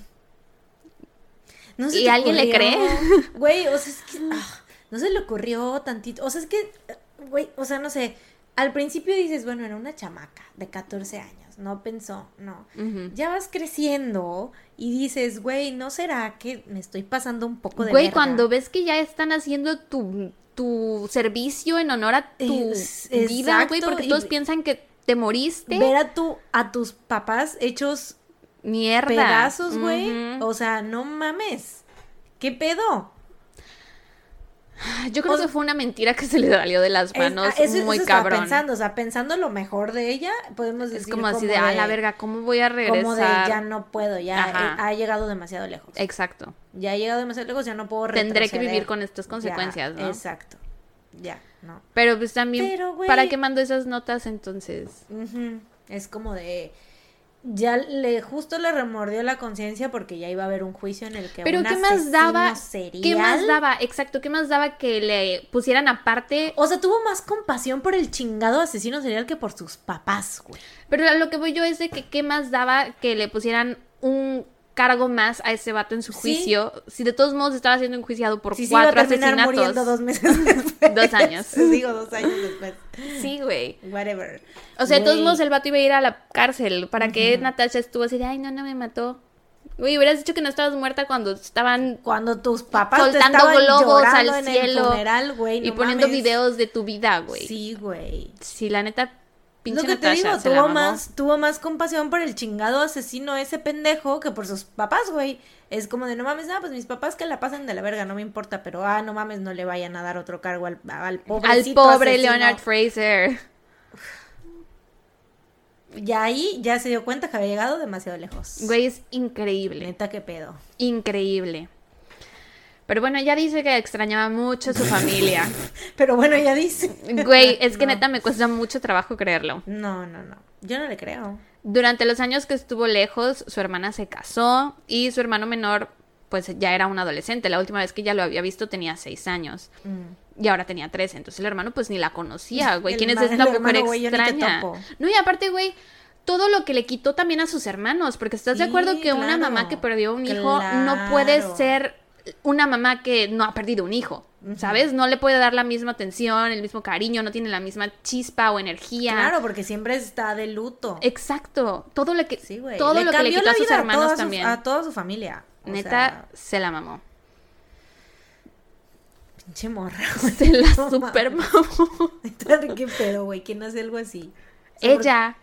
¿Y alguien le cree? Güey, o sea, es que ah, no se le ocurrió tantito. O sea, es que, güey, o sea, no sé. Al principio dices, bueno, era una chamaca de 14 años, no pensó, no. Ya vas creciendo y dices, güey, ¿no será que me estoy pasando un poco de Güey, cuando ves que ya están haciendo tu, tu servicio en honor a tu vida, güey, porque todos piensan que te moriste. Ver a, tu, a tus papás hechos mierda. Pedazos, güey. O sea, no mames. ¿Qué pedo? Yo creo que fue una mentira que se le salió de las manos es, muy cabrón. pensando, o sea, pensando lo mejor de ella, podemos decir. Es como así de, a la verga, ¿cómo voy a regresar? Como de, ya no puedo, ya ha llegado demasiado lejos. Exacto. Ya ha llegado demasiado lejos, ya no puedo retroceder. Tendré que vivir con estas consecuencias, ¿no? Exacto. Ya, no. Pero pues también, ¿para qué mando esas notas entonces? Es como de ya le justo le remordió la conciencia porque ya iba a haber un juicio en el que pero qué más daba qué más daba exacto qué más daba que le pusieran aparte o sea tuvo más compasión por el chingado asesino serial que por sus papás güey. Pero lo que voy yo es de que qué más daba que le pusieran un cargo más a ese vato en su juicio. Si de todos modos estaba siendo enjuiciado por cuatro iba a asesinatos. muriendo dos meses después. dos años. Digo, dos años después. Sí, güey. Whatever. O sea, de todos modos el vato iba a ir a la cárcel. ¿Para que Natasha estuvo así de, ay, no, no me mató? Güey, hubieras dicho que no estabas muerta cuando estaban... Cuando tus papás soltando te globos al cielo. y poniendo videos de tu vida, güey. Sí, güey. Sí, la neta lo que te digo, tuvo más, tuvo más compasión por el chingado asesino ese pendejo que por sus papás, güey. Es como de no mames, nada, pues mis papás que la pasen de la verga, no me importa, pero ah, no mames, no le vayan a dar otro cargo al, al pobre. Al pobre Leonard Fraser. Ya ahí ya se dio cuenta que había llegado demasiado lejos. Güey, es increíble. Neta, qué pedo. Increíble. Pero bueno, ella dice que extrañaba mucho a su familia. Pero bueno, ella dice. Güey, es que neta me cuesta mucho trabajo creerlo. No, no, no. Yo no le creo. Durante los años que estuvo lejos, su hermana se casó y su hermano menor, pues ya era un adolescente. La última vez que ella lo había visto tenía seis años. Mm. Y ahora tenía trece. Entonces el hermano, pues ni la conocía, güey. ¿Quién es esta mujer extraña? no, y aparte, güey todo lo que le quitó también a sus hermanos, porque estás de acuerdo que una mamá que perdió un hijo no puede ser una mamá que no ha perdido un hijo, ¿sabes? No le puede dar la misma atención, el mismo cariño, no tiene la misma chispa o energía. Claro, porque siempre está de luto. Exacto. Todo lo que, todo lo que le quitó a sus hermanos también. A toda su familia. Neta, se la mamó. Pinche morra. Se la super mamó. ¿Qué pedo, güey? ¿Quién hace algo así? ella.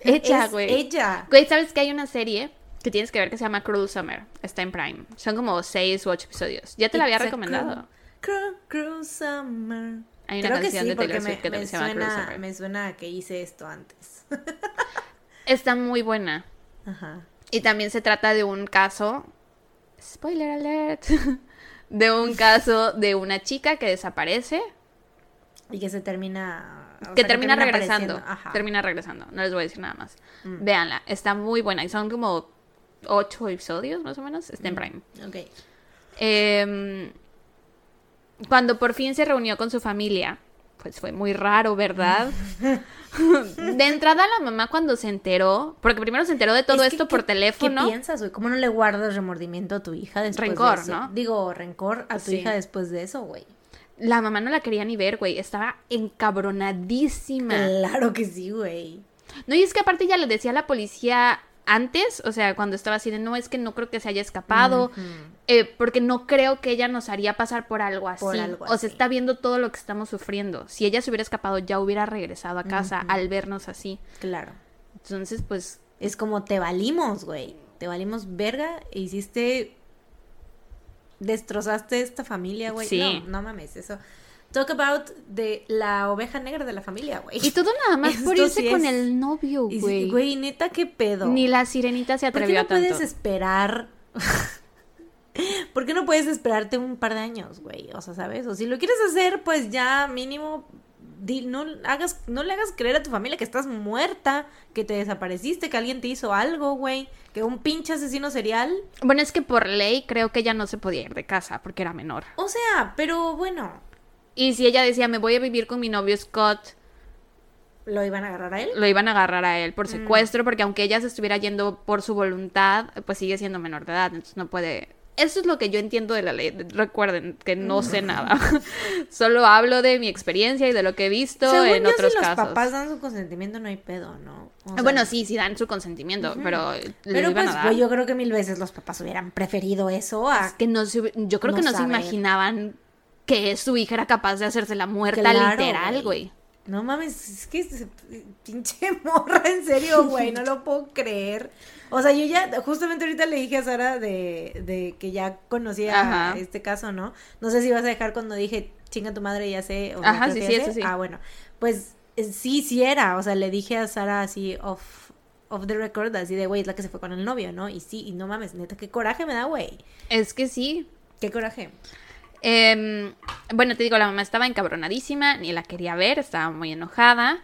Ella, güey. Ella. Güey, ¿sabes que hay una serie que tienes que ver que se llama Cruel Summer. Está en Prime. Son como seis u ocho episodios. Ya te la había recomendado. Cruel, Summer. Hay una canción de Taylor Swift que también se llama Cruel Summer. Me suena que hice esto antes. Está muy buena. Ajá. Y también se trata de un caso. Spoiler alert. de un caso de una chica que desaparece. Y que se termina que, termina, regresando. Termina regresando. No les voy a decir nada más. Mm. Véanla. Está muy buena. Y son como ocho episodios más o menos, está en mm, Prime. Ok. Em, cuando por fin se reunió con su familia, pues fue muy raro, ¿verdad? de entrada la mamá cuando se enteró, porque primero se enteró de todo esto por teléfono. ¿Qué piensas, güey? ¿Cómo no le guardas remordimiento a tu hija después rencor, de eso? ¿no? Digo, rencor a tu hija después de eso, güey. La mamá no la quería ni ver, güey. Estaba encabronadísima. Claro que sí, güey. No, y es que aparte ya le decía a la policía antes, o sea, cuando estaba así de no, es que no creo que se haya escapado, eh, porque no creo que ella nos haría pasar por algo así. O se está viendo todo lo que estamos sufriendo. Si ella se hubiera escapado, ya hubiera regresado a casa al vernos así. Claro. Entonces, pues. Es como te valimos, güey. Te valimos verga e hiciste. Destrozaste esta familia, güey. Sí. No, no mames, eso. Talk about de la oveja negra de la familia, güey. Y todo nada más por irse con el novio, güey. Güey, neta, qué pedo. Ni la sirenita se atrevió ¿Por qué no puedes esperar? ¿Por qué no puedes esperarte un par de años, güey? O sea, ¿sabes? O si lo quieres hacer, pues ya mínimo no hagas no le hagas creer a tu familia que estás muerta, que te desapareciste, que alguien te hizo algo, güey, que un pinche asesino serial. Bueno, es que por ley creo que ella no se podía ir de casa porque era menor. O sea, pero bueno, Y si ella decía, me voy a vivir con mi novio Scott, ¿Lo iban a agarrar a él? Lo iban a agarrar a él por mm. secuestro, porque aunque ella se estuviera yendo por su voluntad, pues sigue siendo menor de edad, entonces no puede... Eso es lo que yo entiendo de la ley. Recuerden que no sé nada. Solo hablo de mi experiencia y de lo que he visto en otros si casos. los papás dan su consentimiento, no hay pedo, ¿no? bueno, sí, sí dan su consentimiento, pero pero pues, pues, yo creo que mil veces los papás hubieran preferido eso a... Es que no yo creo que no se imaginaban que su hija era capaz de hacerse la muerta literal, güey. No mames, es que pinche morra, en serio, güey, no lo puedo creer. O sea, yo ya, justamente ahorita le dije a Sara de, de que ya conocía este caso, ¿no? No sé si vas a dejar cuando dije, chinga tu madre, ya sé. O Ajá, sí, sí, eso sí. Ah, bueno, pues eh, sí, sí era. O sea, le dije a Sara así, off, off the record, así de, güey, es la que se fue con el novio, ¿no? Y sí, y no mames, neta, qué coraje me da, güey. Es que sí. Qué coraje. Em, bueno, te digo, la mamá estaba encabronadísima, ni la quería ver, estaba muy enojada.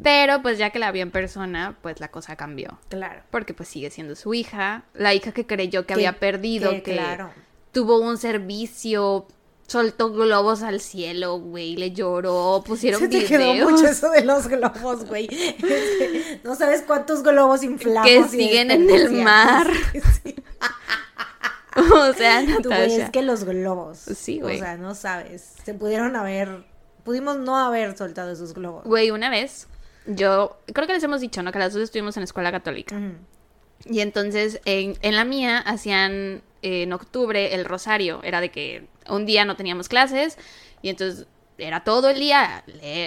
Pero pues ya que la vio en persona, pues la cosa cambió. Claro. Porque pues sigue siendo su hija, la hija que creyó que, había perdido, que, tuvo un servicio, soltó globos al cielo, güey, le lloró, pusieron Se te quedó mucho eso de los globos, güey. no sabes cuántos globos inflados que siguen en el mar. o sea, Natasha. es que los globos. Sí, güey. O sea, no sabes. Se pudieron haber. Pudimos no haber soltado esos globos. Güey, una vez. Yo creo que les hemos dicho, ¿no? Que las dos estuvimos en escuela católica. Y entonces en, en, la mía hacían en octubre el rosario. Era de que un día no teníamos clases y entonces era todo el día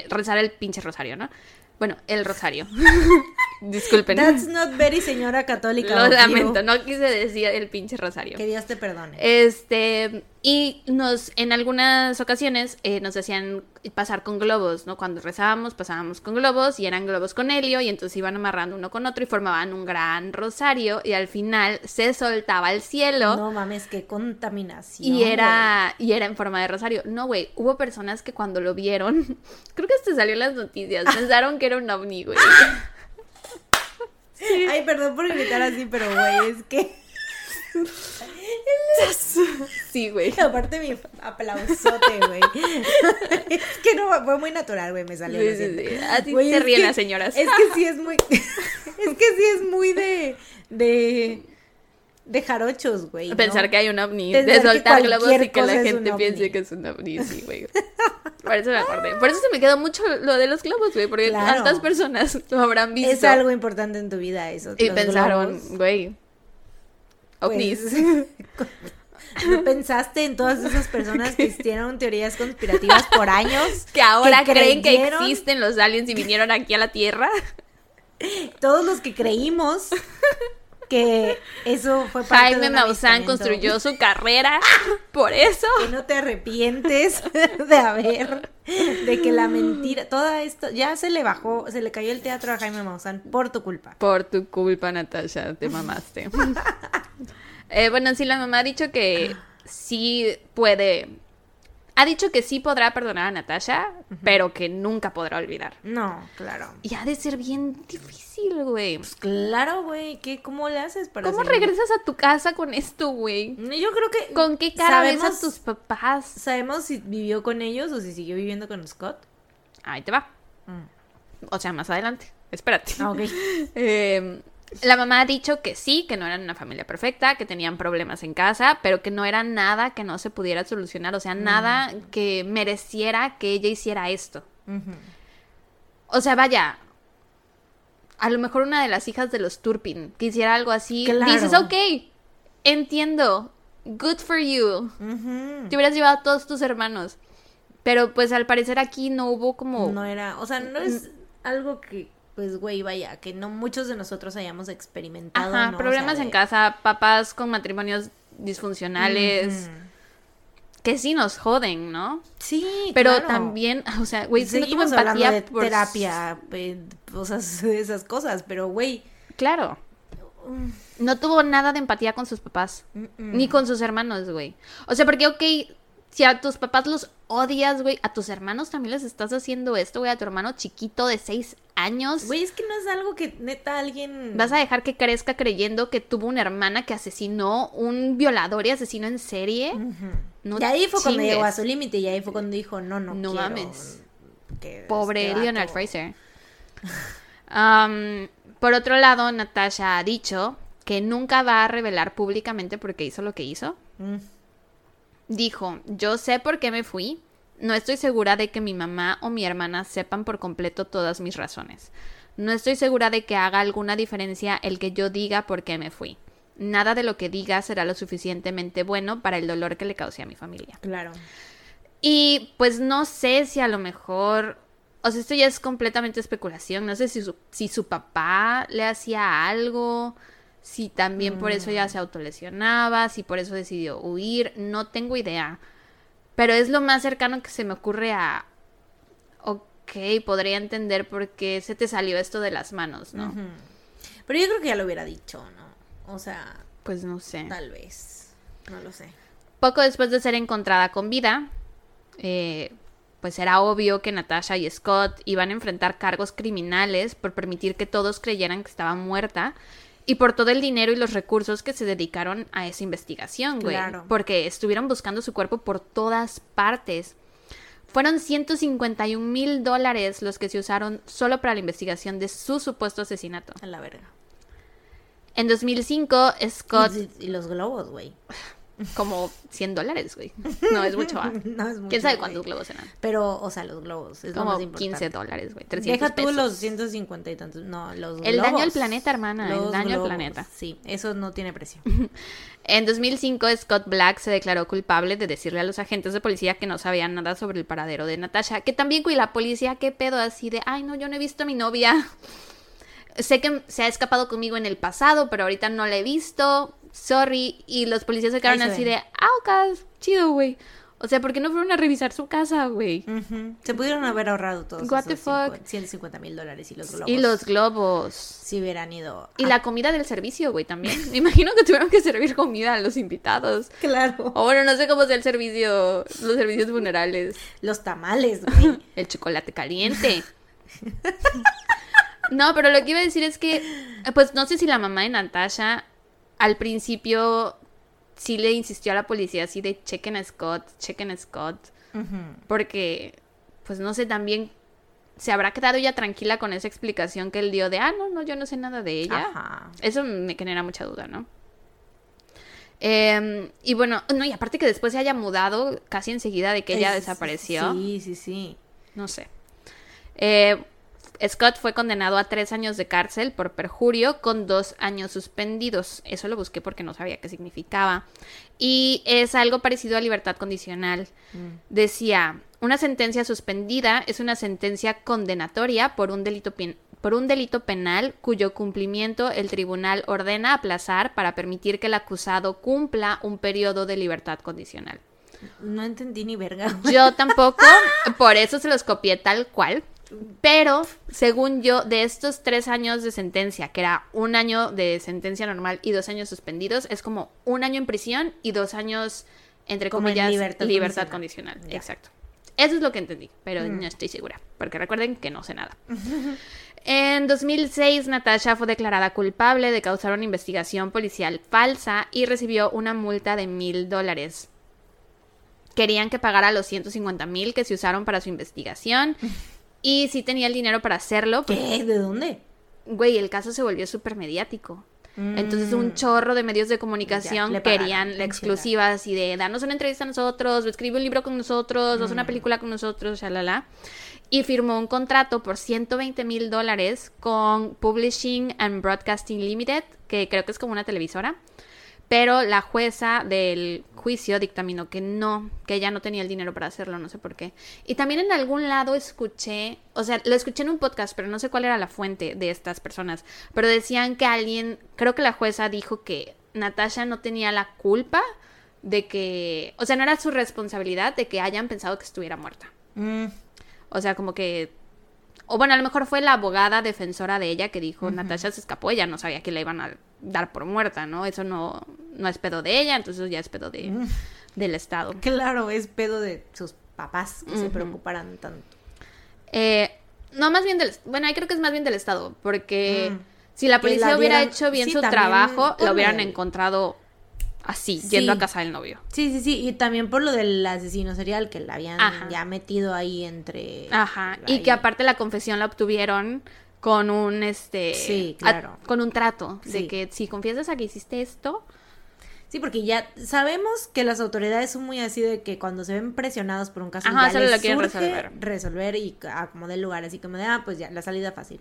rezar el pinche rosario, ¿no? Bueno, el rosario. Disculpen. That's not very señora católica. Lo lamento, no quise decir el pinche rosario. Que Dios te perdone. Este, y nos, en algunas ocasiones eh, nos hacían pasar con globos, ¿no? Cuando rezábamos, pasábamos con globos y eran globos con helio y entonces iban amarrando uno con otro y formaban un gran rosario y al final se soltaba al cielo. No mames, qué contaminación. Y era, y era en forma de rosario. No, güey, hubo personas que cuando lo vieron, creo que hasta salió en las noticias, pensaron que era un ovni, güey. Ay, perdón por gritar así, pero güey, es que. Sí, güey. Aparte mi aplausote, güey. es que no, fue muy natural, güey, me salió. Sí, sí, A ti te ríen las señoras. Es que sí es muy, es que sí es muy de, de, de jarochos, güey. Pensar que hay un ovni, de soltar globos y que la gente piense que es un ovni, sí, güey. Por eso me acordé. Por eso se me quedó mucho lo de los globos, güey, porque tantas personas lo habrán visto. Es algo importante en tu vida eso. Y pensaron, güey, ovnis. Pues, ¿No pensaste en todas esas personas que hicieron teorías conspirativas por años? Que ahora creen que existen los aliens y vinieron aquí a la Tierra. Todos los que creímos que eso fue parte Jaime Maussan construyó su carrera por eso. Que no te arrepientes de haber, de que la mentira, todo esto, ya se le bajó, se le cayó el teatro a Jaime Maussan por tu culpa. Por tu culpa, Natasha, te mamaste. eh, bueno, sí, la mamá ha dicho que sí puede ha dicho que sí podrá perdonar a Natasha, pero que nunca podrá olvidar. No, claro. Y ha de ser bien difícil, güey. Pues claro, güey. ¿Cómo le haces para ¿Cómo regresas a tu casa con esto, güey? Yo creo que... ¿Con qué cara ves a tus papás? ¿Sabemos si vivió con ellos o si siguió viviendo con Scott? Ahí te va. Mm. O sea, más adelante. Espérate. Ah, ok. eh, la mamá ha dicho que sí, que no eran una familia perfecta, que tenían problemas en casa, pero que no era nada que no se pudiera solucionar, o sea, nada que mereciera que ella hiciera esto. O sea, vaya, a lo mejor una de las hijas de los Turpin que hiciera algo así, dices, ok, entiendo, good for you. Te hubieras llevado a todos tus hermanos. Pero pues al parecer aquí no hubo como... No era, o sea, no es algo que pues, güey, vaya, que no muchos de nosotros hayamos experimentado. Ajá, problemas en casa, papás con matrimonios disfuncionales. Que sí nos joden, ¿no? Sí, Pero también, o sea, güey, no tuvo empatía de terapia, sea, esas cosas, pero güey. Claro. No tuvo nada de empatía con sus papás, ni con sus hermanos, güey. O sea, porque, ok, si a tus papás los odias, güey, a tus hermanos también les estás haciendo esto, güey, a tu hermano chiquito de seis años. Güey, es que no es algo que neta alguien... Vas a dejar que crezca creyendo que tuvo una hermana que asesinó un violador y asesino en serie. y ahí fue cuando llegó a su límite y ahí fue cuando dijo, no, no, no mames. Pobre Leonard Fraser. por otro lado, Natasha ha dicho que nunca va a revelar públicamente por qué hizo lo que hizo. Mm. Dijo, yo sé por qué me fui. No estoy segura de que mi mamá o mi hermana sepan por completo todas mis razones. No estoy segura de que haga alguna diferencia el que yo diga por qué me fui. Nada de lo que diga será lo suficientemente bueno para el dolor que le causé a mi familia. Claro. Y pues no sé si a lo mejor, o sea, esto ya es completamente especulación, no sé si su, si su papá le hacía algo, si también por eso ya mm. se autolesionaba, si por eso decidió huir, no tengo idea. Pero es lo más cercano que se me ocurre a, ok, podría entender por qué se te salió esto de las manos, ¿no? Pero yo creo que ya lo hubiera dicho, ¿no? O sea... Pues no sé. Tal vez. No lo sé. Poco después de ser encontrada con vida, eh, pues era obvio que Natasha y Scott iban a enfrentar cargos criminales por permitir que todos creyeran que estaba muerta y por todo el dinero y los recursos que se dedicaron a esa investigación, güey. Claro. Porque estuvieron buscando su cuerpo por todas partes. Fueron 151 mil dólares los que se usaron solo para la investigación de su supuesto asesinato. A la verga. En 2005, Scott... y los globos, güey. como 100 dólares, güey. No es mucho. no es mucho. ¿Quién sabe cuántos globos eran? Pero, o sea, los globos. Es como 15 dólares, güey. Deja tú los 150 y tantos. No, los El daño al planeta, hermana. el daño al planeta. Sí, eso no tiene precio. en 2005, Scott Black se declaró culpable de decirle a los agentes de policía que no sabían nada sobre el paradero de Natasha. Que también, güey, la policía, qué pedo, así de, ay, no, yo no he visto a mi novia. Sé que se ha escapado conmigo en el pasado, pero ahorita no la he visto sorry. Y los policías se quedaron así de, ah, chido, güey. O sea, ¿por qué no fueron a revisar su casa, güey? Se pudieron haber ahorrado todos. What the fuck? 150 mil dólares y los globos. Y los globos. Si hubieran ido. Y la comida del servicio, güey, también. Me imagino que tuvieron que servir comida a los invitados. Claro. O bueno, no sé cómo sea el servicio, los servicios funerales. Los tamales, güey. el chocolate caliente. no, pero lo que iba a decir es que, pues no sé si la mamá de Natasha al principio sí le insistió a la policía así de chequen a Scott, chequen a Scott. Porque, pues no sé, también se habrá quedado ella tranquila con esa explicación que él dio de, ah, no, no, yo no sé nada de ella. Eso me genera mucha duda, ¿no? Em, y bueno, no, y aparte que después se haya mudado casi enseguida de que ella desapareció. Sí, sí, sí. No sé. Eh, Scott fue condenado a tres años de cárcel por perjurio con dos años suspendidos. Eso lo busqué porque no sabía qué significaba. Y es algo parecido a libertad condicional. Mm. Decía, una sentencia suspendida es una sentencia condenatoria por un delito por un delito penal cuyo cumplimiento el tribunal ordena aplazar para permitir que el acusado cumpla un periodo de libertad condicional. No entendí ni verga. Yo tampoco, por eso se los copié tal cual. Pero, según yo, de estos tres años de sentencia, que era un año de sentencia normal y dos años suspendidos, es como un año en prisión y dos años, entre comillas, libertad, condicional. Exacto. Eso es lo que entendí, pero mm. no estoy segura, porque recuerden que no sé nada. En 2006, Natasha fue declarada culpable de causar una investigación policial falsa y recibió una multa de mil dólares. Querían que pagara los 150 mil que se usaron para su investigación Y sí tenía el dinero para hacerlo. ¿Qué? ¿De dónde? Güey, el caso se volvió súper mediático. Entonces un mm. chorro de medios de comunicación querían la exclusiva así de darnos una entrevista a nosotros, o escribe un libro con nosotros, o haz una mm. película con nosotros, shalala. Y firmó un contrato por 120 mil dólares con Publishing and Broadcasting Limited, que creo que es como una televisora. Pero la jueza del juicio dictaminó que no, que ella no tenía el dinero para hacerlo, no sé por qué. Y también en algún lado escuché, o sea, lo escuché en un podcast, pero no sé cuál era la fuente de estas personas, pero decían que alguien, creo que la jueza dijo que Natasha no tenía la culpa de que, o sea, no era su responsabilidad de que hayan pensado que estuviera muerta. Mm. O sea, como que o bueno, a lo mejor fue la abogada defensora de ella que dijo, Natasha se escapó, ella no sabía que la iban a dar por muerta, ¿no? Eso no, no es pedo de ella, entonces ya es pedo de, del Estado. Claro, es pedo de sus papás que se preocuparan tanto. Eh, no, más bien del... Bueno, ahí creo que es más bien del Estado, porque mm. si la policía hubiera hecho bien su trabajo, lo hubieran encontrado así, yendo a casa del novio. Sí, sí, sí, y también por lo del asesino serial que la habían ya metido ahí entre... Ajá, y que aparte la confesión la obtuvieron con un, este... Sí, claro. con un trato, de que si confiesas a que hiciste esto, Sí, porque ya sabemos que las autoridades son muy así de que cuando se ven presionados por un caso ya les lo quieren resolver. resolver y acomodar el lugar, así como de, ah, pues ya, la salida fácil.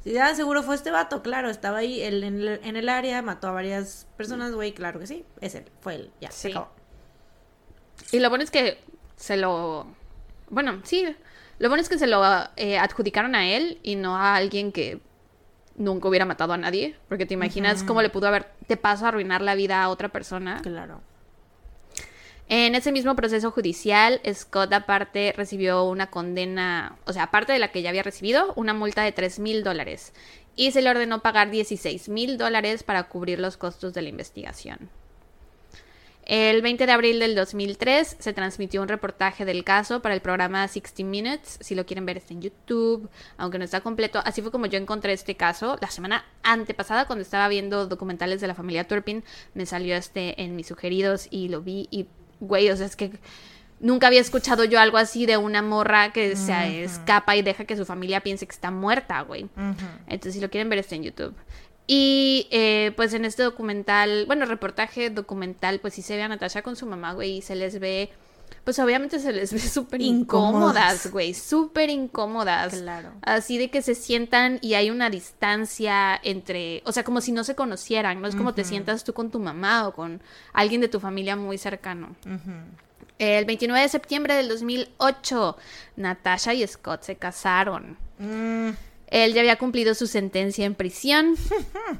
Si ya seguro fue este vato, claro, estaba ahí él en, el, área, mató a varias personas, güey, claro que sí, es él, fue él, ya, se acabó. Y lo bueno es que se lo... Bueno, sí, lo bueno es que se lo eh, adjudicaron a él y no a alguien que nunca hubiera matado a nadie, porque te imaginas cómo le pudo haber, te paso a arruinar la vida a otra persona. Claro. En ese mismo proceso judicial, Scott aparte recibió una condena, o sea, aparte de la que ya había recibido, una multa de 3 mil dólares. Y se le ordenó pagar 16 mil dólares para cubrir los costos de la investigación. El 20 de abril del 2003 se transmitió un reportaje del caso para el programa 60 Minutes. Si lo quieren ver está en YouTube, aunque no está completo. Así fue como yo encontré este caso. La semana antepasada, cuando estaba viendo documentales de la familia Turpin, me salió este en mis sugeridos y lo vi y, güey, o sea, es que nunca había escuchado yo algo así de una morra que se escapa y deja que su familia piense que está muerta, güey. Entonces, si lo quieren ver está en YouTube. Y eh, pues en este documental, bueno, reportaje documental, pues sí se ve a Natasha con su mamá, güey, y se les ve, pues obviamente se les ve súper incómodas, güey, súper incómodas. Claro. Así de que se sientan y hay una distancia entre, o sea, como si no se conocieran, no es como te sientas tú con tu mamá o con alguien de tu familia muy cercano. El 29 de septiembre del 2008, Natasha y Scott se casaron. Mm. Él ya había cumplido su sentencia en prisión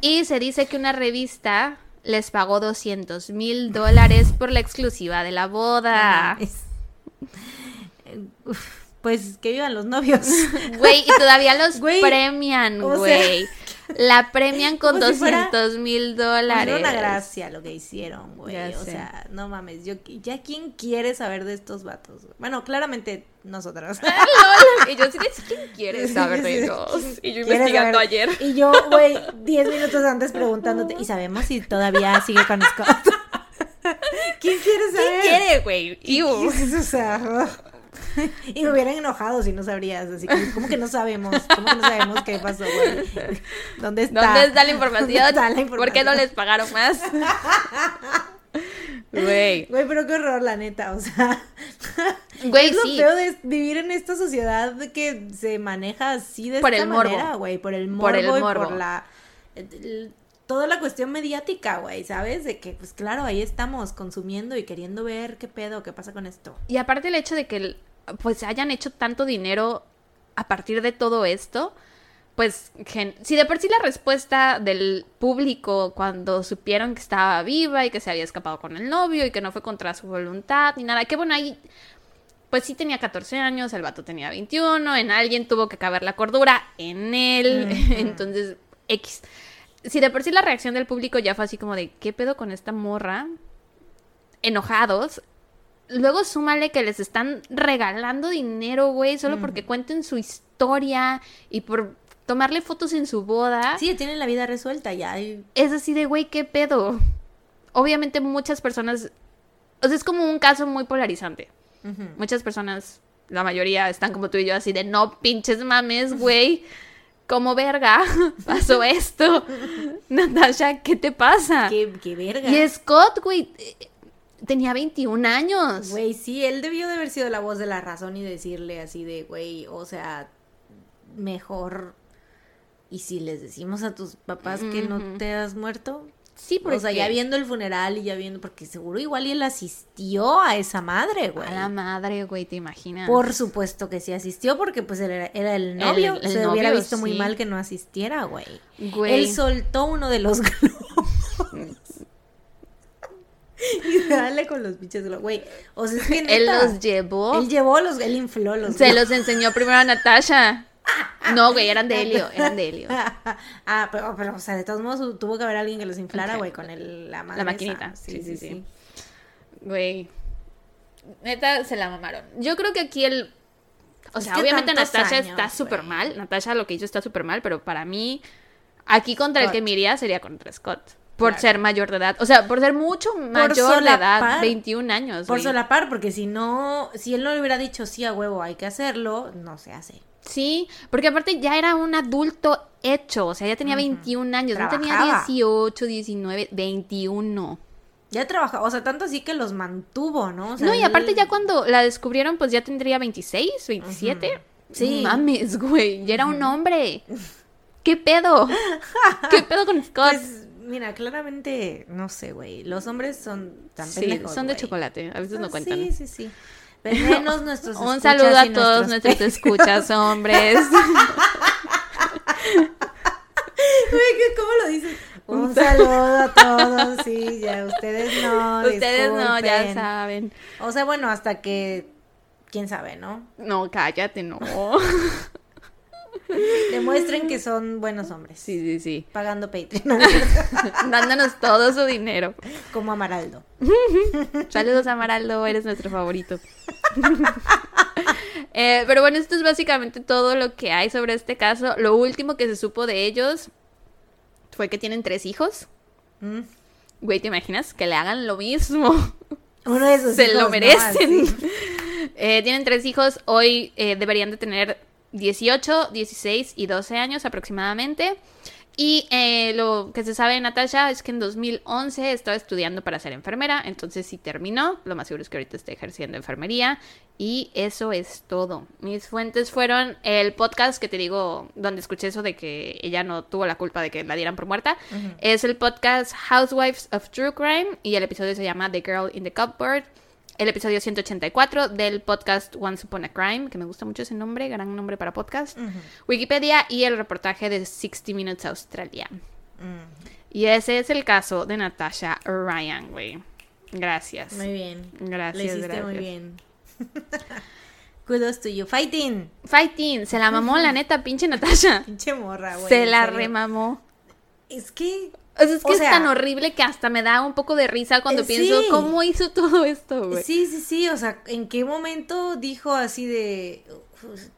y se dice que una revista les pagó 200 mil dólares por la exclusiva de la boda. Pues que vivan los novios. Güey, y todavía los premian, güey. La premian con 200 mil dólares. Es una gracia lo que hicieron, güey. O sea, no mames. Yo, ya quién quiere saber de estos vatos. Bueno, claramente nosotras. y yo ¿quién quiere saber de ellos? Y yo investigando ayer. Y yo, güey, 10 minutos antes preguntándote. ¿Y sabemos si todavía sigue con Scott? ¿Quién quiere saber? ¿Quién quiere, güey? O sea, y me hubieran enojado si no sabrías. Así que, ¿cómo que no sabemos? ¿Cómo que no sabemos qué pasó, güey? ¿Dónde está? ¿Dónde está la información? ¿Por qué no les pagaron más? Güey. Güey, pero qué horror, la neta. O sea. Güey, es lo feo de vivir en esta sociedad que se maneja así de por esta el manera, güey. Por el morbo. Por el morbo. Y por la. toda la cuestión mediática, güey, ¿sabes? De que, pues claro, ahí estamos consumiendo y queriendo ver qué pedo, qué pasa con esto. Y aparte el hecho de que pues hayan hecho tanto dinero a partir de todo esto, pues si de por sí la respuesta del público cuando supieron que estaba viva y que se había escapado con el novio y que no fue contra su voluntad ni nada, que bueno, ahí pues sí tenía 14 años, el vato tenía 21, en alguien tuvo que caber la cordura, en él, entonces X. Si de por sí la reacción del público ya fue así como de, ¿qué pedo con esta morra? Enojados, luego súmale que les están regalando dinero, güey, solo porque cuenten su historia y por tomarle fotos en su boda. Sí, tienen la vida resuelta ya. Es así de, güey, ¿qué pedo? Obviamente muchas personas, o sea, es como un caso muy polarizante. Muchas personas, la mayoría están como tú y yo, así de, no pinches mames, güey. Como verga pasó esto. Natasha, ¿qué te pasa? ¿Qué, qué verga? Y Scott, güey, tenía 21 años. Güey, sí, él debió de haber sido la voz de la razón y decirle así de, güey, o sea, mejor. ¿Y si les decimos a tus papás que no te has muerto? Sí, porque... O sea, ya viendo el funeral y ya viendo, porque seguro igual y él asistió a esa madre, güey. A la madre, güey, ¿te imaginas? Por supuesto que sí asistió, porque pues él era, el novio. Se hubiera visto muy mal que no asistiera, güey. Güey. Él soltó uno de los globos. y dale con los pinches güey. O sea, es que Él los llevó. Él llevó los, él infló los. Se los enseñó primero a Natasha. No, güey, eran de helio, eran de helio. ah, pero, pero, o sea, de todos modos tuvo que haber alguien que los inflara, güey, con el, la, la maquinita. Sí sí, sí, Güey. Neta, se la mamaron. Yo creo que aquí el... O sea, obviamente Natasha está súper mal. Natasha lo que hizo está súper mal, pero para mí, aquí contra el que me iría sería contra Scott. Por ser mayor de edad. O sea, por ser mucho mayor de edad. 21 años. Por solapar, porque si no, si él no le hubiera dicho sí a huevo, hay que hacerlo, no se hace. Sí, porque aparte ya era un adulto hecho, o sea, ya tenía 21 años, no tenía 18, 19, 21. Ya trabajaba, o sea, tanto así que los mantuvo, ¿no? no, y aparte ya cuando la descubrieron, pues ya tendría 26, 27. Sí. Mames, güey, ya era un hombre. ¿Qué pedo? ¿Qué pedo con Scott? Pues, mira, claramente, no sé, güey, los hombres son tan sí, son de chocolate, a veces no ah, cuentan. Sí, sí, sí. Menos nuestros Un saludo a todos nuestros escuchas, hombres. ¿Cómo lo dices? Un saludo a todos, sí, ya ustedes no. Ustedes no, ya saben. O sea, bueno, hasta que, quién sabe, ¿no? No, cállate, no. Demuestren que son buenos hombres. Sí, sí, sí. Pagando Patreon. Dándonos todo su dinero. Como Amaraldo. Saludos, Amaraldo, eres nuestro favorito. Eh, pero bueno, esto es básicamente todo lo que hay sobre este caso. Lo último que se supo de ellos fue que tienen tres hijos. Mm. Güey, ¿te imaginas? Que le hagan lo mismo. Uno de esos Se lo merecen. Eh, tienen tres hijos. Hoy eh, deberían de tener 18, 16 y 12 años aproximadamente. Y eh, lo que se sabe de Natasha es que en 2011 estaba estudiando para ser enfermera, entonces sí terminó, lo más seguro es que ahorita esté ejerciendo enfermería. Y eso es todo. Mis fuentes fueron el podcast que te digo, donde escuché eso de que ella no tuvo la culpa de que la dieran por muerta, es el podcast Housewives of True Crime y el episodio se llama The Girl in the Cupboard el episodio 184 del podcast Once Upon a Crime, que me gusta mucho ese nombre, gran nombre para podcast, Wikipedia y el reportaje de 60 Minutes Australia. Y ese es el caso de Natasha Ryan, güey. Gracias. Muy bien. Gracias, Lo hiciste muy bien. Kudos to you. Fighting. Fighting. Se la mamó, la neta, pinche Natasha. Pinche morra, güey. Se la remamó. Es que es que es tan horrible que hasta me da un poco de risa cuando eh, pienso cómo hizo todo esto, güey. Sí, sí, sí, o sea, ¿en qué momento dijo así de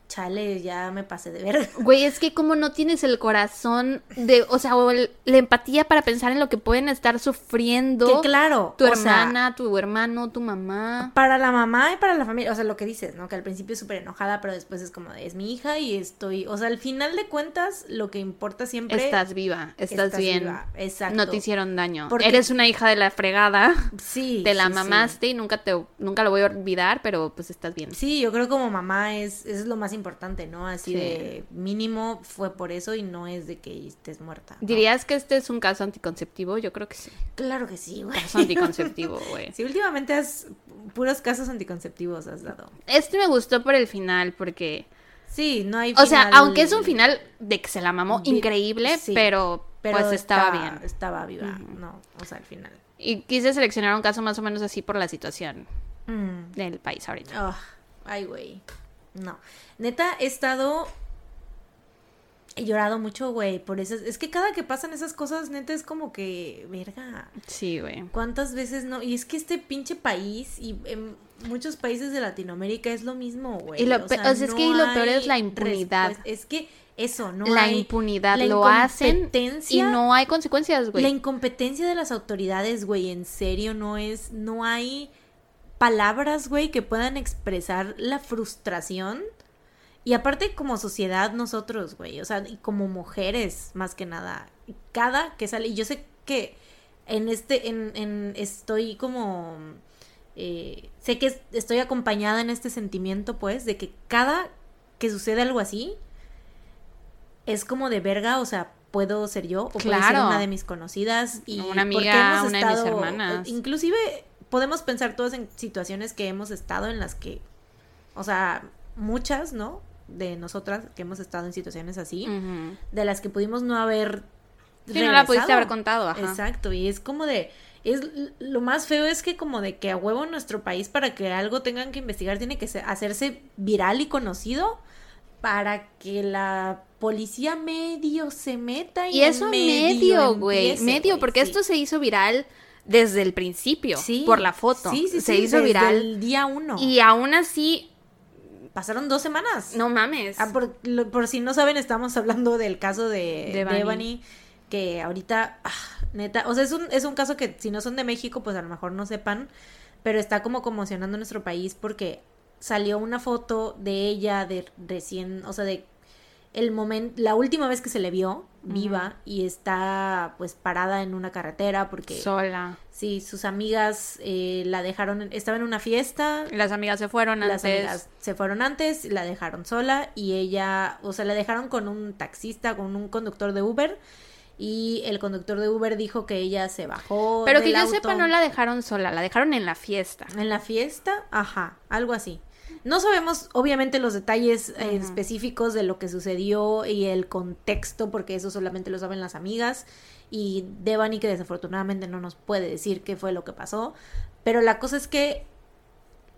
chale, ya me pasé de ver. Güey, es que como no tienes el corazón de, o sea, o la empatía para pensar en lo que pueden estar sufriendo. Que claro. Tu hermana, tu hermano, tu mamá. Para la mamá y para la familia, o sea, lo que dices, ¿no? Que al principio es súper enojada, pero después es como, es mi hija y estoy, o sea, al final de cuentas, lo que importa siempre... Estás viva, estás, bien. Exacto. No te hicieron daño. Porque... Eres una hija de la fregada. Sí. Te la mamaste y nunca te, nunca lo voy a olvidar, pero pues estás bien. Sí, yo creo como mamá es, es lo más importante, ¿no? Así de mínimo fue por eso y no es de que estés muerta. ¿Dirías que este es un caso anticonceptivo? Yo creo que sí. Claro que sí, güey. Caso anticonceptivo, güey. sí, últimamente has puros casos anticonceptivos has dado. Este me gustó por el final porque Sí, no hay O sea, aunque es un final de que se la mamó increíble, pero, pues estaba, bien. Estaba viva, no, o sea, al final. Y quise seleccionar un caso más o menos así por la situación mm. del país ahorita. Oh, ay, güey. No. Neta, he estado. He llorado mucho, güey, por eso. Es que cada que pasan esas cosas, neta, es como que, verga. Sí, güey. ¿Cuántas veces no? Y es que este pinche país y en muchos países de Latinoamérica es lo mismo, güey. Y lo, o sea, es que lo peor es la impunidad. Es que eso, ¿no? La impunidad, lo hacen y no hay consecuencias, güey. La incompetencia de las autoridades, güey, en serio, no es, no hay palabras, güey, que puedan expresar la frustración. Y aparte como sociedad nosotros, güey, o sea, y como mujeres, más que nada, cada que sale, y yo sé que en este, en, en estoy como, eh, sé que estoy acompañada en este sentimiento, pues, de que cada que sucede algo así, es como de verga, o sea, puedo ser yo, o puede ser una de mis conocidas, y una amiga, una de mis hermanas. Inclusive podemos pensar todos en situaciones que hemos estado en las que, o sea, muchas, ¿no? De nosotras que hemos estado en situaciones así, de las que pudimos no haber... Sí, no la pudiste haber contado, ajá. Exacto, y es como de... Es, lo más feo es que como de que a huevo nuestro país para que algo tengan que investigar tiene que hacerse viral y conocido para que la policía medio se meta y, eso medio, güey, medio, porque esto se hizo viral desde el principio, por la foto. Sí, sí, Se hizo viral. el día uno. Y aún así... Pasaron dos semanas. No mames. Ah, por, si no saben, estamos hablando del caso de, de que ahorita, ah, neta, o sea, es un, es un caso que si no son de México, pues a lo mejor no sepan, pero está como conmocionando nuestro país porque salió una foto de ella de recién, o sea, de el momento, la última vez que se le vio viva y está pues parada en una carretera porque sola. Sí, sus amigas eh, la dejaron, estaba en una fiesta. Las amigas se fueron las Amigas se fueron antes, la dejaron sola y ella, o sea, la dejaron con un taxista, con un conductor de Uber y el conductor de Uber dijo que ella se bajó. Pero que yo sepa, no la dejaron sola, la dejaron en la fiesta. En la fiesta, ajá, algo así. No sabemos, obviamente, los detalles eh, específicos de lo que sucedió y el contexto, porque eso solamente lo saben las amigas. Y Devani, que desafortunadamente no nos puede decir qué fue lo que pasó. Pero la cosa es que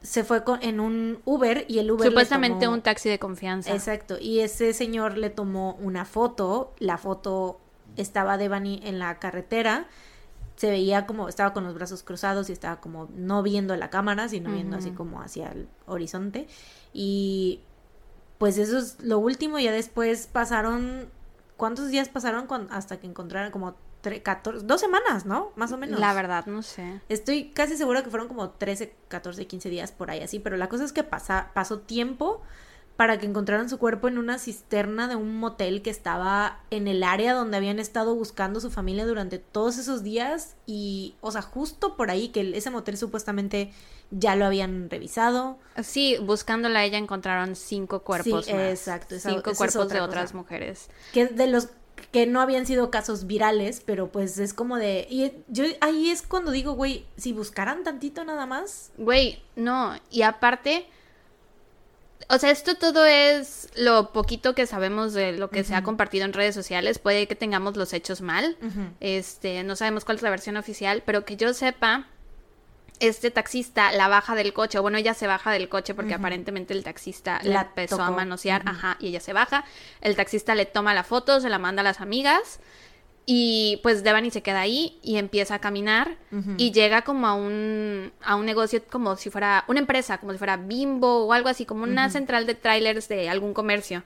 se fue en un Uber y el Uber. Supuestamente un taxi de confianza. Exacto. Y ese señor le tomó una foto. La foto estaba Devani en la carretera se veía como estaba con los brazos cruzados y estaba como no viendo la cámara, sino viendo así como hacia el horizonte. Y pues eso es lo último. Ya después pasaron, ¿cuántos días pasaron hasta que encontraron como 14, dos semanas, ¿no? Más o menos. La verdad, no sé. Estoy casi segura que fueron como 13, 14, 15 días por ahí así, pero la cosa es que pasa, pasó tiempo para que encontraran su cuerpo en una cisterna de un motel que estaba en el área donde habían estado buscando su familia durante todos esos días y, o sea, justo por ahí que ese motel supuestamente ya lo habían revisado. Sí, buscándola ella encontraron cinco cuerpos. Sí, exacto. cinco cuerpos de otras mujeres. Que de los que no habían sido casos virales, pero pues es como de... Y yo ahí es cuando digo, güey, si buscaran tantito nada más. Güey, no, y aparte o sea, esto todo es lo poquito que sabemos de lo que se ha compartido en redes sociales. Puede que tengamos los hechos mal. Este, no sabemos cuál es la versión oficial, pero que yo sepa, este taxista la baja del coche, o bueno, ella se baja del coche porque aparentemente el taxista la empezó a manosear, ajá, y ella se baja. El taxista le toma la foto, se la manda a las amigas y pues Devani se queda ahí y empieza a caminar y llega como a un, a un negocio como si fuera una empresa, como si fuera Bimbo o algo así, como una central de trailers de algún comercio.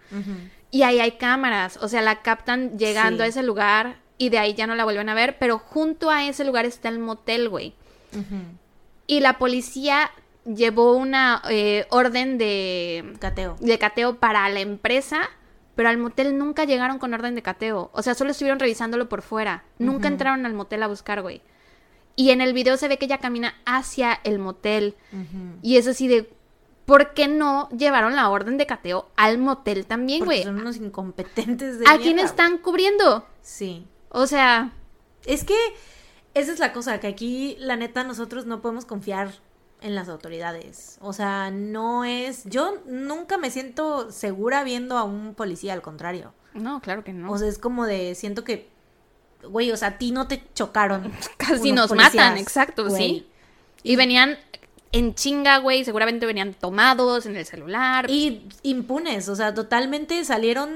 Y ahí hay cámaras, o sea, la captan llegando a ese lugar y de ahí ya no la vuelven a ver, pero junto a ese lugar está el motel, güey. Y la policía llevó una eh, orden de cateo. de cateo para la empresa pero al motel nunca llegaron con orden de cateo. O sea, solo estuvieron revisándolo por fuera. Nunca entraron al motel a buscar, güey. Y en el video se ve que ella camina hacia el motel. Y es así de. ¿Por qué no llevaron la orden de cateo al motel también, güey? Son unos incompetentes de. ¿A quién están cubriendo? Sí. O sea. Es que esa es la cosa, que aquí, la neta, nosotros no podemos confiar en las autoridades. O sea, no es... Yo nunca me siento segura viendo a un policía, al contrario. No, claro que no. O sea, es como de, siento que, güey, o sea, a ti no te chocaron. Casi nos matan, exacto, sí. Y venían en chinga, güey, seguramente venían tomados en el celular. Y impunes, o sea, totalmente salieron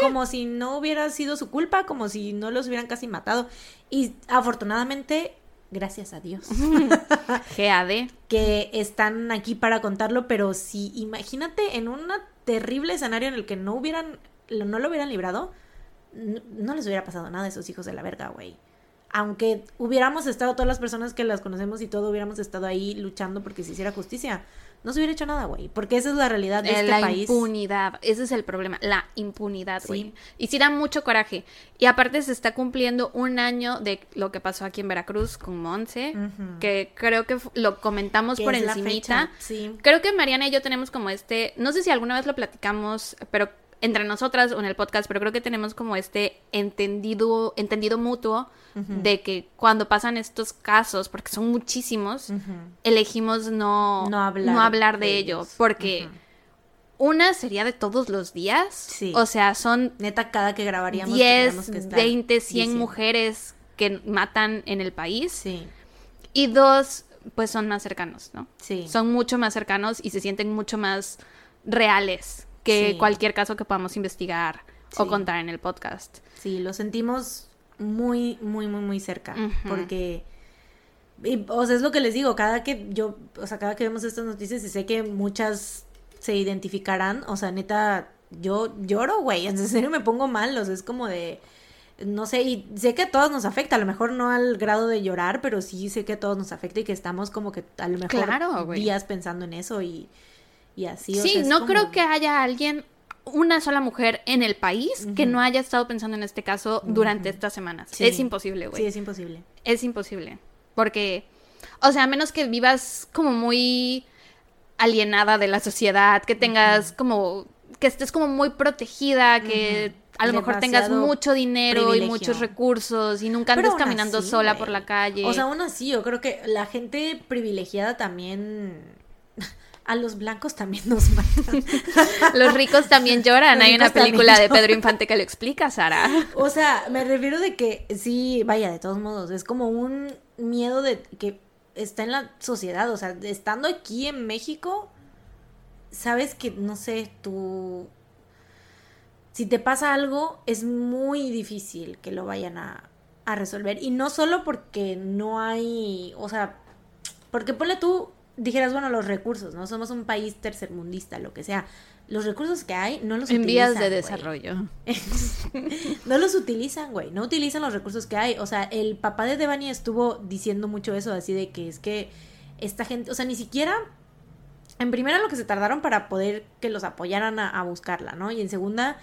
como si no hubiera sido su culpa, como si no los hubieran casi matado. Y afortunadamente gracias a Dios. GAD. que están aquí para contarlo, pero si imagínate en un terrible escenario en el que no hubieran, no lo hubieran librado, no, les hubiera pasado nada a esos hijos de la verga, güey. Aunque hubiéramos estado todas las personas que las conocemos y todo hubiéramos estado ahí luchando porque se hiciera justicia no se hubiera hecho nada, güey. Porque esa es la realidad de este país. La impunidad, ese es el problema, la impunidad, güey. Y sí da mucho coraje. Y aparte se está cumpliendo un año de lo que pasó aquí en Veracruz con Monse, que creo que lo comentamos por encimita. Sí. Creo que Mariana y yo tenemos como este, no sé si alguna vez lo platicamos, pero entre nosotras o en el podcast, pero creo que tenemos como este entendido, entendido mutuo de que cuando pasan estos casos, porque son muchísimos, elegimos no, no hablar, de, ello, porque una sería de todos los días, o sea, son neta cada que grabaríamos 10, 20, 100 mujeres que matan en el país. Sí. Y dos, pues son más cercanos, ¿no? Sí. Son mucho más cercanos y se sienten mucho más reales que cualquier caso que podamos investigar o contar en el podcast. Sí, lo sentimos muy, muy, muy, muy cerca. Porque, o sea, es lo que les digo, cada que yo, o sea, cada que vemos estas noticias y sé que muchas se identificarán, o sea, neta, yo lloro, güey, en serio me pongo mal, o sea, es como de, no sé, y sé que a todos nos afecta, a lo mejor no al grado de llorar, pero sí sé que a todos nos afecta y que estamos como que a lo mejor días pensando en eso y, y así. Sí, no creo que haya alguien una sola mujer en el país que no haya estado pensando en este caso durante estas semanas. Es imposible, güey. Sí, es imposible. Es imposible. Porque, o sea, a menos que vivas como muy alienada de la sociedad, que tengas como, que estés como muy protegida, que a lo mejor tengas mucho dinero y muchos recursos y nunca andes caminando sola por la calle. O sea, aún así, yo creo que la gente privilegiada también a los blancos también nos matan. los ricos también lloran. Hay una película de Pedro Infante que lo explica, Sara. O sea, me refiero de que sí, vaya, de todos modos, es como un miedo de que está en la sociedad. O sea, estando aquí en México, sabes que, no sé, tú... Si te pasa algo, es muy difícil que lo vayan a, a resolver. Y no solo porque no hay, o sea, porque ponle tú, dijeras, bueno, los recursos, ¿no? Somos un país tercermundista, lo que sea. Los recursos que hay no los en utilizan. En vías de desarrollo. no los utilizan, güey. No utilizan los recursos que hay. O sea, el papá de Devani estuvo diciendo mucho eso, así de que es que esta gente, o sea, ni siquiera. En primera, lo que se tardaron para poder que los apoyaran a, buscarla, ¿no? Y en segunda,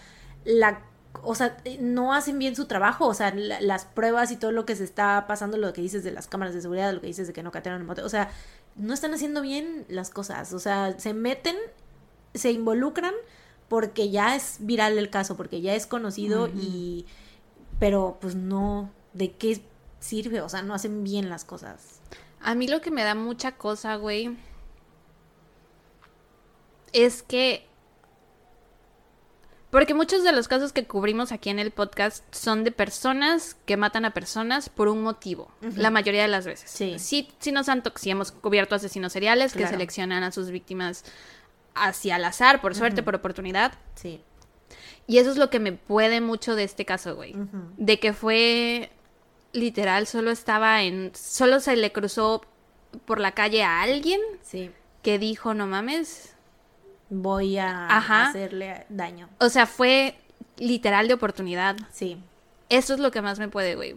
la o sea, no hacen bien su trabajo, o sea, las pruebas y todo lo que se está pasando, lo que dices de las cámaras de seguridad, lo que dices de que no catearon el motel, o sea, no están haciendo bien las cosas. O sea, se meten, se involucran porque ya es viral el caso, porque ya es conocido y... Pero pues no, ¿de qué sirve? O sea, no hacen bien las cosas. A mí lo que me da mucha cosa, güey, es que porque muchos de los casos que cubrimos aquí en el podcast son de personas que matan a personas por un motivo, la mayoría de las veces. Sí. Sí, sí nos han sí hemos cubierto asesinos seriales que seleccionan a sus víctimas hacia al azar, por suerte, por oportunidad. Sí. Y eso es lo que me puede mucho de este caso, güey. De que fue literal, solo estaba en. Solo se le cruzó por la calle a alguien. Sí. Que dijo, no mames, voy a hacerle daño. O sea, fue literal de oportunidad. Sí. Eso es lo que más me puede, güey.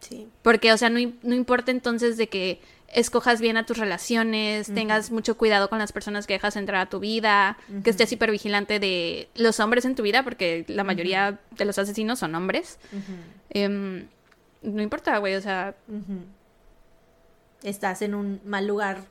Sí. Porque, o sea, no, importa entonces de que escojas bien a tus relaciones, tengas mucho cuidado con las personas que dejas entrar a tu vida, que estés hiper vigilante de los hombres en tu vida, porque la mayoría de los asesinos son hombres. Em, no importa, güey, o sea... Estás en un mal lugar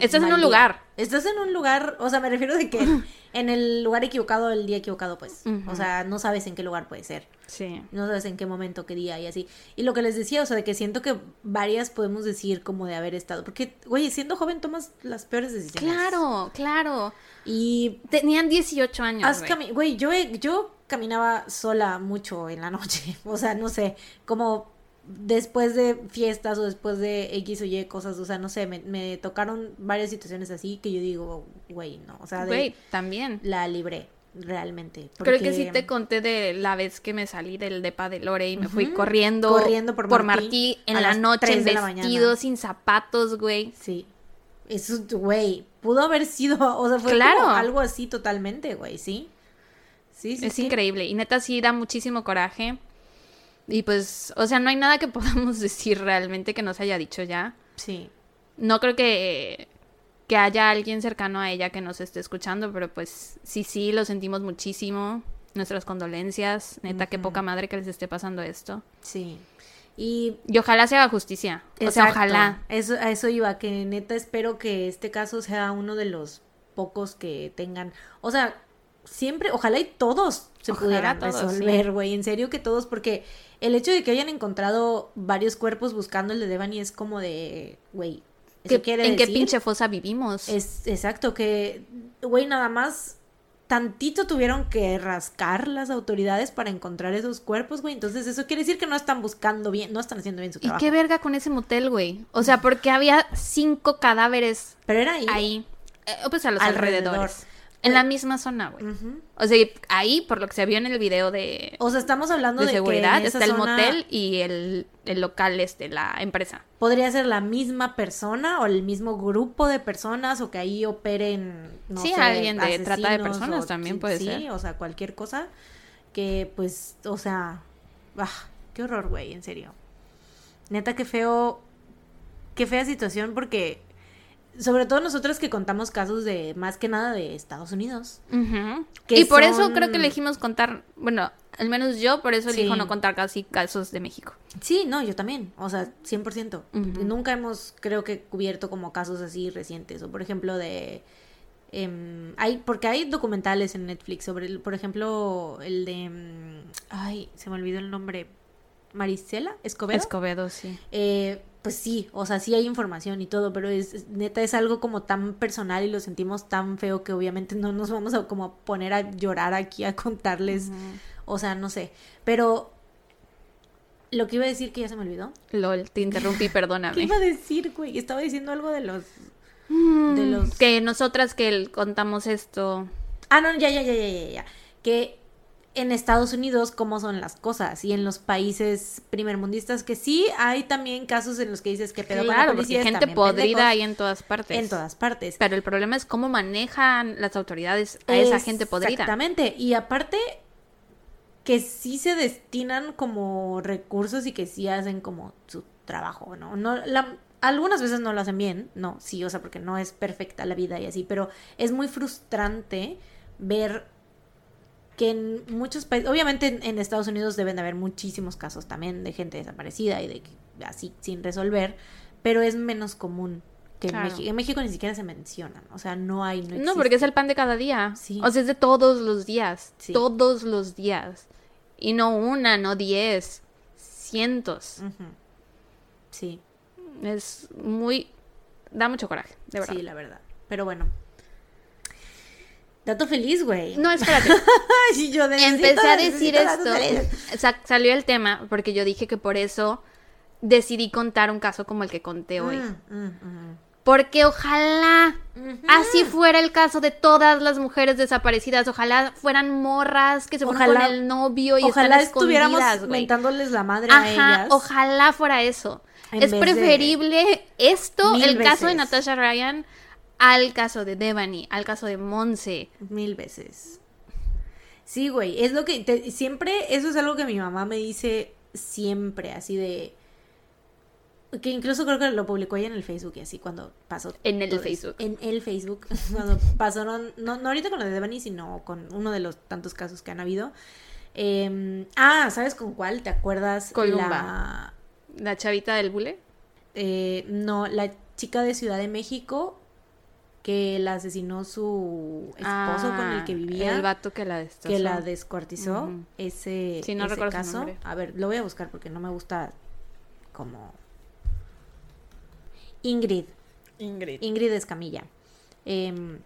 Estás en un lugar. Estás en un lugar, o sea, me refiero de que en el lugar equivocado, el día equivocado, pues. O sea, no sabes en qué lugar puede ser. Sí. No sabes en qué momento, qué día y así. Y lo que les decía, o sea, de que siento que varias podemos decir como de haber estado. Porque, güey, siendo joven tomas las peores decisiones. Claro, claro. Y. Tenían 18 años. Güey, yo, yo caminaba sola mucho en la noche. O sea, no sé, como después de fiestas o después de X o Y cosas, o sea, no sé, me, tocaron varias situaciones así que yo digo, güey, no, o sea, güey, también la libré realmente. Creo que sí te conté de la vez que me salí del depa de Lore y me fui corriendo, corriendo por, Martí, en la noche, vestido, sin zapatos, güey. Sí. Eso, güey, pudo haber sido, o sea, fue claro. algo así totalmente, güey, ¿sí? Sí, sí. Es increíble. Y neta sí da muchísimo coraje. Y pues, o sea, no hay nada que podamos decir realmente que nos haya dicho ya. Sí. No creo que, que haya alguien cercano a ella que nos esté escuchando, pero pues sí, sí, lo sentimos muchísimo. Nuestras condolencias. Neta, qué poca madre que les esté pasando esto. Sí. Y, y ojalá se haga justicia. o sea, ojalá. Eso, a eso iba, que neta espero que este caso sea uno de los pocos que tengan. O sea, siempre, ojalá y todos se pudieran resolver, güey. En serio que todos, porque el hecho de que hayan encontrado varios cuerpos buscando el de Devani es como de, güey, ¿En qué pinche fosa vivimos? Es exacto, que, güey, nada más tantito tuvieron que rascar las autoridades para encontrar esos cuerpos, güey. Entonces, eso quiere decir que no están buscando bien, no están haciendo bien su trabajo. ¿Y qué verga con ese motel, güey? O sea, porque había cinco cadáveres. Pero era ahí. Ahí. Eh, pues a los alrededores. En la misma zona, güey. O sea, ahí, por lo que se vio en el video de... O sea, estamos hablando de, seguridad, está el motel y el, el local este, la empresa. Podría ser la misma persona o el mismo grupo de personas o que ahí operen, no sí, alguien de trata de personas también puede ser. Sí, o sea, cualquier cosa que, pues, o sea... Ah, qué horror, güey, en serio. Neta, qué feo... Qué fea situación porque sobre todo nosotras que contamos casos de más que nada de Estados Unidos. y por eso creo que elegimos contar, bueno, al menos yo por eso elijo no contar casi casos de México. Sí, no, yo también, o sea, 100%. Nunca hemos, creo que, cubierto como casos así recientes, o por ejemplo de... Em, hay porque hay documentales en Netflix sobre por ejemplo el de em, ay se me olvidó el nombre Marisela Escobedo Escobedo sí eh, pues sí, o sea, sí hay información y todo, pero es, neta es algo como tan personal y lo sentimos tan feo que obviamente no nos vamos a como poner a llorar aquí a contarles, o sea, no sé, pero lo que iba a decir que ya se me olvidó. Lol, te interrumpí, perdóname. ¿Qué iba a decir, güey? Estaba diciendo algo de los de mm, los que nosotras que contamos esto. Ah, no, ya ya ya ya ya ya. Que en Estados Unidos cómo son las cosas y en los países primermundistas que sí hay también casos en los que dices que pedo claro, con la gente podrida ahí en todas partes. En todas partes. Pero el problema es cómo manejan las autoridades a esa gente podrida. Exactamente. Y aparte que sí se destinan como recursos y que sí hacen como su trabajo, ¿no? No la, algunas veces no lo hacen bien, no, sí, o sea, porque no es perfecta la vida y así, pero es muy frustrante ver que en muchos países, obviamente en, Estados Unidos deben de haber muchísimos casos también de gente desaparecida y de así sin resolver, pero es menos común que en México. En México ni siquiera se mencionan, o sea, no hay... No, no porque es el pan de cada día. Sí. O sea, es de todos los días, todos los días. Y no una, no diez, cientos. Sí. Es muy... Da mucho coraje, de verdad. Sí, la verdad. Pero bueno, Dato feliz, güey. No, espérate. yo Empecé a decir esto. salió el tema porque yo dije que por eso decidí contar un caso como el que conté hoy. Mm, mm, mm. Porque ojalá así fuera el caso de todas las mujeres desaparecidas. Ojalá fueran morras que se fueran con el novio y ojalá estuviéramos mentándoles la madre a ellas. Ojalá fuera eso. es preferible esto, el caso de Natasha Ryan, al caso de Devani, al caso de Monse. Mil veces. Sí, güey, es lo que siempre, eso es algo que mi mamá me dice siempre, así de... Que incluso creo que lo publicó ella en el Facebook y así cuando pasó. En el Facebook. En el Facebook. Cuando pasaron, no, no ahorita con lo de Devani, sino con uno de los tantos casos que han habido. Em, ah, ¿sabes con cuál? ¿Te acuerdas? Columba. La, ¿La chavita del bule? Eh, no, la chica de Ciudad de México que la asesinó su esposo con el que ah, vivía. El vato que la Que la descuartizó. Ese, sí, no ese caso. A ver, lo voy a buscar porque no me gusta como... Ingrid. Ingrid. Ingrid Escamilla. Eh,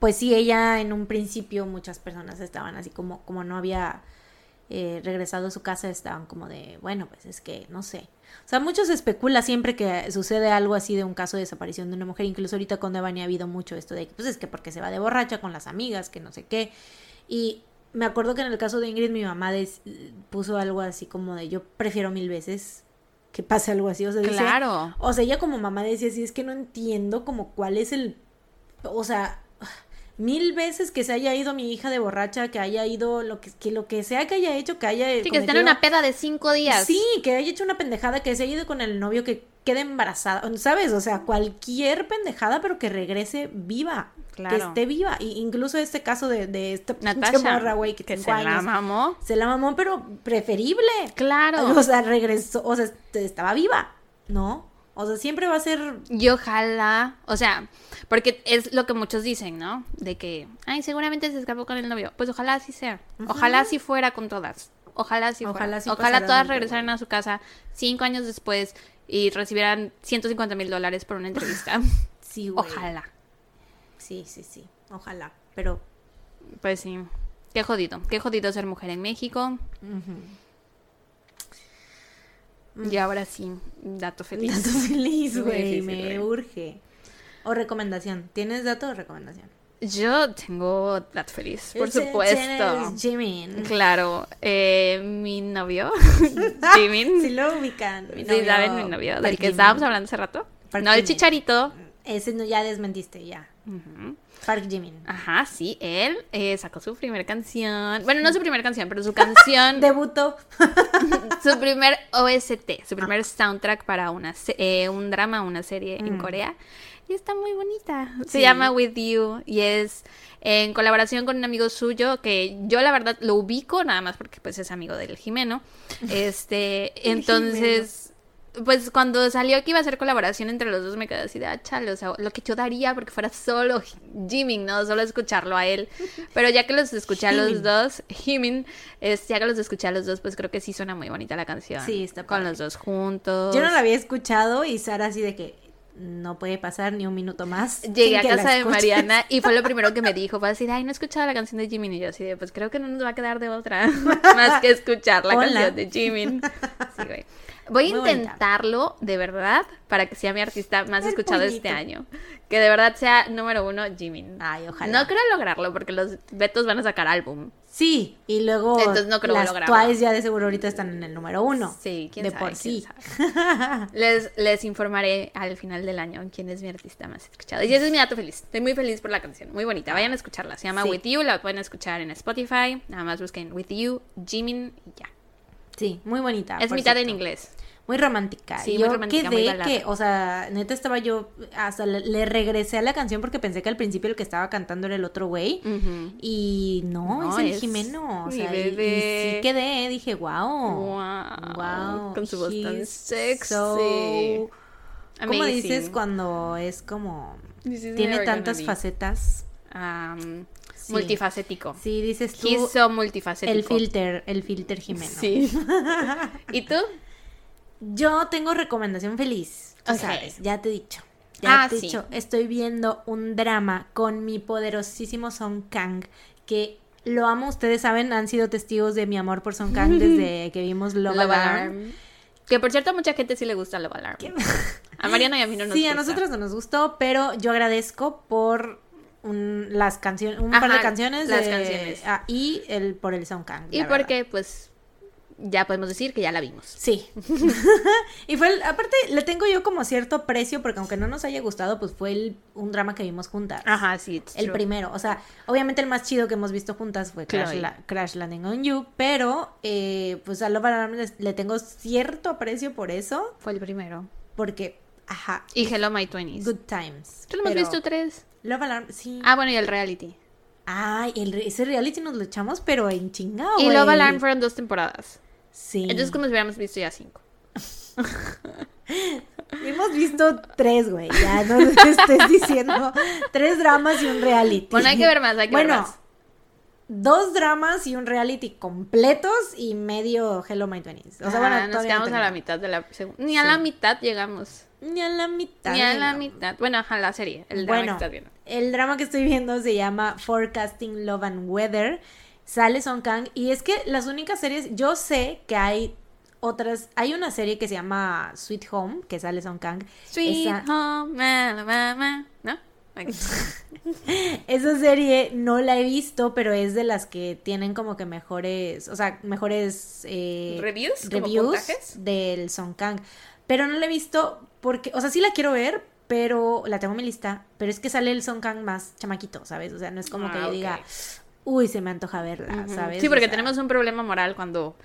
pues sí, ella en un principio muchas personas estaban así como, como no había eh, regresado a su casa, estaban como de, bueno, pues es que no sé. O sea, muchos especula siempre que sucede algo así de un caso de desaparición de una mujer. Incluso ahorita con Devani ha habido mucho esto de que, pues es que porque se va de borracha con las amigas, que no sé qué. Y me acuerdo que en el caso de Ingrid, mi mamá puso algo así como de yo prefiero mil veces que pase algo así. O sea, claro. o sea, ella como mamá decía así, es que no entiendo como cuál es el. O sea, mil veces que se haya ido mi hija de borracha, que haya ido lo que, que lo que sea que haya hecho, que haya... Sí, que esté en una peda de cinco días. Sí, que haya hecho una pendejada, que se haya ido con el novio, que quede embarazada, ¿sabes? O sea, cualquier pendejada, pero que regrese viva. Claro. Que esté viva. Y incluso este caso de, de esta Natasha, güey, que, se la mamó. Se la mamó, pero preferible. Claro. O sea, regresó, o sea, estaba viva, ¿no? O sea, siempre va a ser... Y ojalá, o sea, porque es lo que muchos dicen, ¿no? De que, ay, seguramente se escapó con el novio. Pues ojalá así sea. Ojalá así fuera con todas. Ojalá así ojalá fuera. ojalá todas regresaran a su casa cinco años después y recibieran 150 mil dólares por una entrevista. sí, güey. Ojalá. Sí, sí, sí. Ojalá. Pero... Pues sí. Qué jodido. Qué jodido ser mujer en México. Y ahora sí, dato feliz. Dato feliz, güey, me urge. O recomendación. ¿Tienes dato o recomendación? Yo tengo That Feliz, por supuesto. Jimin. Claro. Eh, mi novio, Jimin. Si lo ubican. Mi sí, ¿saben mi novio? Del que estábamos hablando hace rato. no, el chicharito. Ese no, ya desmentiste, ya. Park Jimin. Ajá, sí, él eh, sacó su primera canción. Bueno, no su primera canción, pero su canción. Debutó. su primer OST, su primer soundtrack para una eh, un drama, una serie en mm. Corea. Y está muy bonita. Se llama With You y es en colaboración con un amigo suyo que yo la verdad lo ubico nada más porque pues es amigo del Jimeno. Este, entonces pues cuando salió que iba a ser colaboración entre los dos me quedé así de ah, chale, o sea, lo que yo daría porque fuera solo Jimin, ¿no? Solo escucharlo a él. Pero ya que los escuché a los dos, Jimin, es, ya que los escuché a los dos, pues creo que sí suena muy bonita la canción. Sí, está Con los dos juntos. Yo no la había escuchado y Sara así de que no puede pasar ni un minuto más. Llegué a casa de Mariana y fue lo primero que me dijo, fue decir, ay, no he escuchado la canción de Jimin y yo así de, pues creo que no nos va a quedar de otra más que escuchar la canción de Jimin. Sí, güey. Voy a intentarlo de verdad para que sea mi artista más escuchado este año. Que de verdad sea número uno Jimin. Ay, ojalá. No creo lograrlo porque los Betos van a sacar álbum. Sí, y luego Entonces no creo las Twice ya de seguro ahorita están en el número uno. Sí, quién de por sí. les, les informaré al final del año quién es mi artista más escuchado. Y ese es mi dato feliz. Estoy muy feliz por la canción. Muy bonita. Vayan a escucharla. Se llama With You. La pueden escuchar en Spotify. Nada más busquen With You, Jimin y ya. Sí, muy bonita. Es mitad en inglés. Muy romántica. Sí, yo muy romántica, quedé que, o sea, neta estaba yo, hasta le, regresé a la canción porque pensé que al principio el que estaba cantando era el otro güey. Y no, es el Jimeno. O sea, y, sí quedé, dije, wow. Wow. Con su voz tan sexy. ¿Cómo dices cuando es como... Tiene tantas facetas? Multifacético. Sí, dices tú. Quiso multifacético. El filter, el filter Jimeno. Sí. ¿Y tú? Yo tengo recomendación feliz. sabes, ya te he dicho. Ya ah, te he dicho, estoy viendo un drama con mi poderosísimo Song Kang, que lo amo, ustedes saben, han sido testigos de mi amor por Song Kang desde que vimos Love, Alarm. Que por cierto a mucha gente sí le gusta Love Alarm. A Mariana y a mí no nos Sí, a nosotros no nos gustó, pero yo agradezco por un, las canciones, un par de canciones. Las canciones. Ah, y el, por el Kang. Y porque, pues, ya podemos decir que ya la vimos. Sí. y fue, aparte, le tengo yo como cierto precio, porque aunque no nos haya gustado, pues fue el, un drama que vimos juntas. Ajá, sí. El primero. O sea, obviamente el más chido que hemos visto juntas fue Crash, Landing on You, pero eh, pues a Love Alarm le, tengo cierto aprecio por eso. Fue el primero. Porque, ajá. Y Hello My Twenties. Good Times. ¿Tú lo hemos visto tres? Love Alarm, sí. Ah, bueno, y el reality. Ay, el, ese reality nos lo echamos, pero en chingado. Y Love Alarm fueron dos temporadas. Sí. Entonces, como si hubiéramos visto ya cinco. Hemos visto tres, güey. Ya no te estés diciendo. Tres dramas y un reality. Bueno, hay que ver más, hay que bueno, ver más. Dos dramas y un reality completos y medio Hello My Twenties. O sea, bueno, nos quedamos a la mitad de la segunda. Ni a la mitad llegamos. Ni a la mitad. Ni a la mitad. Bueno, a la serie. El drama que estás viendo. El drama que estoy viendo se llama Forecasting Love and Weather sale Song Kang y es que las únicas series, yo sé que hay otras, hay una serie que se llama Sweet Home, que sale Song Kang. Sweet Home, ¿no? Esa serie no la he visto, pero es de las que tienen como que mejores, o sea, mejores eh, reviews, reviews del Song Kang. Pero no la he visto porque, o sea, sí la quiero ver, pero la tengo en mi lista, pero es que sale el Song Kang más chamaquito, ¿sabes? O sea, no es como que yo ah, diga, uy, se me antoja verla, ¿sabes? Sí, porque tenemos un problema moral cuando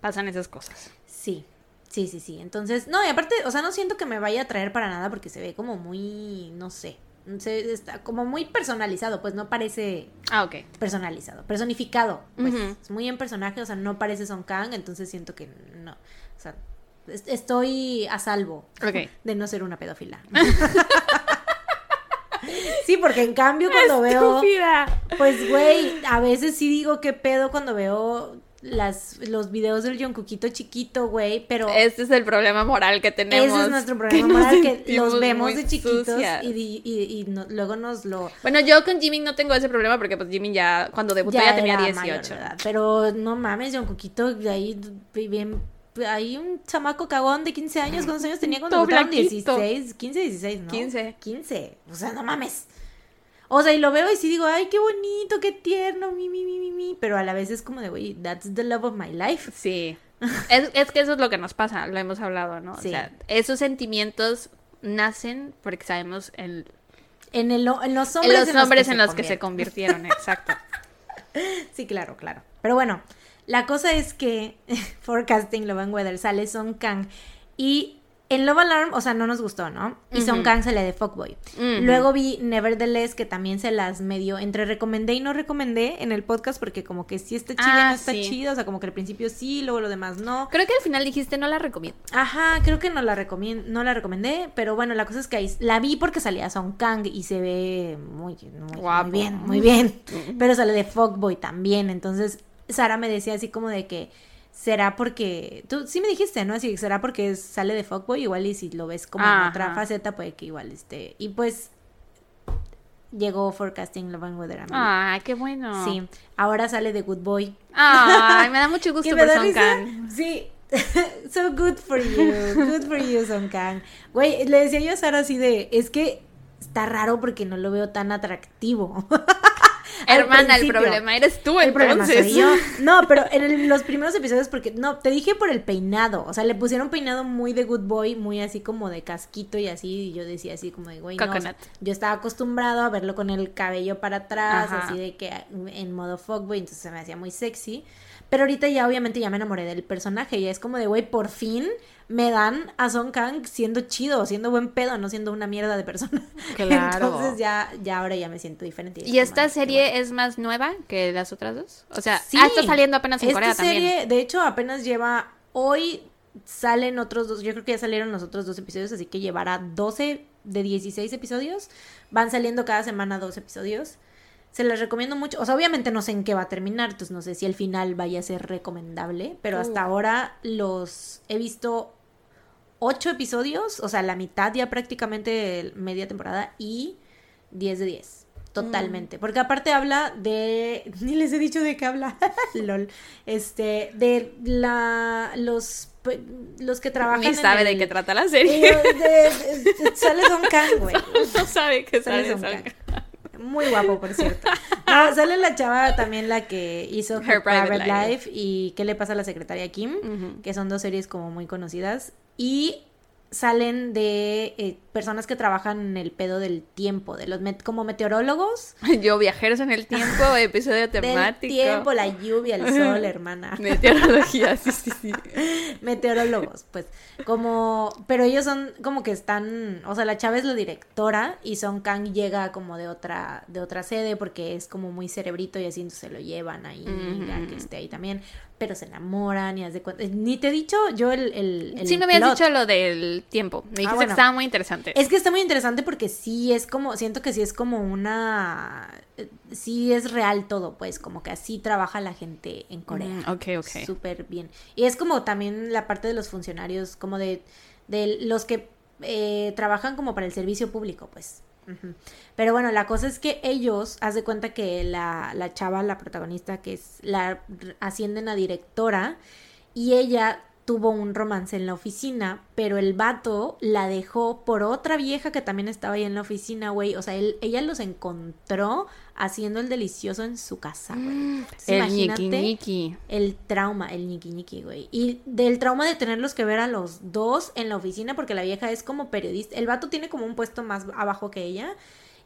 pasan esas cosas. Sí, sí, sí, sí. Entonces, no, y aparte, o sea, no siento que me vaya a traer para nada porque se ve como muy, no sé, se, está como muy personalizado, pues no parece ah, personalizado, personificado, pues es muy en personaje, o sea, no parece Son Kang, entonces siento que no, o sea, estoy a salvo de no ser una pedófila. Sí, porque en cambio cuando veo. Pues, güey, a veces sí digo qué pedo cuando veo las, los videos del Jungkookito chiquito, güey, pero... Este es el problema moral que tenemos. Ese es nuestro problema moral, que los vemos de chiquitos y, y, luego nos lo... Bueno, yo con Jimin no tengo ese problema porque pues Jimin ya, cuando debutó ya, tenía 18. pero no mames, Jungkookito de ahí bien hay un chamaco cagón de 15 años. ¿Cuántos años tenía cuando debutaron? 16, 15, 16, ¿no? 15. 15. O sea, no mames. O sea, y lo veo y sí digo, ay, qué bonito, qué tierno, mi, mi, mi, mi, mi. Pero a la vez es como de, güey, that's the love of my life. Sí. es, es, que eso es lo que nos pasa, lo hemos hablado, ¿no? Sí. O sea, esos sentimientos nacen porque sabemos el... En, el, en los hombres, en los, hombres en los que se convirtieron, exacto. sí, claro, claro. Pero bueno, la cosa es que Forecasting Love and Weather sale Son Kang y en Love Alarm, o sea, no nos gustó, ¿no? Y Son Kang se le de Fuckboy. Luego vi Nevertheless, que también se las medio entre recomendé y no recomendé en el podcast, porque como que sí está chido y no ah, está chido. O sea, como que al principio sí, luego lo demás no. Creo que al final dijiste no la recomiendo. Ajá, creo que no la recomiendo, no la recomendé, pero bueno, la cosa es que ahí la vi porque salía Son Kang y se ve muy, muy bien, muy bien. Pero sale de Fuckboy también. Entonces, Sara me decía así como de que será porque tú sí me dijiste, ¿no? Así será porque sale de Fuckboy igual y si lo ves como en otra faceta puede que igual esté. Y pues llegó Forecasting Love and Weather Ay, qué bueno. Sí, ahora sale de Good Boy. Ay, me da mucho gusto por Son Kang. Sí. so good for you. Good for you, Son Kang. Güey, le decía yo a Sara así de, es que está raro porque no lo veo tan atractivo. Hermana, el problema eres tú, el entonces. yo. No, pero en los primeros episodios, porque no, te dije por el peinado. O sea, le pusieron peinado muy de good boy, muy así como de casquito y así. Y yo decía así como de güey. No, yo estaba acostumbrado a verlo con el cabello para atrás, así de que en modo fuckboy, entonces se me hacía muy sexy. Pero ahorita ya obviamente ya me enamoré del personaje. Y es como de, güey, por fin me dan a Song Kang siendo chido, siendo buen pedo, no siendo una mierda de persona. Claro. Entonces ya, ya ahora ya me siento diferente. ¿Y, esta serie es más nueva que las otras dos? O sea, sí, ah, está saliendo apenas en Corea serie, De hecho, apenas lleva hoy salen otros dos, yo creo que ya salieron los otros dos episodios, así que llevará 12 de 16 episodios. Van saliendo cada semana dos episodios. Se les recomiendo mucho. O sea, obviamente no sé en qué va a terminar, entonces no sé si el final vaya a ser recomendable, pero hasta ahora los he visto ocho episodios, o sea, la mitad ya prácticamente media temporada y 10 de 10. Totalmente. Mm. Porque aparte habla de. Ni les he dicho de qué habla. LOL. Este. De la. Los. Los que trabajan. Ni sabe de qué trata la serie. sale Don Kang, güey. No sabe qué sale Don Kang. Muy guapo, por cierto. No, sale la chava también la que hizo Her, Private, Life. y ¿Qué le pasa a la secretaria Kim? Que son dos series como muy conocidas. Y salen de eh, personas que trabajan en el pedo del tiempo, de los como meteorólogos. Yo, viajeros en el tiempo, episodio temático. El tiempo, la lluvia, el sol, hermana. Meteorología, sí, sí, sí. Meteorólogos, pues, como, pero ellos son como que están, o sea, la chava es la directora y Son Kang llega como de otra, de otra sede porque es como muy cerebrito y así entonces se lo llevan ahí, ya que esté ahí también pero se enamoran y haz de cuenta. Ni te he dicho yo el. el, sí, me habías dicho lo del tiempo. Me dijiste ah, que estaba muy interesante. Es que está muy interesante porque sí es como. Siento que sí es como una. Sí es real todo, pues. Como que así trabaja la gente en Corea. Mm, ok, ok. Súper bien. Y es como también la parte de los funcionarios, como de. De los que eh, trabajan como para el servicio público, pues. Pero bueno, la cosa es que ellos, haz de cuenta que la, la chava, la protagonista, que es la ascienden a directora, y ella tuvo un romance en la oficina, pero el vato la dejó por otra vieja que también estaba ahí en la oficina, güey. O sea, él, ella los encontró haciendo el delicioso en su casa, güey. Mm, el ñiqui El trauma, el ñiqui ñiqui, güey. Y del trauma de tenerlos que ver a los dos en la oficina, porque la vieja es como periodista. El vato tiene como un puesto más abajo que ella.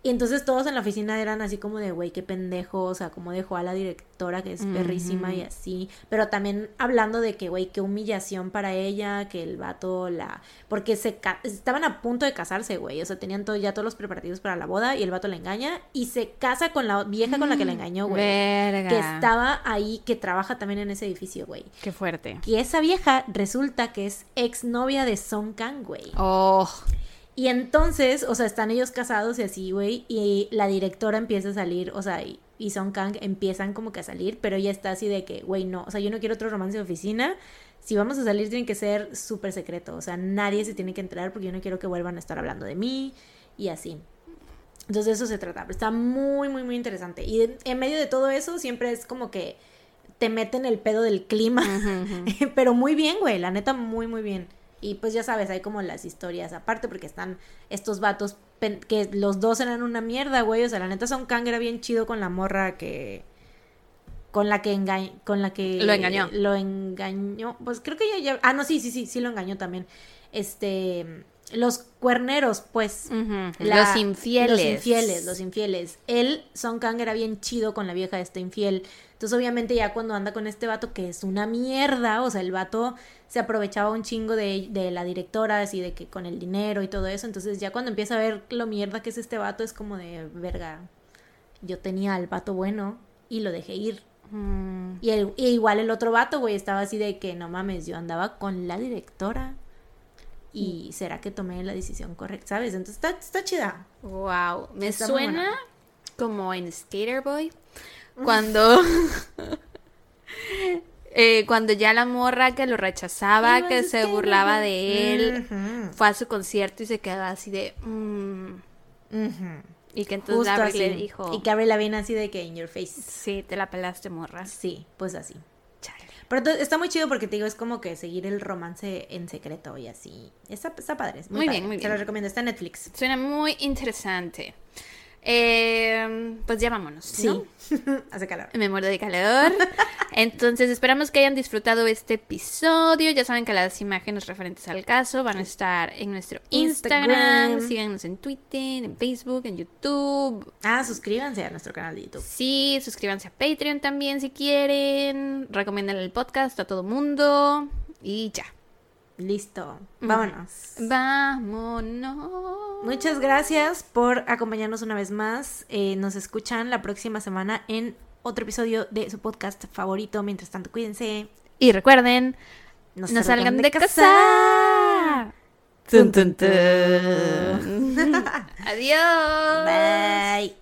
Y entonces todos en la oficina eran así como de, güey, qué pendejo, o sea, como dejó a la directora que es perrísima y así. Pero también hablando de que, güey, qué humillación para ella, que el vato la... Porque se estaban a punto de casarse, güey. O sea, tenían todo, ya todos los preparativos para la boda y el vato la engaña y se casa con la vieja con la que la mm, engañó, güey. Verga. Que estaba ahí, que trabaja también en ese edificio, güey. Qué fuerte. Y esa vieja resulta que es exnovia de Song Kang, güey. Oh. Y entonces, o sea, están ellos casados y así, güey, y la directora empieza a salir, o sea, y, Son Kang empiezan como que a salir, pero ella está así de que, güey, no, o sea, yo no quiero otro romance de oficina. Si vamos a salir tiene que ser súper secreto, o sea, nadie se tiene que enterar porque yo no quiero que vuelvan a estar hablando de mí y así. Entonces de eso se trata, está muy, muy, muy interesante. Y en medio de todo eso siempre es como que te meten el pedo del clima, pero muy bien, güey, la neta, muy, muy bien. Y pues ya sabes, hay como las historias aparte porque están estos vatos que los dos eran una mierda, güey. O sea, la neta Son Kang era bien chido con la morra que con la que engañó, con la que lo engañó. Lo engañó. Pues creo que ya, ya, ah, no, sí, sí, sí, sí lo engañó también. Este los cuerneros, pues. los infieles. Los infieles, los infieles. Él, Son Kang, era bien chido con la vieja de este infiel. Entonces, obviamente, ya cuando anda con este vato, que es una mierda, o sea, el vato se aprovechaba un chingo de, de la directora, así de que con el dinero y todo eso. Entonces, ya cuando empieza a ver lo mierda que es este vato, es como de, verga, yo tenía al vato bueno y lo dejé ir. Mm. Y, el, y igual el otro vato, güey, estaba así de que no mames, yo andaba con la directora y será que tomé la decisión correcta, ¿sabes? Entonces está, está chida. Wow, me suena como en Skater Boy cuando eh, cuando ya la morra que lo rechazaba, que se burlaba de él, fue a su concierto y se quedaba así de mm". y que entonces Gabriel le dijo y Gabriel la viene así de que in your face. Sí, te la pelaste morra. Sí, pues así. Pero está muy chido porque te digo, es como que seguir el romance en secreto y así. Está, está padre. muy, bien, muy bien. Se lo recomiendo, está en Netflix. Suena muy interesante. Eh, pues ya vámonos. Sí, hace calor. Me muero de calor. Entonces esperamos que hayan disfrutado este episodio. Ya saben que las imágenes referentes al caso van a estar en nuestro Instagram. Síganos en Twitter, en Facebook, en YouTube. Ah, suscríbanse a nuestro canal de YouTube. Sí, suscríbanse a Patreon también si quieren. Recomienden el podcast a todo mundo. Y ya. Listo. Vámonos. Vámonos. Muchas gracias por acompañarnos una vez más. Eh, nos escuchan la próxima semana en otro episodio de su podcast favorito. Mientras tanto, cuídense. Y recuerden, no, salgan, de, casa. Adiós. Bye.